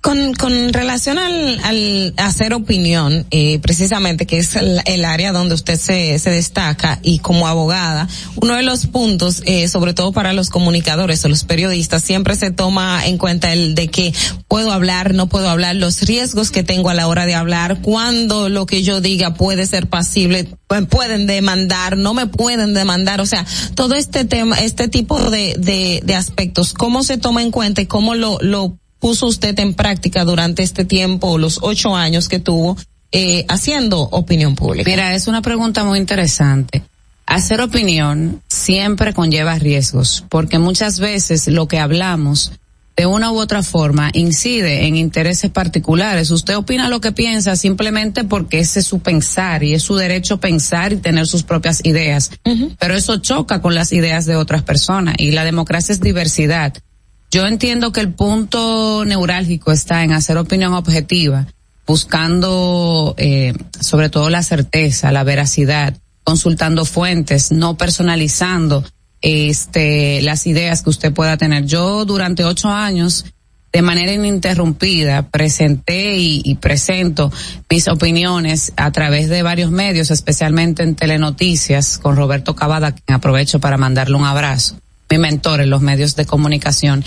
Con, con relación al, al hacer opinión, eh, precisamente, que es el, área donde usted se, se destaca y como abogada, uno de los puntos, eh, sobre todo para los comunicadores o los periodistas, siempre se toma en cuenta el de que puedo hablar, no puedo hablar, los riesgos que tengo a la hora de hablar, cuando lo que yo diga puede ser pasible, pu- pueden demandar, no me pueden demandar, o sea, todo este tema, este tipo de, de, de aspectos, cómo se toma en cuenta y cómo lo, lo puso usted en práctica durante este tiempo, los ocho años que tuvo eh, haciendo opinión pública? Mira, es una pregunta muy interesante. Hacer opinión siempre conlleva riesgos, porque muchas veces lo que hablamos de una u otra forma incide en intereses particulares. Usted opina lo que piensa simplemente porque ese es su pensar y es su derecho pensar y tener sus propias ideas. Pero eso choca con las ideas de otras personas y la democracia es diversidad. Yo entiendo que el punto neurálgico está en hacer opinión objetiva, buscando eh, sobre todo la certeza, la veracidad, consultando fuentes, no personalizando este las ideas que usted pueda tener. Yo durante ocho años de manera ininterrumpida presenté y, y presento mis opiniones a través de varios medios, especialmente en Telenoticias, con Roberto Cavada, quien aprovecho para mandarle un abrazo mi mentor en los medios de comunicación.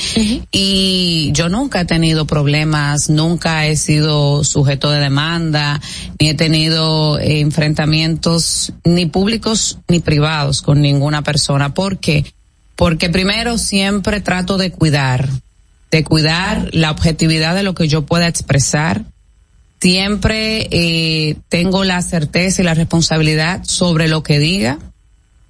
Y yo nunca he tenido problemas, nunca he sido sujeto de demanda, ni he tenido eh, enfrentamientos ni públicos ni privados con ninguna persona. ¿Por qué? Porque primero siempre trato de cuidar, de cuidar la objetividad de lo que yo pueda expresar. Siempre eh, tengo la certeza y la responsabilidad sobre lo que diga.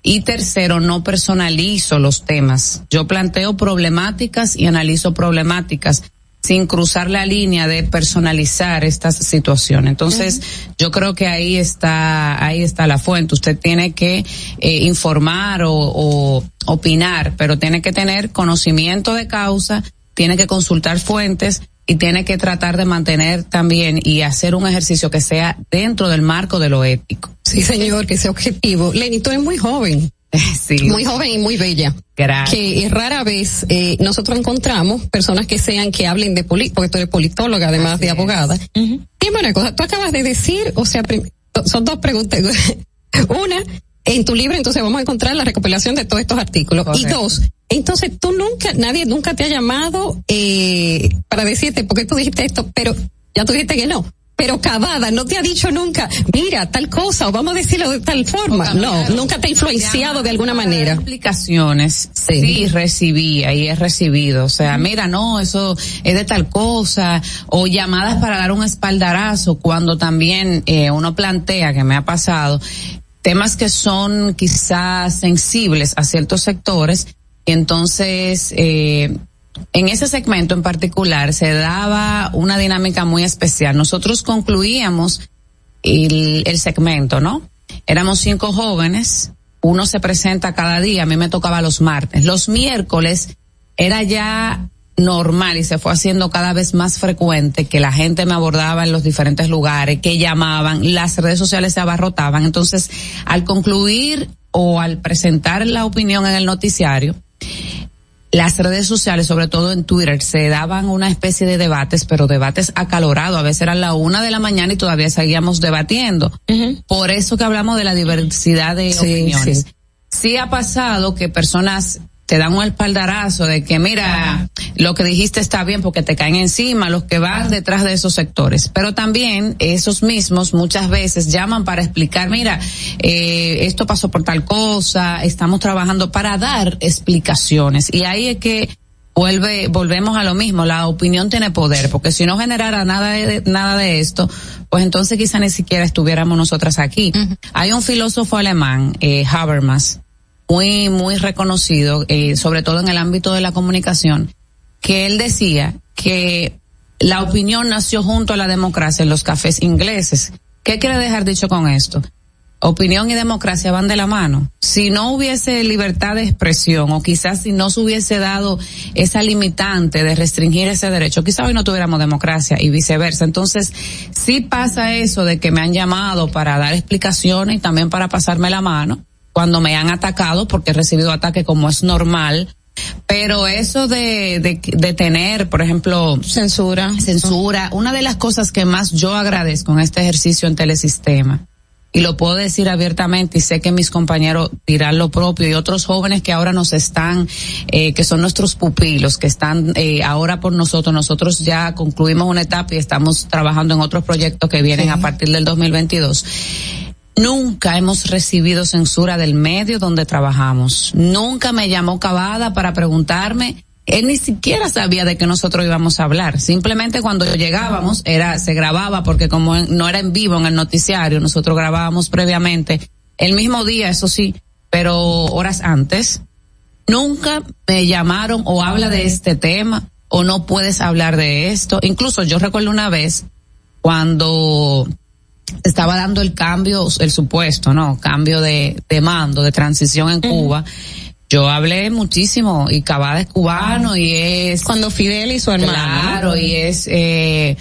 Y tercero, no personalizo los temas. Yo planteo problemáticas y analizo problemáticas sin cruzar la línea de personalizar estas situaciones. Entonces, yo creo que ahí está, ahí está la fuente. Usted tiene que eh, informar o, o opinar, pero tiene que tener conocimiento de causa, tiene que consultar fuentes y tiene que tratar de mantener también y hacer un ejercicio que sea dentro del marco de lo ético. Sí, señor, que sea objetivo. Lenny, tú eres muy joven. Sí. Muy joven y muy bella. Gracias. Que es rara vez eh, nosotros encontramos personas que sean que hablen de política, porque tú eres politóloga además de abogada. Dime una cosa, tú acabas de decir, o sea, son dos preguntas. una, en tu libro entonces vamos a encontrar la recopilación de todos estos artículos. Y dos, entonces tú nunca, nadie nunca te ha llamado eh, para decirte por qué tú dijiste esto, pero ya tú dijiste que no. Pero Cavada no te ha dicho nunca, mira, tal cosa, o vamos a decirlo de tal forma. No, nunca te ha influenciado de alguna manera. explicaciones sí. recibía y he recibido. O sea, mira, no, eso es de tal cosa. O llamadas para dar un espaldarazo cuando también eh, uno plantea, que me ha pasado, temas que son quizás sensibles a ciertos sectores. Entonces, eh, en ese segmento en particular se daba una dinámica muy especial. Nosotros concluíamos el, el segmento, ¿no? Éramos cinco jóvenes, uno se presenta cada día, a mí me tocaba los martes. Los miércoles era ya normal y se fue haciendo cada vez más frecuente que la gente me abordaba en los diferentes lugares, que llamaban, las redes sociales se abarrotaban. Entonces, al concluir o al presentar la opinión en el noticiario, las redes sociales, sobre todo en Twitter, se daban una especie de debates, pero debates acalorados. A veces eran la una de la mañana y todavía seguíamos debatiendo. Por eso que hablamos de la diversidad de opiniones. sí. Sí. ha pasado que personas te dan un espaldarazo de que mira, lo que dijiste está bien porque te caen encima los que van detrás de esos sectores. Pero también esos mismos muchas veces llaman para explicar, mira, eh, esto pasó por tal cosa, estamos trabajando para dar explicaciones. Y ahí es que vuelve, volvemos a lo mismo, la opinión tiene poder, porque si no generara nada de, nada de esto, pues entonces quizá ni siquiera estuviéramos nosotras aquí. Hay un filósofo alemán, eh, Habermas, muy, muy reconocido, eh, sobre todo en el ámbito de la comunicación, que él decía que la opinión nació junto a la democracia en los cafés ingleses. ¿Qué quiere dejar dicho con esto? Opinión y democracia van de la mano. Si no hubiese libertad de expresión o quizás si no se hubiese dado esa limitante de restringir ese derecho, quizás hoy no tuviéramos democracia y viceversa. Entonces, sí pasa eso de que me han llamado para dar explicaciones y también para pasarme la mano cuando me han atacado porque he recibido ataque como es normal. Pero eso de, de, de tener, por ejemplo, censura, censura, una de las cosas que más yo agradezco en este ejercicio en Telesistema, y lo puedo decir abiertamente y sé que mis compañeros dirán lo propio y otros jóvenes que ahora nos están, eh, que son nuestros pupilos, que están eh, ahora por nosotros, nosotros ya concluimos una etapa y estamos trabajando en otros proyectos que vienen a partir del 2022. Nunca hemos recibido censura del medio donde trabajamos. Nunca me llamó Cavada para preguntarme. Él ni siquiera sabía de que nosotros íbamos a hablar. Simplemente cuando llegábamos era se grababa porque como no era en vivo en el noticiario, nosotros grabábamos previamente el mismo día, eso sí, pero horas antes. Nunca me llamaron o habla de este tema o no puedes hablar de esto. Incluso yo recuerdo una vez cuando estaba dando el cambio, el supuesto, ¿no? Cambio de, de mando, de transición en Cuba. Yo hablé muchísimo y Cavada es cubano y es... Cuando Fidel y su hermano. Claro, y es... Eh,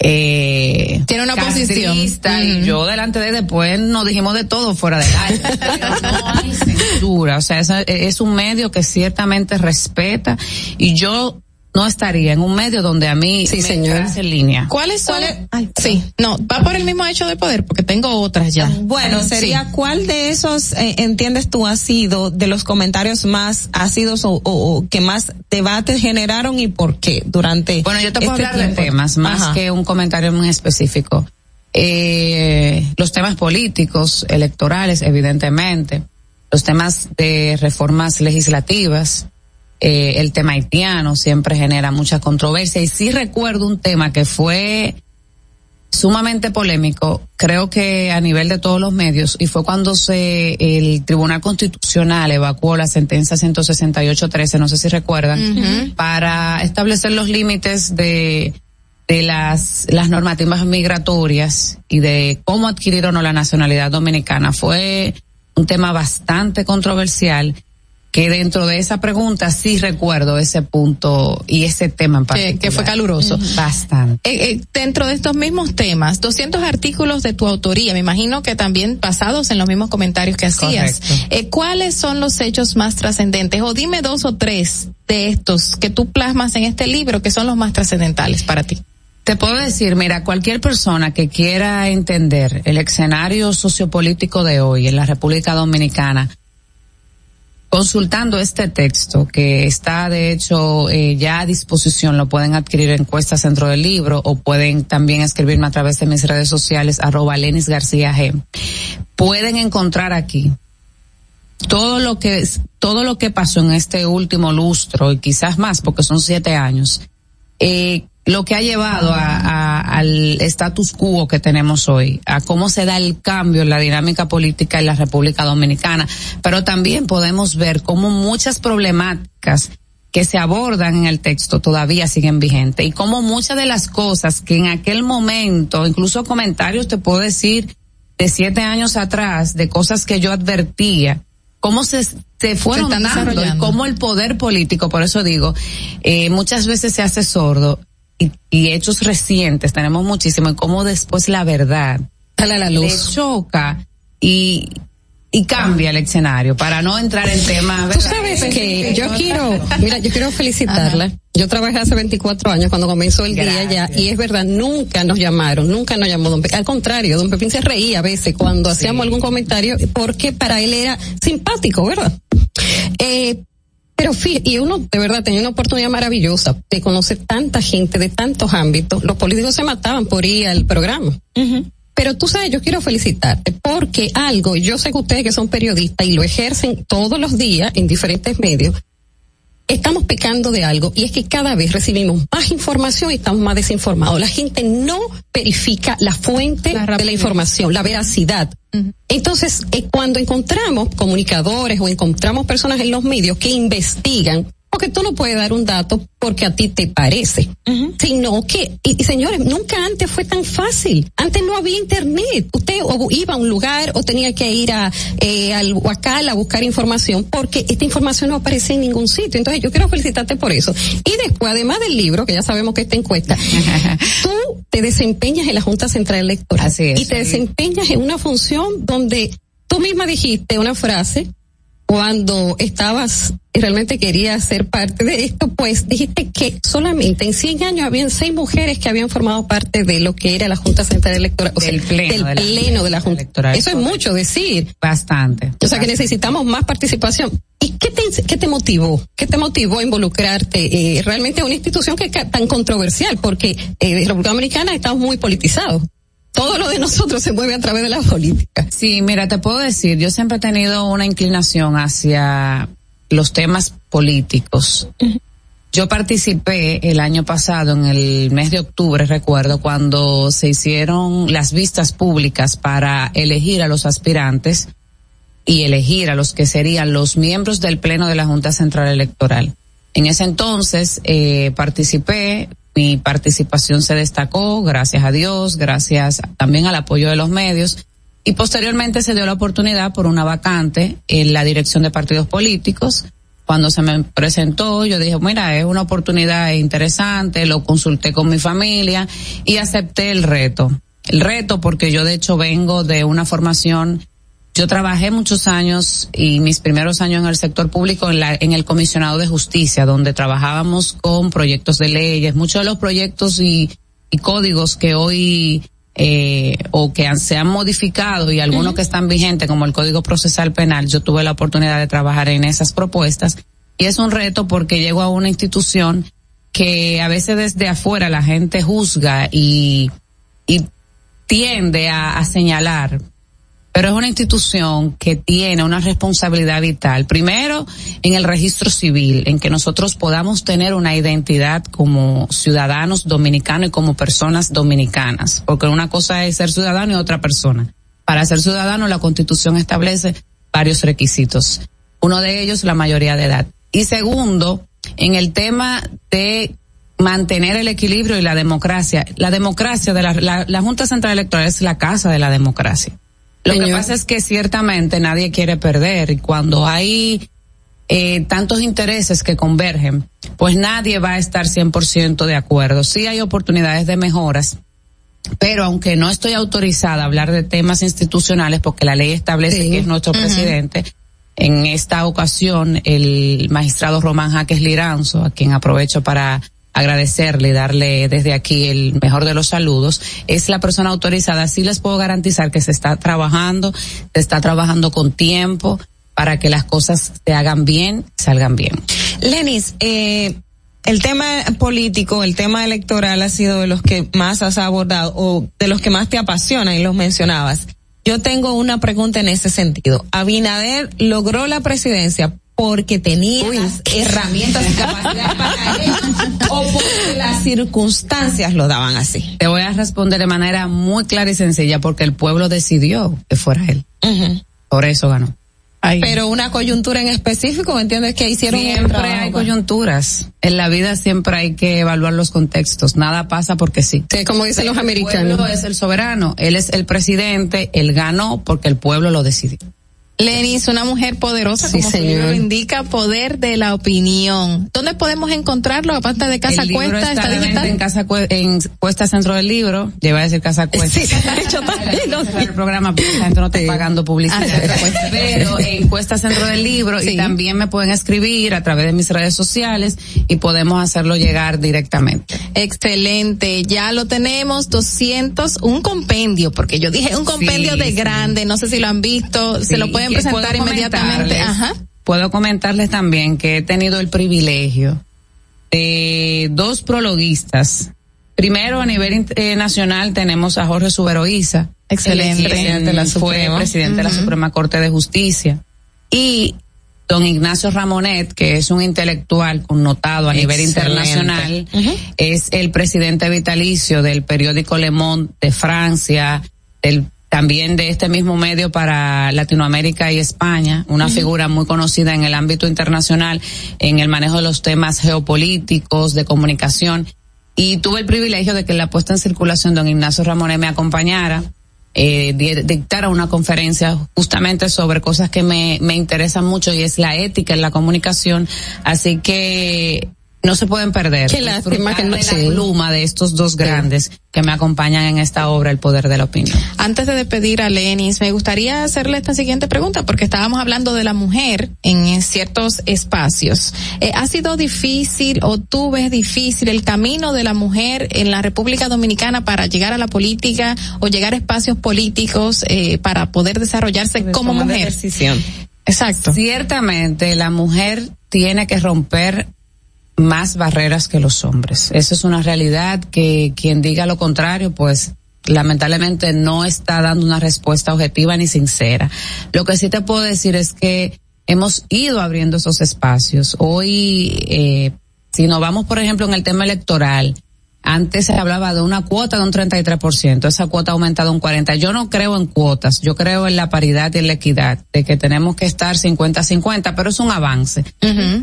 eh, Tiene una posición. y yo delante de después nos dijimos de todo fuera del aire. No hay censura, o sea, es, es un medio que ciertamente respeta y yo no estaría en un medio donde a mí Sí, me señor. en línea. ¿Cuáles son? sí, no, va por el mismo hecho de poder, porque tengo otras ya. Bueno, sería Sí. cuál de esos eh, entiendes tú ha sido de los comentarios más ácidos o, o- o que más debates generaron y por qué durante Bueno, yo te puedo este hablar de temas más Ajá. que un comentario muy específico. Eh, los temas políticos, electorales, evidentemente, los temas de reformas legislativas, eh, el tema haitiano siempre genera mucha controversia. Y sí recuerdo un tema que fue sumamente polémico, creo que a nivel de todos los medios, y fue cuando se el Tribunal Constitucional evacuó la sentencia 168-13, no sé si recuerdan, para establecer los límites de de las las normativas migratorias y de cómo adquirir o no la nacionalidad dominicana. Fue un tema bastante controversial que dentro de esa pregunta sí recuerdo ese punto y ese tema en particular. Que, que fue caluroso. Bastante. Eh, eh, dentro de estos mismos temas, 200 artículos de tu autoría, me imagino que también basados en los mismos comentarios que hacías. Eh, ¿Cuáles son los hechos más trascendentes? O dime dos o tres de estos que tú plasmas en este libro que son los más trascendentales para ti. Te puedo decir, mira, cualquier persona que quiera entender el escenario sociopolítico de hoy en la República Dominicana, consultando este texto que está de hecho eh, ya a disposición, lo pueden adquirir en Cuesta Centro del Libro o pueden también escribirme a través de mis redes sociales arroba Lenis García G. Pueden encontrar aquí todo lo que todo lo que pasó en este último lustro y quizás más porque son siete años eh, lo que ha llevado a, a- al status quo que tenemos hoy, a cómo se da el cambio en la dinámica política en la República Dominicana, pero también podemos ver cómo muchas problemáticas que se abordan en el texto todavía siguen vigentes y cómo muchas de las cosas que en aquel momento, incluso comentarios te puedo decir de siete años atrás, de cosas que yo advertía, cómo se, se fueron están dando y cómo el poder político, por eso digo, eh, muchas veces se hace sordo y, y hechos recientes tenemos muchísimo y cómo después la verdad Sale a la le luz. choca y y cambia el escenario para no entrar en temas Tú sabes que yo quiero, mira, yo quiero felicitarla. Yo trabajé hace 24 años cuando comenzó el día ya y es verdad, nunca nos llamaron, nunca nos llamó Don Pepín. Al contrario, Don Pepín se reía a veces cuando hacíamos algún comentario porque para él era simpático, ¿verdad? Eh, pero fí- y uno de verdad tenía una oportunidad maravillosa de conocer tanta gente de tantos ámbitos. Los políticos se mataban por ir al programa. Pero tú sabes, yo quiero felicitarte porque algo, yo sé que ustedes que son periodistas y lo ejercen todos los días en diferentes medios, estamos pecando de algo y es que cada vez recibimos más información y estamos más desinformados. La gente no verifica la fuente de la información, la veracidad. Entonces, eh, cuando encontramos comunicadores o encontramos personas en los medios que investigan, porque tú no puedes dar un dato porque a ti te parece, sino que, y, y señores, nunca antes fue tan fácil. Antes no había internet. Usted o iba a un lugar o tenía que ir a eh, al Huacal a buscar información porque esta información no aparece en ningún sitio. Entonces yo quiero felicitarte por eso. Y después, además del libro, que ya sabemos que esta encuesta, tú te desempeñas en la Junta Central Electoral y te desempeñas en una función donde tú misma dijiste una frase cuando estabas y realmente querías ser parte de esto, pues dijiste que solamente en 100 años habían seis mujeres que habían formado parte de lo que era la Junta Central Electoral, o sea, pleno del de la pleno de la Junta. Eso es mucho decir. Bastante. O sea que necesitamos más participación. ¿Y qué te, qué te motivó? ¿Qué te motivó a involucrarte eh, realmente en una institución que es tan controversial? Porque eh, República Dominicana estamos muy politizados. Todo lo de nosotros se mueve a través de la política. Sí, mira, te puedo decir, yo siempre he tenido una inclinación hacia los temas políticos. Yo participé el año pasado, en el mes de octubre, recuerdo, cuando se hicieron las vistas públicas para elegir a los aspirantes y elegir a los que serían los miembros del Pleno de la Junta Central Electoral. En ese entonces eh, participé, mi participación se destacó, gracias a Dios, gracias también al apoyo de los medios, y posteriormente se dio la oportunidad por una vacante en la dirección de partidos políticos. Cuando se me presentó, yo dije, mira, es una oportunidad interesante, lo consulté con mi familia y acepté el reto. El reto porque yo de hecho vengo de una formación yo trabajé muchos años y mis primeros años en el sector público en, la, en el comisionado de justicia, donde trabajábamos con proyectos de leyes, muchos de los proyectos y, y códigos que hoy eh, o que han- se han modificado y algunos que están vigentes, como el Código Procesal Penal, yo tuve la oportunidad de trabajar en esas propuestas. Y es un reto porque llego a una institución que a veces desde afuera la gente juzga y, y tiende a, a señalar, pero es una institución que tiene una responsabilidad vital. Primero, en el registro civil, en que nosotros podamos tener una identidad como ciudadanos dominicanos y como personas dominicanas, porque una cosa es ser ciudadano y otra persona. Para ser ciudadano, la constitución establece varios requisitos. Uno de ellos, la mayoría de edad. Y segundo, en el tema de mantener el equilibrio y la democracia. La democracia de la, la, la Junta Central Electoral es la casa de la democracia. Lo que pasa es que ciertamente nadie quiere perder y cuando hay eh, tantos intereses que convergen, pues nadie va a estar 100% de acuerdo. Sí hay oportunidades de mejoras, pero aunque no estoy autorizada a hablar de temas institucionales porque la ley establece que es nuestro presidente, en esta ocasión el magistrado Román Jaques Liranzo, a quien aprovecho para agradecerle y darle desde aquí el mejor de los saludos, es la persona autorizada. Sí les puedo garantizar que se está trabajando, se está trabajando con tiempo para que las cosas se hagan bien, salgan bien. Lenis, eh, el tema político, el tema electoral ha sido de los que más has abordado o de los que más te apasiona y los mencionabas. Yo tengo una pregunta en ese sentido. Abinader logró la presidencia porque tenía las herramientas y capacidades para ello o porque las circunstancias lo daban así. Te voy a responder de manera muy clara y sencilla porque el pueblo decidió que fuera él. Por eso ganó. Pero una coyuntura en específico, ¿entiendes? Que hicieron Siempre trabajo, hay coyunturas. En la vida siempre hay que evaluar los contextos. Nada pasa porque sí. como dicen los El americanos. pueblo es el soberano. Él es el presidente. Él ganó porque el pueblo lo decidió. Lenis, una mujer poderosa, Sí, como su señor. libro indica, poder de la opinión. ¿Dónde podemos encontrarlo? Aparte de Casa el libro Cuesta, está, digital. en Casa en Cuesta Centro del Libro. Lleva a decir Casa Cuesta. el programa porque la gente no está pagando publicidad. Pero en Cuesta Centro del Libro y también me pueden escribir a través de mis redes sociales y podemos hacerlo llegar directamente. Excelente, ya lo tenemos, 200, un compendio, porque yo dije un compendio Sí, de sí. grande, no sé si lo han visto, se Sí, lo pueden y presentar puedo inmediatamente. Ajá. Puedo comentarles también que he tenido el privilegio de dos prologuistas. Primero, a nivel eh, nacional, tenemos a Jorge Suberoiza. Excelente. Presidente de la Fue Suprema, presidente de la. Suprema Corte de Justicia. Y don Ignacio Ramonet, que es un intelectual connotado a nivel Excelente. internacional, es el presidente vitalicio del periódico Le Monde de Francia, del también de este mismo medio para Latinoamérica y España, una figura muy conocida en el ámbito internacional en el manejo de los temas geopolíticos, de comunicación. Y tuve el privilegio de que la puesta en circulación don Ignacio Ramonet me acompañara, eh, di- dictara una conferencia justamente sobre cosas que me, me interesan mucho y es la ética en la comunicación. Así que no se pueden perder. Qué lástima que no- de sí. la pluma de estos dos grandes que me acompañan en esta obra, El Poder de la Opinión. Antes de despedir a Lenis, me gustaría hacerle esta siguiente pregunta porque estábamos hablando de la mujer en ciertos espacios. Eh, ¿Ha sido difícil o tú ves difícil el camino de la mujer en la República Dominicana para llegar a la política o llegar a espacios políticos eh, para poder desarrollarse como mujer? decisión. Exacto. Ciertamente la mujer tiene que romper más barreras que los hombres. Eso es una realidad que quien diga lo contrario, pues lamentablemente no está dando una respuesta objetiva ni sincera. Lo que sí te puedo decir es que hemos ido abriendo esos espacios. Hoy, eh, si nos vamos, por ejemplo, en el tema electoral, antes se hablaba de una cuota de un 33%, esa cuota ha aumentado un 40%. Yo no creo en cuotas, yo creo en la paridad y en la equidad, de que tenemos que estar 50-50, pero es un avance.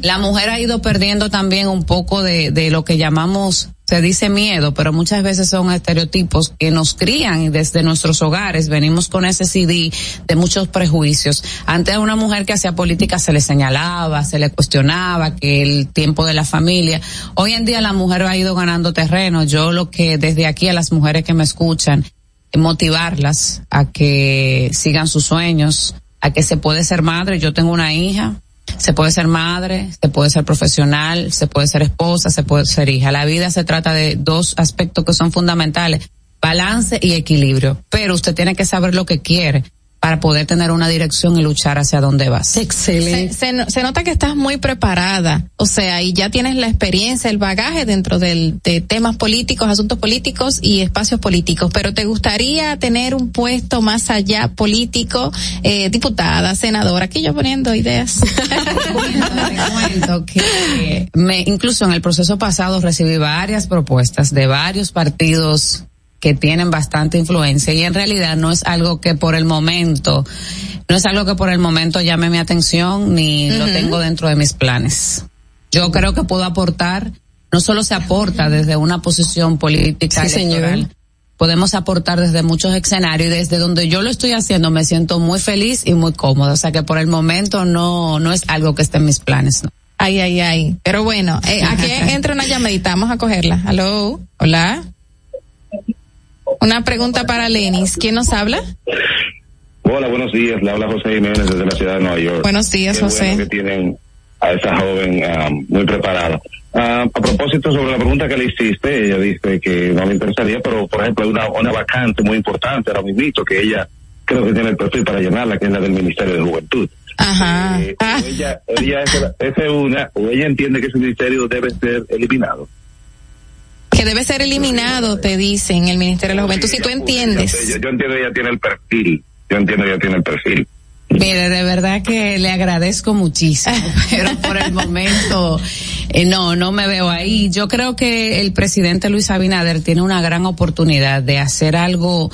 La mujer ha ido perdiendo también un poco de, de lo que llamamos, se dice miedo, pero muchas veces son estereotipos que nos crían y desde nuestros hogares venimos con ese CD de muchos prejuicios. Antes a una mujer que hacía política se le señalaba, se le cuestionaba que el tiempo de la familia. Hoy en día la mujer ha ido ganando terreno. Yo lo que desde aquí a las mujeres que me escuchan, motivarlas a que sigan sus sueños, a que se puede ser madre. Yo tengo una hija, se puede ser madre, se puede ser profesional, se puede ser esposa, se puede ser hija. La vida se trata de dos aspectos que son fundamentales, balance y equilibrio. Pero usted tiene que saber lo que quiere para poder tener una dirección y luchar hacia dónde vas. Se, se no- se nota que estás muy preparada, o sea, y ya tienes la experiencia, el bagaje dentro del, de temas políticos, asuntos políticos y espacios políticos, pero ¿te gustaría tener un puesto más allá político, eh, diputada, senadora? Aquí yo poniendo ideas. cuento que me, incluso en el proceso pasado recibí varias propuestas de varios partidos que tienen bastante influencia y en realidad no es algo que por el momento, no es algo que por el momento llame mi atención ni lo tengo dentro de mis planes. Yo creo que puedo aportar, no solo se aporta desde una posición política Sí, electoral, señor. podemos aportar desde muchos escenarios y desde donde yo lo estoy haciendo me siento muy feliz y muy cómoda. O sea que por el momento no, no es algo que esté en mis planes. ¿no? Ay, ay, ay. Pero bueno, eh, aquí entra una llamadita, vamos a cogerla. Aló, hola. Una pregunta para Lenis. ¿Quién nos habla? Hola, buenos días. Le habla José Jiménez desde la ciudad de Nueva York. Buenos días, Qué José. Bueno que tienen a esa joven ah, muy preparada. Ah, a propósito sobre la pregunta que le hiciste, ella dice que no le interesaría, pero por ejemplo hay una, una vacante muy importante ahora mismo que ella creo que tiene el perfil para llenarla, que es la del Ministerio de Juventud. Ajá. Eh, ella, ella es, esa es una, o ella entiende que ese ministerio debe ser eliminado. Que debe ser eliminado, te dicen el Ministerio de la Juventud. Si tú entiendes. Yo, yo entiendo ella tiene el perfil. Yo entiendo ella tiene el perfil. Mire, de verdad que le agradezco muchísimo, pero por el momento eh, no, no me veo ahí. Yo creo que el presidente Luis Abinader tiene una gran oportunidad de hacer algo,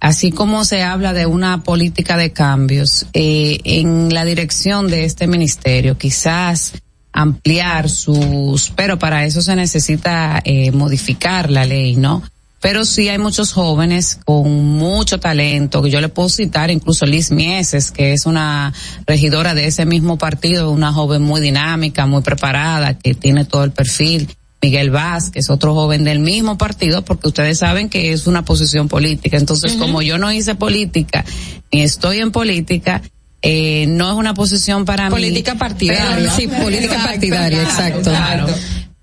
así como se habla de una política de cambios eh, en la dirección de este ministerio, quizás ampliar sus, pero para eso se necesita eh, modificar la ley, ¿no? Pero sí hay muchos jóvenes con mucho talento, que yo le puedo citar incluso Liz Mieses, que es una regidora de ese mismo partido, una joven muy dinámica, muy preparada, que tiene todo el perfil. Miguel Vázquez, otro joven del mismo partido, porque ustedes saben que es una posición política. Entonces, como yo no hice política, ni estoy en política, eh, no es una posición para mí. Política partidaria. Pero- Sí, política partidaria, exacto. Claro.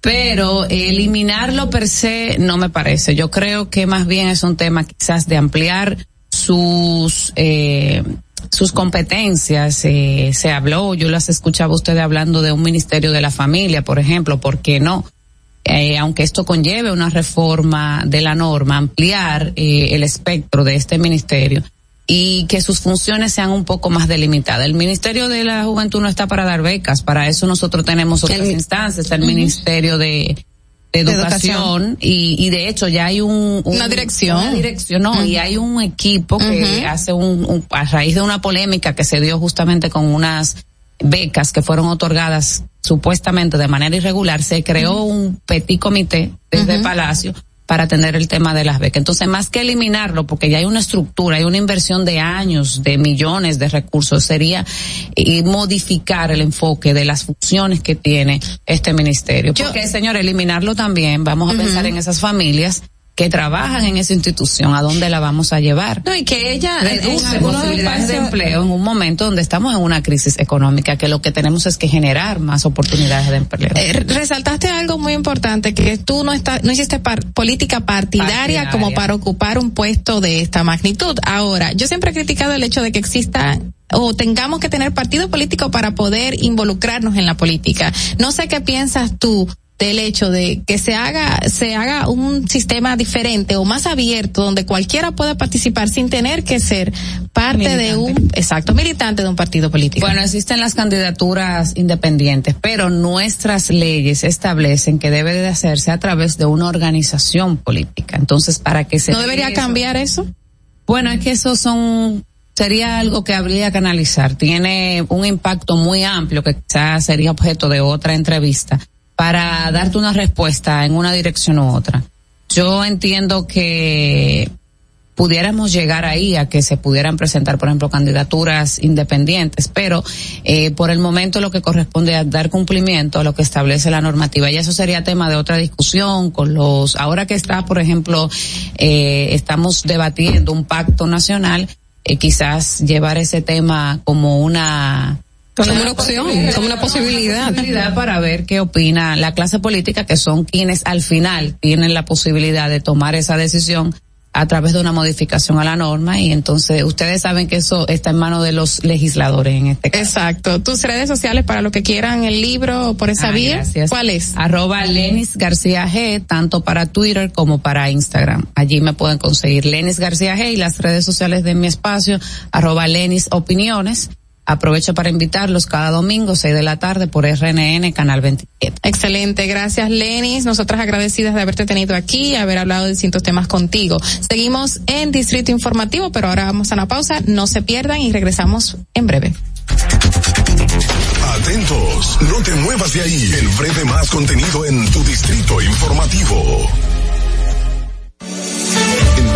Pero eliminarlo per se no me parece. Yo creo que más bien es un tema quizás de ampliar sus eh, sus competencias. Eh, se habló, yo las escuchaba ustedes hablando de un ministerio de la familia, por ejemplo. ¿Por qué no? Eh, aunque esto conlleve una reforma de la norma, ampliar eh, el espectro de este ministerio. Y que sus funciones sean un poco más delimitadas. El Ministerio de la Juventud no está para dar becas, para eso nosotros tenemos otras instancias, el Ministerio de, de De educación. Y, y de hecho ya hay un, un- Una dirección. una dirección no y hay un equipo que hace un, un- a raíz de una polémica que se dio justamente con unas becas que fueron otorgadas supuestamente de manera irregular se creó un petit comité desde el Palacio para atender el tema de las becas. Entonces, más que eliminarlo, porque ya hay una estructura, hay una inversión de años, de millones de recursos, sería eh, modificar el enfoque de las funciones que tiene este ministerio. Porque, señor, eliminarlo también, vamos a pensar en esas familias que trabajan en esa institución, ¿a dónde la vamos a llevar? No, y que ella reduce posibilidades de empleo en un momento donde estamos en una crisis económica, que lo que tenemos es que generar más oportunidades de empleo. Eh, resaltaste algo muy importante, que tú no estás, no hiciste par- política partidaria, Partidaria. como para ocupar un puesto de esta magnitud. Ahora, yo siempre he criticado el hecho de que exista o tengamos que tener partido político para poder involucrarnos en la política. No sé qué piensas tú del hecho de que se haga se haga un sistema diferente o más abierto donde cualquiera pueda participar sin tener que ser parte de un exacto militante de un partido político. Bueno, existen las candidaturas independientes, pero nuestras leyes establecen que debe de hacerse a través de una organización política. Entonces, para que se ¿No debería cambiar eso? Bueno, es que eso son sería algo que habría que analizar. Tiene un impacto muy amplio que quizás sería objeto de otra entrevista para darte una respuesta en una dirección u otra. Yo entiendo que pudiéramos llegar ahí a que se pudieran presentar, por ejemplo, candidaturas independientes, pero eh, por el momento lo que corresponde es dar cumplimiento a lo que establece la normativa y eso sería tema de otra discusión con los, ahora que está, por ejemplo, eh, estamos debatiendo un pacto nacional, eh, quizás llevar ese tema como una Como una opción, como una posibilidad. para ver qué opina la clase política, que son quienes al final tienen la posibilidad de tomar esa decisión a través de una modificación a la norma y entonces ustedes saben que eso está en manos de los legisladores en este caso. Exacto. Tus redes sociales para lo que quieran el libro por esa Ah, vía. gracias. ¿Cuál es? Arroba Lenis García G, tanto para Twitter como para Instagram. Allí me pueden conseguir Lenis García G y las redes sociales de mi espacio, arroba Lenis Opiniones. Aprovecho para invitarlos cada domingo, 6 de la tarde, por RNN, Canal 27. Excelente, gracias Lenis. Nosotras agradecidas de haberte tenido aquí y haber hablado de distintos temas contigo. Seguimos en Distrito Informativo, pero ahora vamos a una pausa. No se pierdan y regresamos en breve. Atentos, no te muevas de ahí. El breve más contenido en tu distrito informativo.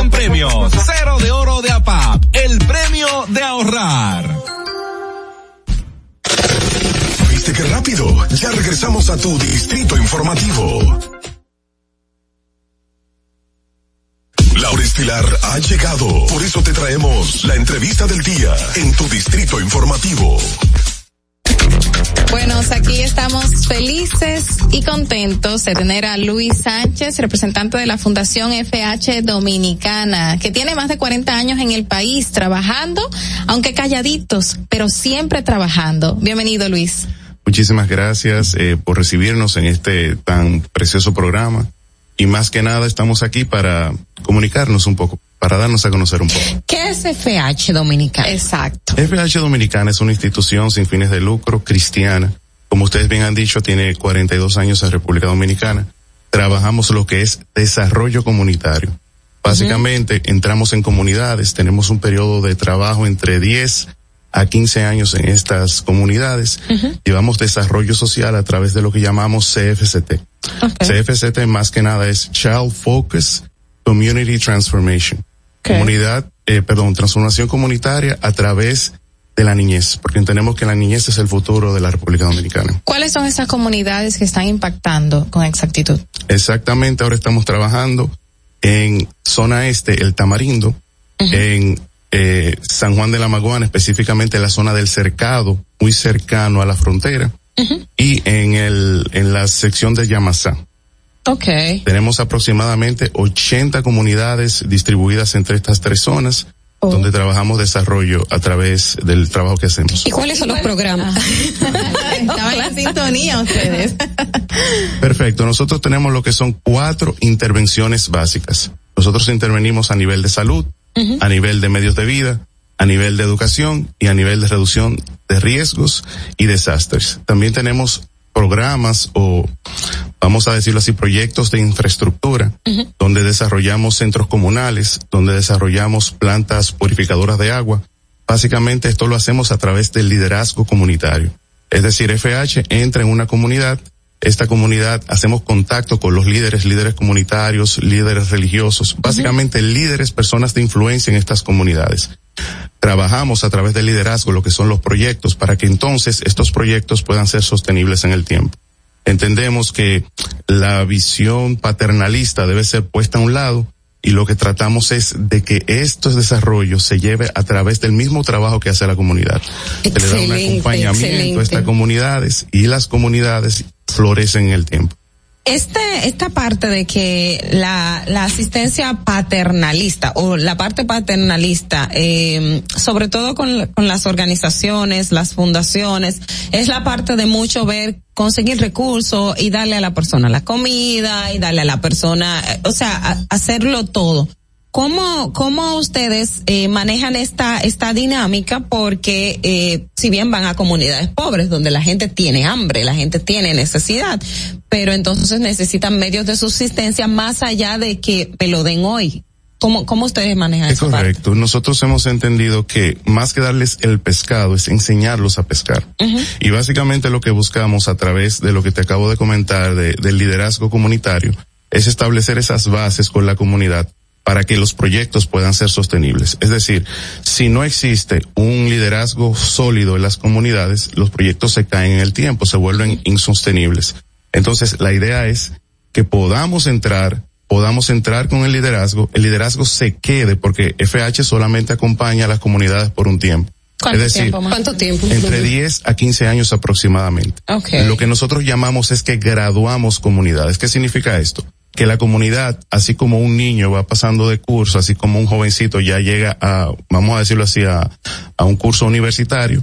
en premios. Cero de oro de APAP, el premio de ahorrar. ¿Viste qué rápido? Ya regresamos a tu Distrito Informativo. Laura Estilar ha llegado. Por eso te traemos la entrevista del día en tu Distrito Informativo. Bueno, aquí estamos felices y contentos de tener a Luis Sánchez, representante de la Fundación FH Dominicana, que tiene más de 40 años en el país trabajando, aunque calladitos, pero siempre trabajando. Bienvenido, Luis. Muchísimas gracias eh, por recibirnos en este tan precioso programa. Y más que nada estamos aquí para comunicarnos un poco, para darnos a conocer un poco. ¿Qué es FH Dominicana? Exacto. FH Dominicana es una institución sin fines de lucro cristiana. Como ustedes bien han dicho, tiene 42 años en República Dominicana. Trabajamos lo que es desarrollo comunitario. Básicamente entramos en comunidades, tenemos un periodo de trabajo entre 10 a 15 años en estas comunidades. Llevamos desarrollo social a través de lo que llamamos CFCT. CFCT más que nada es Child Focus Community Transformation. Comunidad, eh, perdón, transformación comunitaria a través de la niñez, porque entendemos que la niñez es el futuro de la República Dominicana. ¿Cuáles son esas comunidades que están impactando con exactitud? Exactamente, ahora estamos trabajando en zona este, el Tamarindo, en eh, San Juan de la Maguana, específicamente la zona del cercado, muy cercano a la frontera, y en el, en la sección de Yamasá. Ok. Tenemos aproximadamente 80 comunidades distribuidas entre estas tres zonas, donde trabajamos desarrollo a través del trabajo que hacemos. ¿Y cuáles son los programas? Estaban en sintonía ustedes. Perfecto. Nosotros tenemos lo que son cuatro intervenciones básicas. Nosotros intervenimos a nivel de salud, a nivel de medios de vida, a nivel de educación y a nivel de reducción de riesgos y desastres. También tenemos programas o vamos a decirlo así, proyectos de infraestructura, donde desarrollamos centros comunales, donde desarrollamos plantas purificadoras de agua. Básicamente esto lo hacemos a través del liderazgo comunitario. Es decir, FH entra en una comunidad, esta comunidad hacemos contacto con los líderes, líderes comunitarios, líderes religiosos, básicamente líderes, personas de influencia en estas comunidades. Trabajamos a través del liderazgo lo que son los proyectos para que entonces estos proyectos puedan ser sostenibles en el tiempo. Entendemos que la visión paternalista debe ser puesta a un lado y lo que tratamos es de que estos desarrollos se lleve a través del mismo trabajo que hace la comunidad. Se le da un Excelente, acompañamiento a excelente. estas comunidades y las comunidades florecen en el tiempo. Este, esta parte de que la, la asistencia paternalista o la parte paternalista, eh, sobre todo con, con las organizaciones, las fundaciones, es la parte de mucho ver conseguir recursos y darle a la persona la comida y darle a la persona, o sea, hacerlo todo. ¿Cómo, cómo ustedes eh, manejan esta, esta dinámica? Porque eh, si bien van a comunidades pobres donde la gente tiene hambre, la gente tiene necesidad, pero entonces necesitan medios de subsistencia más allá de que me lo den hoy. ¿Cómo, cómo ustedes manejan Es esa parte? correcto. Nosotros hemos entendido que más que darles el pescado es enseñarlos a pescar. Y básicamente lo que buscamos a través de lo que te acabo de comentar de- del liderazgo comunitario es establecer esas bases con la comunidad para que los proyectos puedan ser sostenibles. Es decir, si no existe un liderazgo sólido en las comunidades, los proyectos se caen en el tiempo, se vuelven insostenibles. Entonces, la idea es que podamos entrar, podamos entrar con el liderazgo, el liderazgo se quede porque FH solamente acompaña a las comunidades por un tiempo. ¿Cuánto es decir, tiempo? ¿Cuánto tiempo? entre 10 a 15 años aproximadamente. Okay. Lo que nosotros llamamos es que graduamos comunidades. ¿Qué significa esto? Que la comunidad, así como un niño va pasando de curso, así como un jovencito ya llega a, vamos a decirlo así, a, a un curso universitario,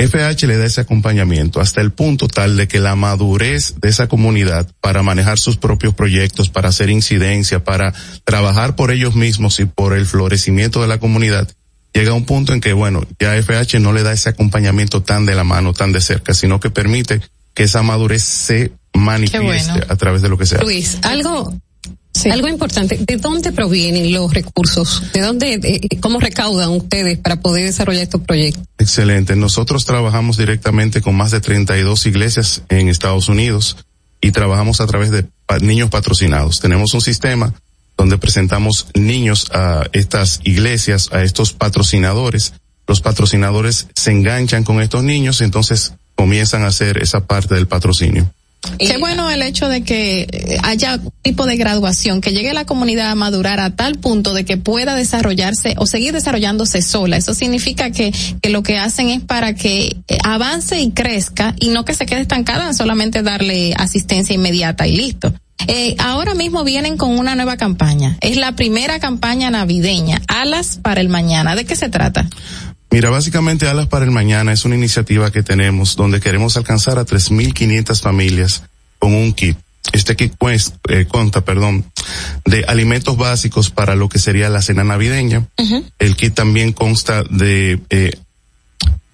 FH le da ese acompañamiento hasta el punto tal de que la madurez de esa comunidad para manejar sus propios proyectos, para hacer incidencia, para trabajar por ellos mismos y por el florecimiento de la comunidad, llega a un punto en que, bueno, ya FH no le da ese acompañamiento tan de la mano, tan de cerca, sino que permite que esa madurez se manifieste bueno. a través de lo que sea. Luis, algo, algo importante. ¿De dónde provienen los recursos? ¿De dónde, cómo recaudan ustedes para poder desarrollar estos proyectos? Excelente. Nosotros trabajamos directamente con más de 32 iglesias en Estados Unidos y trabajamos a través de niños patrocinados. Tenemos un sistema donde presentamos niños a estas iglesias, a estos patrocinadores. Los patrocinadores se enganchan con estos niños y entonces comienzan a hacer esa parte del patrocinio. Qué bueno el hecho de que eh, haya tipo de graduación, que llegue la comunidad a madurar a tal punto de que pueda desarrollarse o seguir desarrollándose sola. Eso significa que, que lo que hacen es para que eh, avance y crezca y no que se quede estancada en solamente darle asistencia inmediata y listo. Eh, ahora mismo vienen con una nueva campaña. Es la primera campaña navideña, Alas para el Mañana. ¿De qué se trata? Mira, básicamente Alas para el Mañana es una iniciativa que tenemos donde queremos alcanzar a 3.500 familias con un kit. Este kit pues, eh, consta, perdón, de alimentos básicos para lo que sería la cena navideña. El kit también consta de eh,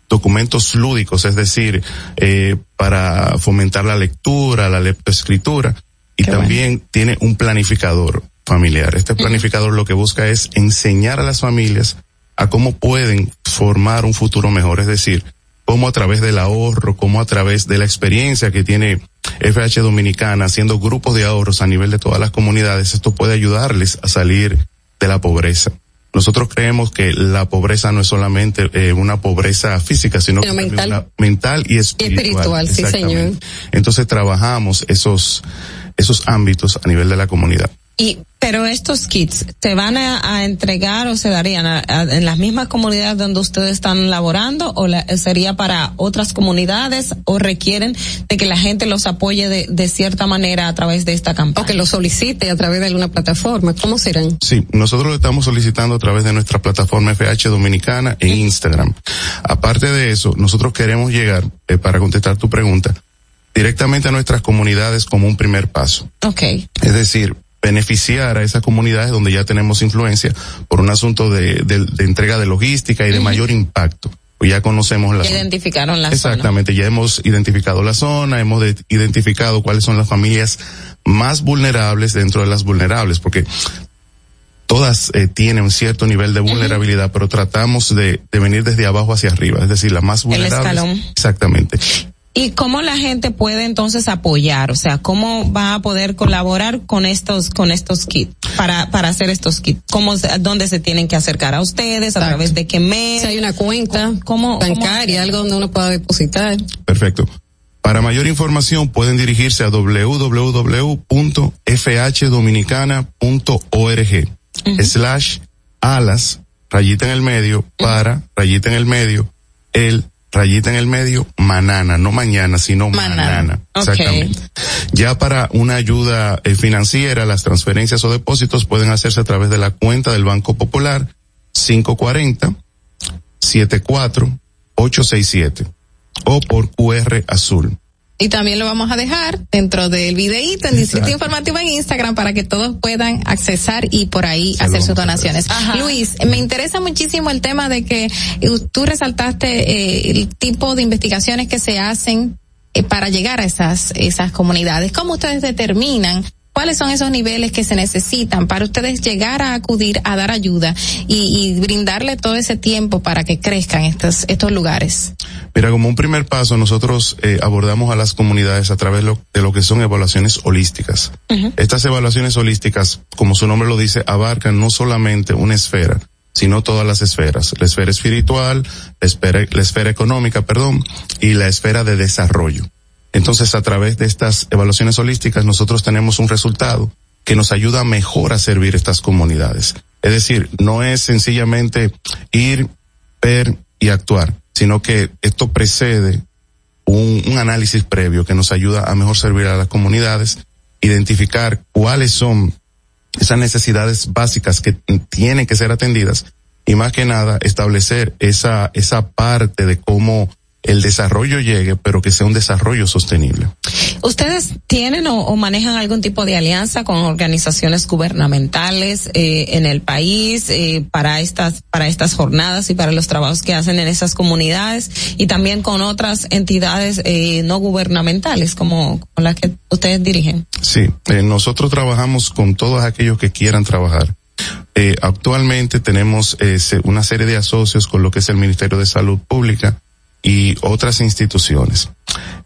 documentos lúdicos, es decir, eh, para fomentar la lectura, la leptoescritura, y también tiene un planificador familiar. Este planificador lo que busca es enseñar a las familias a cómo pueden formar un futuro mejor, es decir, cómo a través del ahorro, cómo a través de la experiencia que tiene FH Dominicana haciendo grupos de ahorros a nivel de todas las comunidades, esto puede ayudarles a salir de la pobreza. Nosotros creemos que la pobreza no es solamente eh, una pobreza física, sino que mental. una mental y espiritual. espiritual, sí, señor. Entonces trabajamos esos esos ámbitos a nivel de la comunidad. Y, pero estos kits, ¿se van a, a entregar o se darían a- a- en las mismas comunidades donde ustedes están laborando o la- sería para otras comunidades o requieren de que la gente los apoye de, de cierta manera a través de esta campaña? O que lo solicite a través de alguna plataforma. ¿Cómo serán? Sí, nosotros lo estamos solicitando a través de nuestra plataforma FH Dominicana en Instagram. Aparte de eso, nosotros queremos llegar, eh, para contestar tu pregunta, directamente a nuestras comunidades como un primer paso. Ok. Es decir, beneficiar a esas comunidades donde ya tenemos influencia por un asunto de, de- de entrega de logística y de mayor impacto. Pues ya conocemos la Ya zona. identificaron la zona. Exactamente, ya hemos identificado la zona, hemos de- identificado cuáles son las familias más vulnerables dentro de las vulnerables, porque todas eh, tienen un cierto nivel de vulnerabilidad, pero tratamos de, de venir desde abajo hacia arriba, es decir, las más El vulnerables. escalón. Exactamente. ¿Y cómo la gente puede entonces apoyar? O sea, ¿cómo va a poder colaborar con estos, con estos kits para, para hacer estos kits? ¿Cómo, se- dónde se tienen que acercar a ustedes? ¿A través de qué mes? Si hay una cuenta ¿Cómo, bancaria, algo donde uno pueda depositar. Perfecto. Para mayor información pueden dirigirse a www.fhdominicana.org slash alas, rayita en el medio, para, rayita en el medio, el rayita en el medio, manana, no mañana, sino manana. Exactamente. Ya para una ayuda eh, financiera, las transferencias o depósitos pueden hacerse a través de la cuenta del Banco Popular 540 74 867 o por QR azul. Y también lo vamos a dejar dentro del videíto en Distrito Informativo en Instagram para que todos puedan accesar y por ahí hacer sus donaciones. Luis, me interesa muchísimo el tema de que eh, tú resaltaste eh, el tipo de investigaciones que se hacen eh, para llegar a esas, esas comunidades. ¿Cómo ustedes determinan cuáles son esos niveles que se necesitan para ustedes llegar a acudir a dar ayuda y, y brindarle todo ese tiempo para que crezcan estos, estos lugares? Mira, como un primer paso, nosotros eh, abordamos a las comunidades a través lo- de lo que son evaluaciones holísticas. Estas evaluaciones holísticas, como su nombre lo dice, abarcan no solamente una esfera, sino todas las esferas. La esfera espiritual, la esfera, la esfera económica, perdón, y la esfera de desarrollo. Entonces, a través de estas evaluaciones holísticas, nosotros tenemos un resultado que nos ayuda mejor a servir estas comunidades. Es decir, no es sencillamente ir, ver y actuar, sino que esto precede un, análisis previo que nos ayuda a mejor servir a las comunidades, identificar cuáles son esas necesidades básicas que tienen que ser atendidas y más que nada establecer esa, esa parte de cómo el desarrollo llegue, pero que sea un desarrollo sostenible. ¿Ustedes tienen o, o manejan algún tipo de alianza con organizaciones gubernamentales eh, en el país eh, para estas para estas jornadas y para los trabajos que hacen en esas comunidades y también con otras entidades eh, no gubernamentales como con las que ustedes dirigen? Sí, eh, nosotros trabajamos con todos aquellos que quieran trabajar. Eh, actualmente tenemos eh, una serie de asocios con lo que es el Ministerio de Salud Pública y otras instituciones.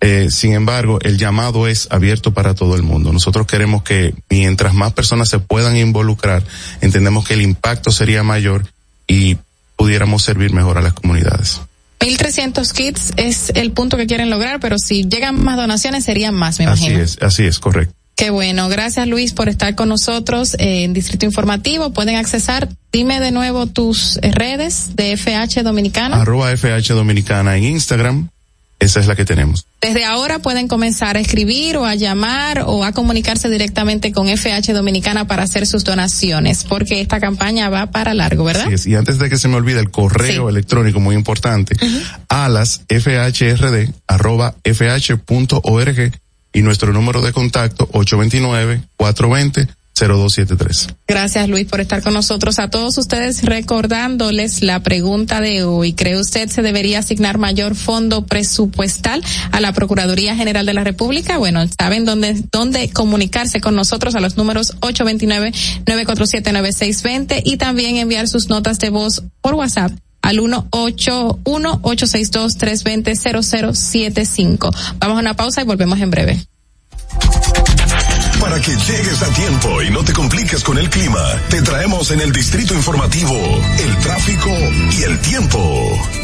Eh, sin embargo, el llamado es abierto para todo el mundo. Nosotros queremos que mientras más personas se puedan involucrar, entendemos que el impacto sería mayor y pudiéramos servir mejor a las comunidades. 1.300 kits es el punto que quieren lograr, pero si llegan más donaciones serían más, me Así imagino. es, así es, correcto. Qué bueno, gracias Luis por estar con nosotros eh, en Distrito Informativo. Pueden accesar, dime de nuevo tus eh, redes de FH Dominicana. Arroba FH Dominicana en Instagram, esa es la que tenemos. Desde ahora pueden comenzar a escribir o a llamar o a comunicarse directamente con FH Dominicana para hacer sus donaciones, porque esta campaña va para largo, ¿verdad? Es. Y antes de que se me olvide el correo electrónico muy importante, alas fhrd arroba fh.org y nuestro número de contacto 829-420-0273. Gracias Luis por estar con nosotros. A todos ustedes recordándoles la pregunta de hoy. ¿Cree usted se debería asignar mayor fondo presupuestal a la Procuraduría General de la República? Bueno, saben dónde, dónde comunicarse con nosotros a los números 829-947-9620 y también enviar sus notas de voz por WhatsApp al 181-862-320-0075. Vamos a una pausa y volvemos en breve. Para que llegues a tiempo y no te compliques con el clima, te traemos en el distrito informativo el tráfico y el tiempo.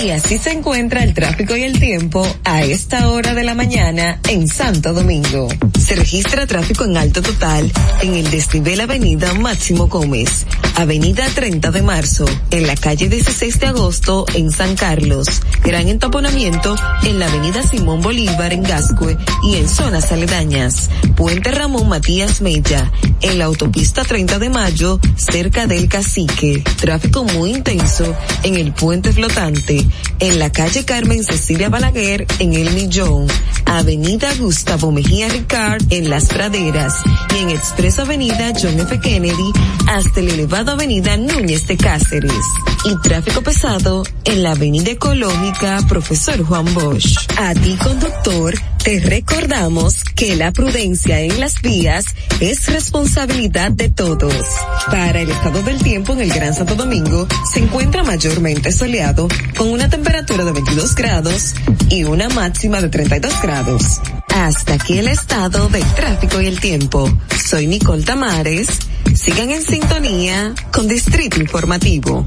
Y así se encuentra el tráfico y el tiempo a esta hora de la mañana en Santo Domingo. Se registra tráfico en alto total en el desnivel Avenida Máximo Gómez, Avenida 30 de Marzo, en la calle 16 de Agosto en San Carlos, gran entaponamiento en la Avenida Simón Bolívar en Gascue y en zonas aledañas, Puente Ramón Matías Mella, en la autopista 30 de Mayo, cerca del Cacique, tráfico muy intenso en el puente flotante, en la calle Carmen Cecilia Balaguer, en El Millón, Avenida Gustavo Mejía Ricard, en Las Praderas, y en Expreso Avenida John F. Kennedy, hasta el elevado Avenida Núñez de Cáceres. Y tráfico pesado en la Avenida Ecológica Profesor Juan Bosch. A ti, conductor, te recordamos que la prudencia en las vías es responsabilidad de todos. Para el estado del tiempo en el Gran Santo Domingo, se encuentra mayormente soleado con una temperatura de 22 grados y una máxima de 32 grados. Hasta aquí el estado del tráfico y el tiempo. Soy Nicole Tamares. Sigan en sintonía con Distrito Informativo.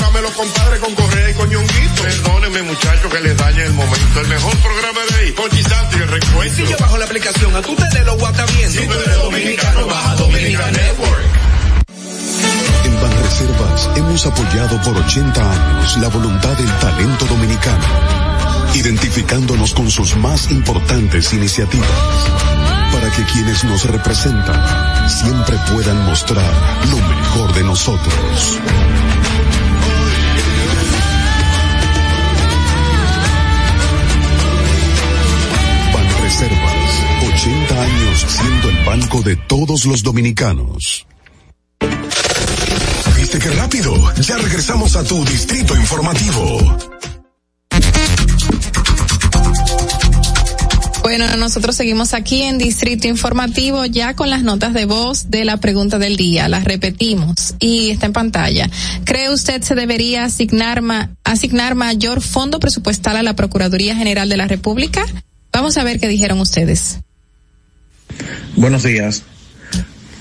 programa los compadres con Correa y con Ñonguito. Perdónenme muchachos que les dañe el momento. El mejor programa de ahí. Ponchi Santi, el recuento. Y si yo bajo la aplicación, a tú te de lo guata viendo. Si tú eres dominicano, baja Dominican Network. En Banreservas hemos apoyado por 80 años la voluntad del talento dominicano, identificándonos con sus más importantes iniciativas, para que quienes nos representan siempre puedan mostrar lo mejor de nosotros. Siendo el banco de todos los dominicanos. ¿Viste qué rápido? Ya regresamos a tu distrito informativo. Bueno, nosotros seguimos aquí en Distrito Informativo ya con las notas de voz de la pregunta del día. Las repetimos y está en pantalla. ¿Cree usted se debería asignar, ma- asignar mayor fondo presupuestal a la Procuraduría General de la República? Vamos a ver qué dijeron ustedes. Buenos días.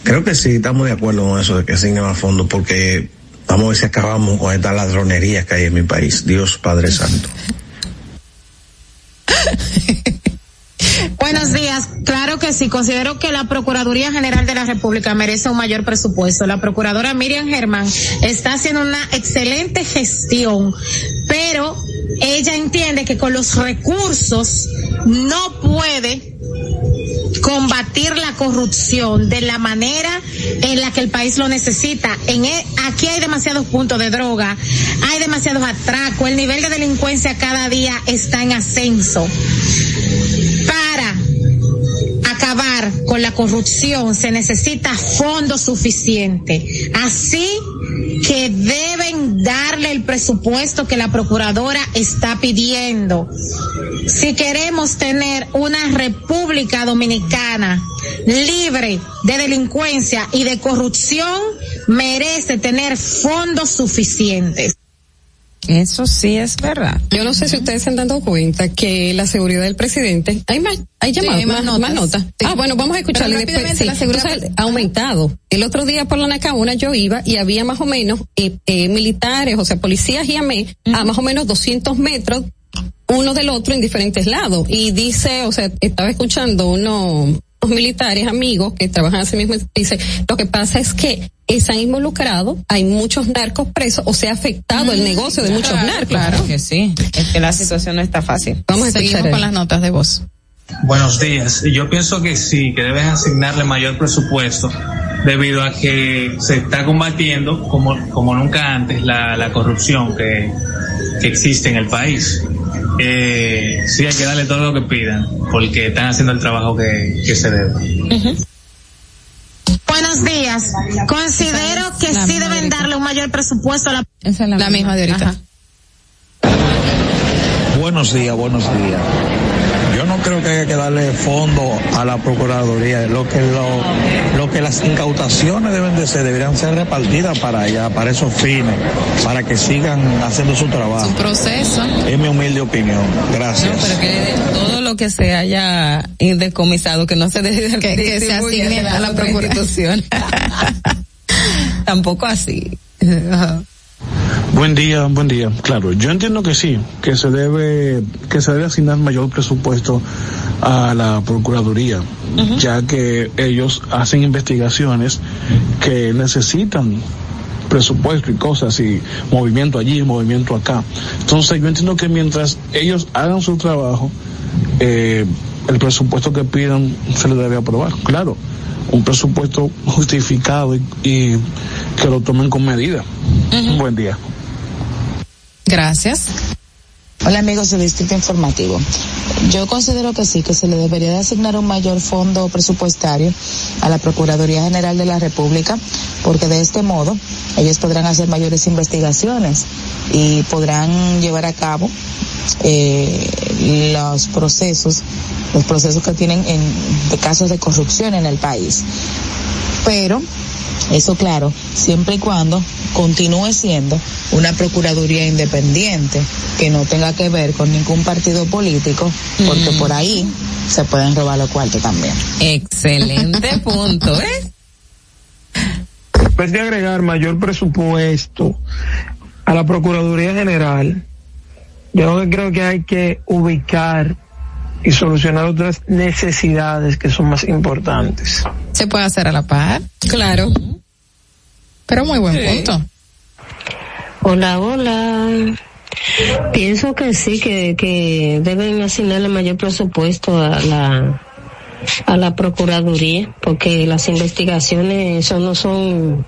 Creo que sí, estamos de acuerdo con eso de que asignen más fondos porque vamos a ver si acabamos con esta ladronería que hay en mi país. Dios Padre Santo. Buenos días. Claro que sí. Considero que la Procuraduría General de la República merece un mayor presupuesto. La Procuradora Miriam Germán está haciendo una excelente gestión, pero ella entiende que con los recursos no puede combatir la corrupción de la manera en la que el país lo necesita. En e- aquí hay demasiados puntos de droga, hay demasiados atracos, el nivel de delincuencia cada día está en ascenso. Para acabar con la corrupción se necesita fondos suficientes. Así que deben darle el presupuesto que la procuradora está pidiendo. Si queremos tener una república dominicana libre de delincuencia y de corrupción, merece tener fondos suficientes. Eso sí es verdad. Yo no sé si ustedes se han dado cuenta que la seguridad del presidente, hay más, hay llamadas, más más, notas. más notas. Sí. Ah, bueno, vamos a escucharle después. Sí, la seguridad- ha aumentado. El otro día por la Nacauna yo iba y había más o menos eh, eh, militares, o sea, policías y AME, a más o menos 200 metros uno del otro en diferentes lados. Y dice, o sea, estaba escuchando unos, unos militares amigos que trabajan así mismo, dice, lo que pasa es que están involucrados, hay muchos narcos presos, o sea, ha afectado el negocio de muchos narcos. Claro que sí. Es que la situación no está fácil. Vamos a Seguimos escuchar con las notas de voz. Buenos días. Yo pienso que sí, que deben asignarle mayor presupuesto debido a que se está combatiendo como, como nunca antes la, la corrupción que, que existe en el país. Eh, sí, hay que darle todo lo que pidan porque están haciendo el trabajo que, que se debe. Buenos días. Considero que sí misma deben de darle un mayor presupuesto a la Esa es la, La misma de ahorita. Ajá. Buenos días, buenos días. No creo que haya que darle fondo a la Procuraduría. Lo que, lo, lo que las incautaciones deben de ser, deberían ser repartidas para allá, para esos fines, para que sigan haciendo su trabajo. Un proceso. Es mi humilde opinión. Gracias. Pero que todo lo que se haya decomisado, que no se debe Que- que se distribuya asigne a la la otra procura- institución. Tampoco así. Buen día, buen día. Claro, yo entiendo que sí, que se debe, que se debe asignar mayor presupuesto a la Procuraduría, ya que ellos hacen investigaciones que necesitan presupuesto y cosas y movimiento allí, movimiento acá. Entonces yo entiendo que mientras ellos hagan su trabajo, eh, el presupuesto que pidan se le debe aprobar. Claro, un presupuesto justificado y, y que lo tomen con medida. Buen día. Gracias. Hola amigos del Distrito Informativo. Yo considero que sí, que se le debería de asignar un mayor fondo presupuestario a la Procuraduría General de la República, porque de este modo ellos podrán hacer mayores investigaciones y podrán llevar a cabo eh, los procesos, los procesos que tienen en de casos de corrupción en el país. Pero eso claro, siempre y cuando continúe siendo una procuraduría independiente que no tenga que ver con ningún partido político, porque por ahí se pueden robar los cuartos también. Excelente punto, ¿eh? Vez de agregar mayor presupuesto a la Procuraduría General, yo creo que hay que ubicar y solucionar otras necesidades que son más importantes. Se puede hacer a la par. Claro. Pero muy buen punto. Hola, hola. Pienso que sí, que, que deben asignarle mayor presupuesto a la a la procuraduría porque las investigaciones eso no son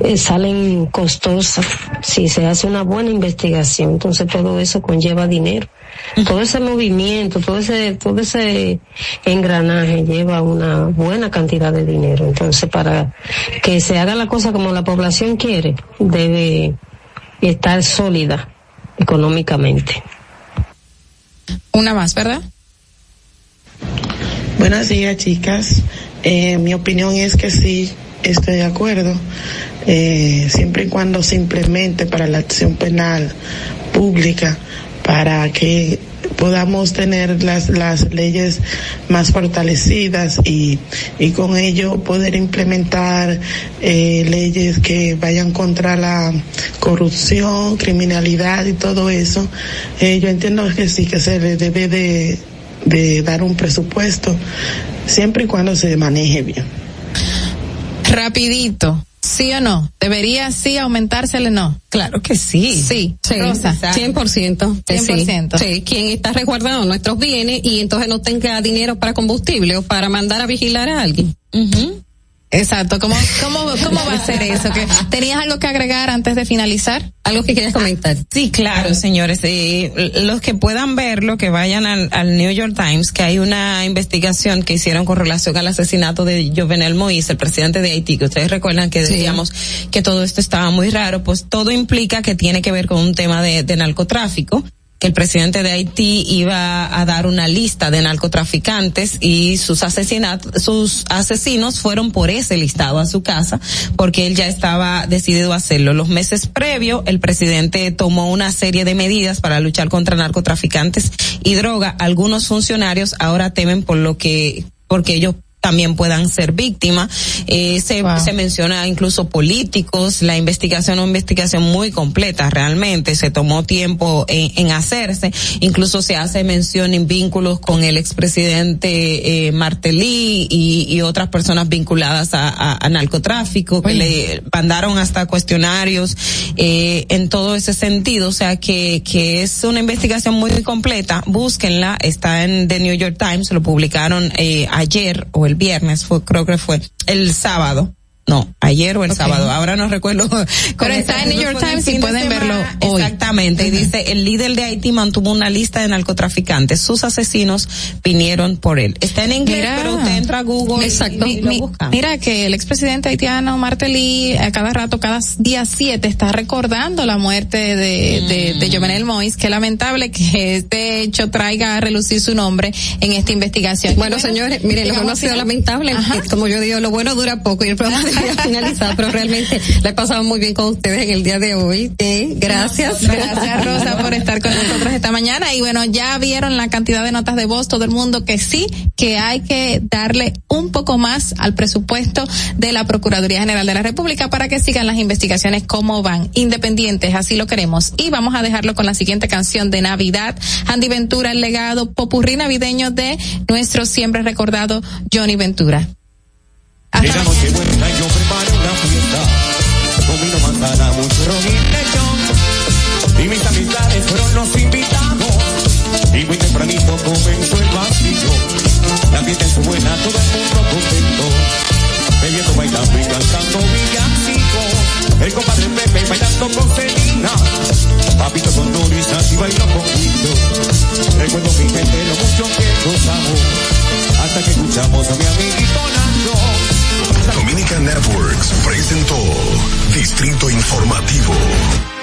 eh, salen costosas. Si se hace una buena investigación entonces todo eso conlleva dinero. Todo ese movimiento todo ese todo ese engranaje lleva una buena cantidad de dinero. Entonces para que se haga la cosa como la población quiere debe estar sólida económicamente. Una más, ¿verdad? Buenos días, chicas. Eh, mi opinión es que sí, estoy de acuerdo, eh, siempre y cuando se implemente para la acción penal pública, para que podamos tener las, las leyes más fortalecidas y, y con ello poder implementar eh, leyes que vayan contra la corrupción, criminalidad y todo eso. Eh, yo entiendo que sí, que se debe de, de dar un presupuesto siempre y cuando se maneje bien. Rapidito. ¿Sí o no? ¿Debería sí aumentársele no? Claro que sí. Sí, sí Rosa. 100%. que 100%. Sí. sí, quien está resguardando nuestros bienes y entonces no tenga dinero para combustible o para mandar a vigilar a alguien. Exacto. ¿Cómo, cómo, ¿Cómo va a ser eso? ¿Que ¿Tenías algo que agregar antes de finalizar? ¿Algo que quieras comentar? Sí, claro, señores. Eh, los que puedan verlo, que vayan al, al, New York Times, que hay una investigación que hicieron con relación al asesinato de Jovenel Moïse, el presidente de Haití, que ustedes recuerdan que decíamos que todo esto estaba muy raro, pues todo implica que tiene que ver con un tema de, de narcotráfico el presidente de Haití iba a dar una lista de narcotraficantes y sus asesinatos, sus asesinos fueron por ese listado a su casa porque él ya estaba decidido a hacerlo. Los meses previos, el presidente tomó una serie de medidas para luchar contra narcotraficantes y droga. Algunos funcionarios ahora temen por lo que, porque ellos también puedan ser víctimas. Eh, se, wow. se menciona incluso políticos, la investigación, una investigación muy completa realmente, se tomó tiempo en, en hacerse, incluso se hace mención en vínculos con el expresidente eh, Martelly y, y, otras personas vinculadas a, a, a narcotráfico, que le mandaron hasta cuestionarios eh, en todo ese sentido, o sea que, que es una investigación muy completa, búsquenla, está en The New York Times, lo publicaron eh, ayer o el viernes, fue, creo que fue el sábado. No, ayer o el okay. sábado, ahora no recuerdo. Pero está en New York Times y pueden verlo hoy. Exactamente, uh -huh. y dice, el líder de Haití mantuvo una lista de narcotraficantes, sus asesinos vinieron por él. Está en inglés, mira, pero usted entra a Google exacto. y, y Mi, Mira que el expresidente haitiano Martelly a cada rato, cada día siete, está recordando la muerte de, mm. de, de Jovenel Moïse, que lamentable que este hecho traiga a relucir su nombre en esta investigación. Bueno, bueno señores, miren, lo que no ha sido lamentable, como yo digo, lo bueno dura poco y el programa a finalizar, pero realmente la he pasado muy bien con ustedes en el día de hoy. Gracias. Gracias, Rosa, por estar con nosotros esta mañana. Y bueno, ya vieron la cantidad de notas de voz, todo el mundo que sí, que hay que darle un poco más al presupuesto de la Procuraduría General de la República para que sigan las investigaciones como van, independientes, así lo queremos. Y vamos a dejarlo con la siguiente canción de Navidad, Andy Ventura, el legado popurrí navideño de nuestro siempre recordado Johnny Ventura. Llega Nochebuena y yo preparo una fiesta. Comino manzana, mucho ron y lechón. Y mis amistades fueron los invitados. Y muy tempranito comenzó el vacío. La fiesta es buena, todo el mundo contento. Bebiendo, bailando y cantando villancicos. El compadre Pepe bailando con Celina. Papito con Doris, así bailó con Guido. Recuerdo mi gente lo mucho que gozamos. Hasta que escuchamos a mi amiguito Networks presentó Distrito Informativo.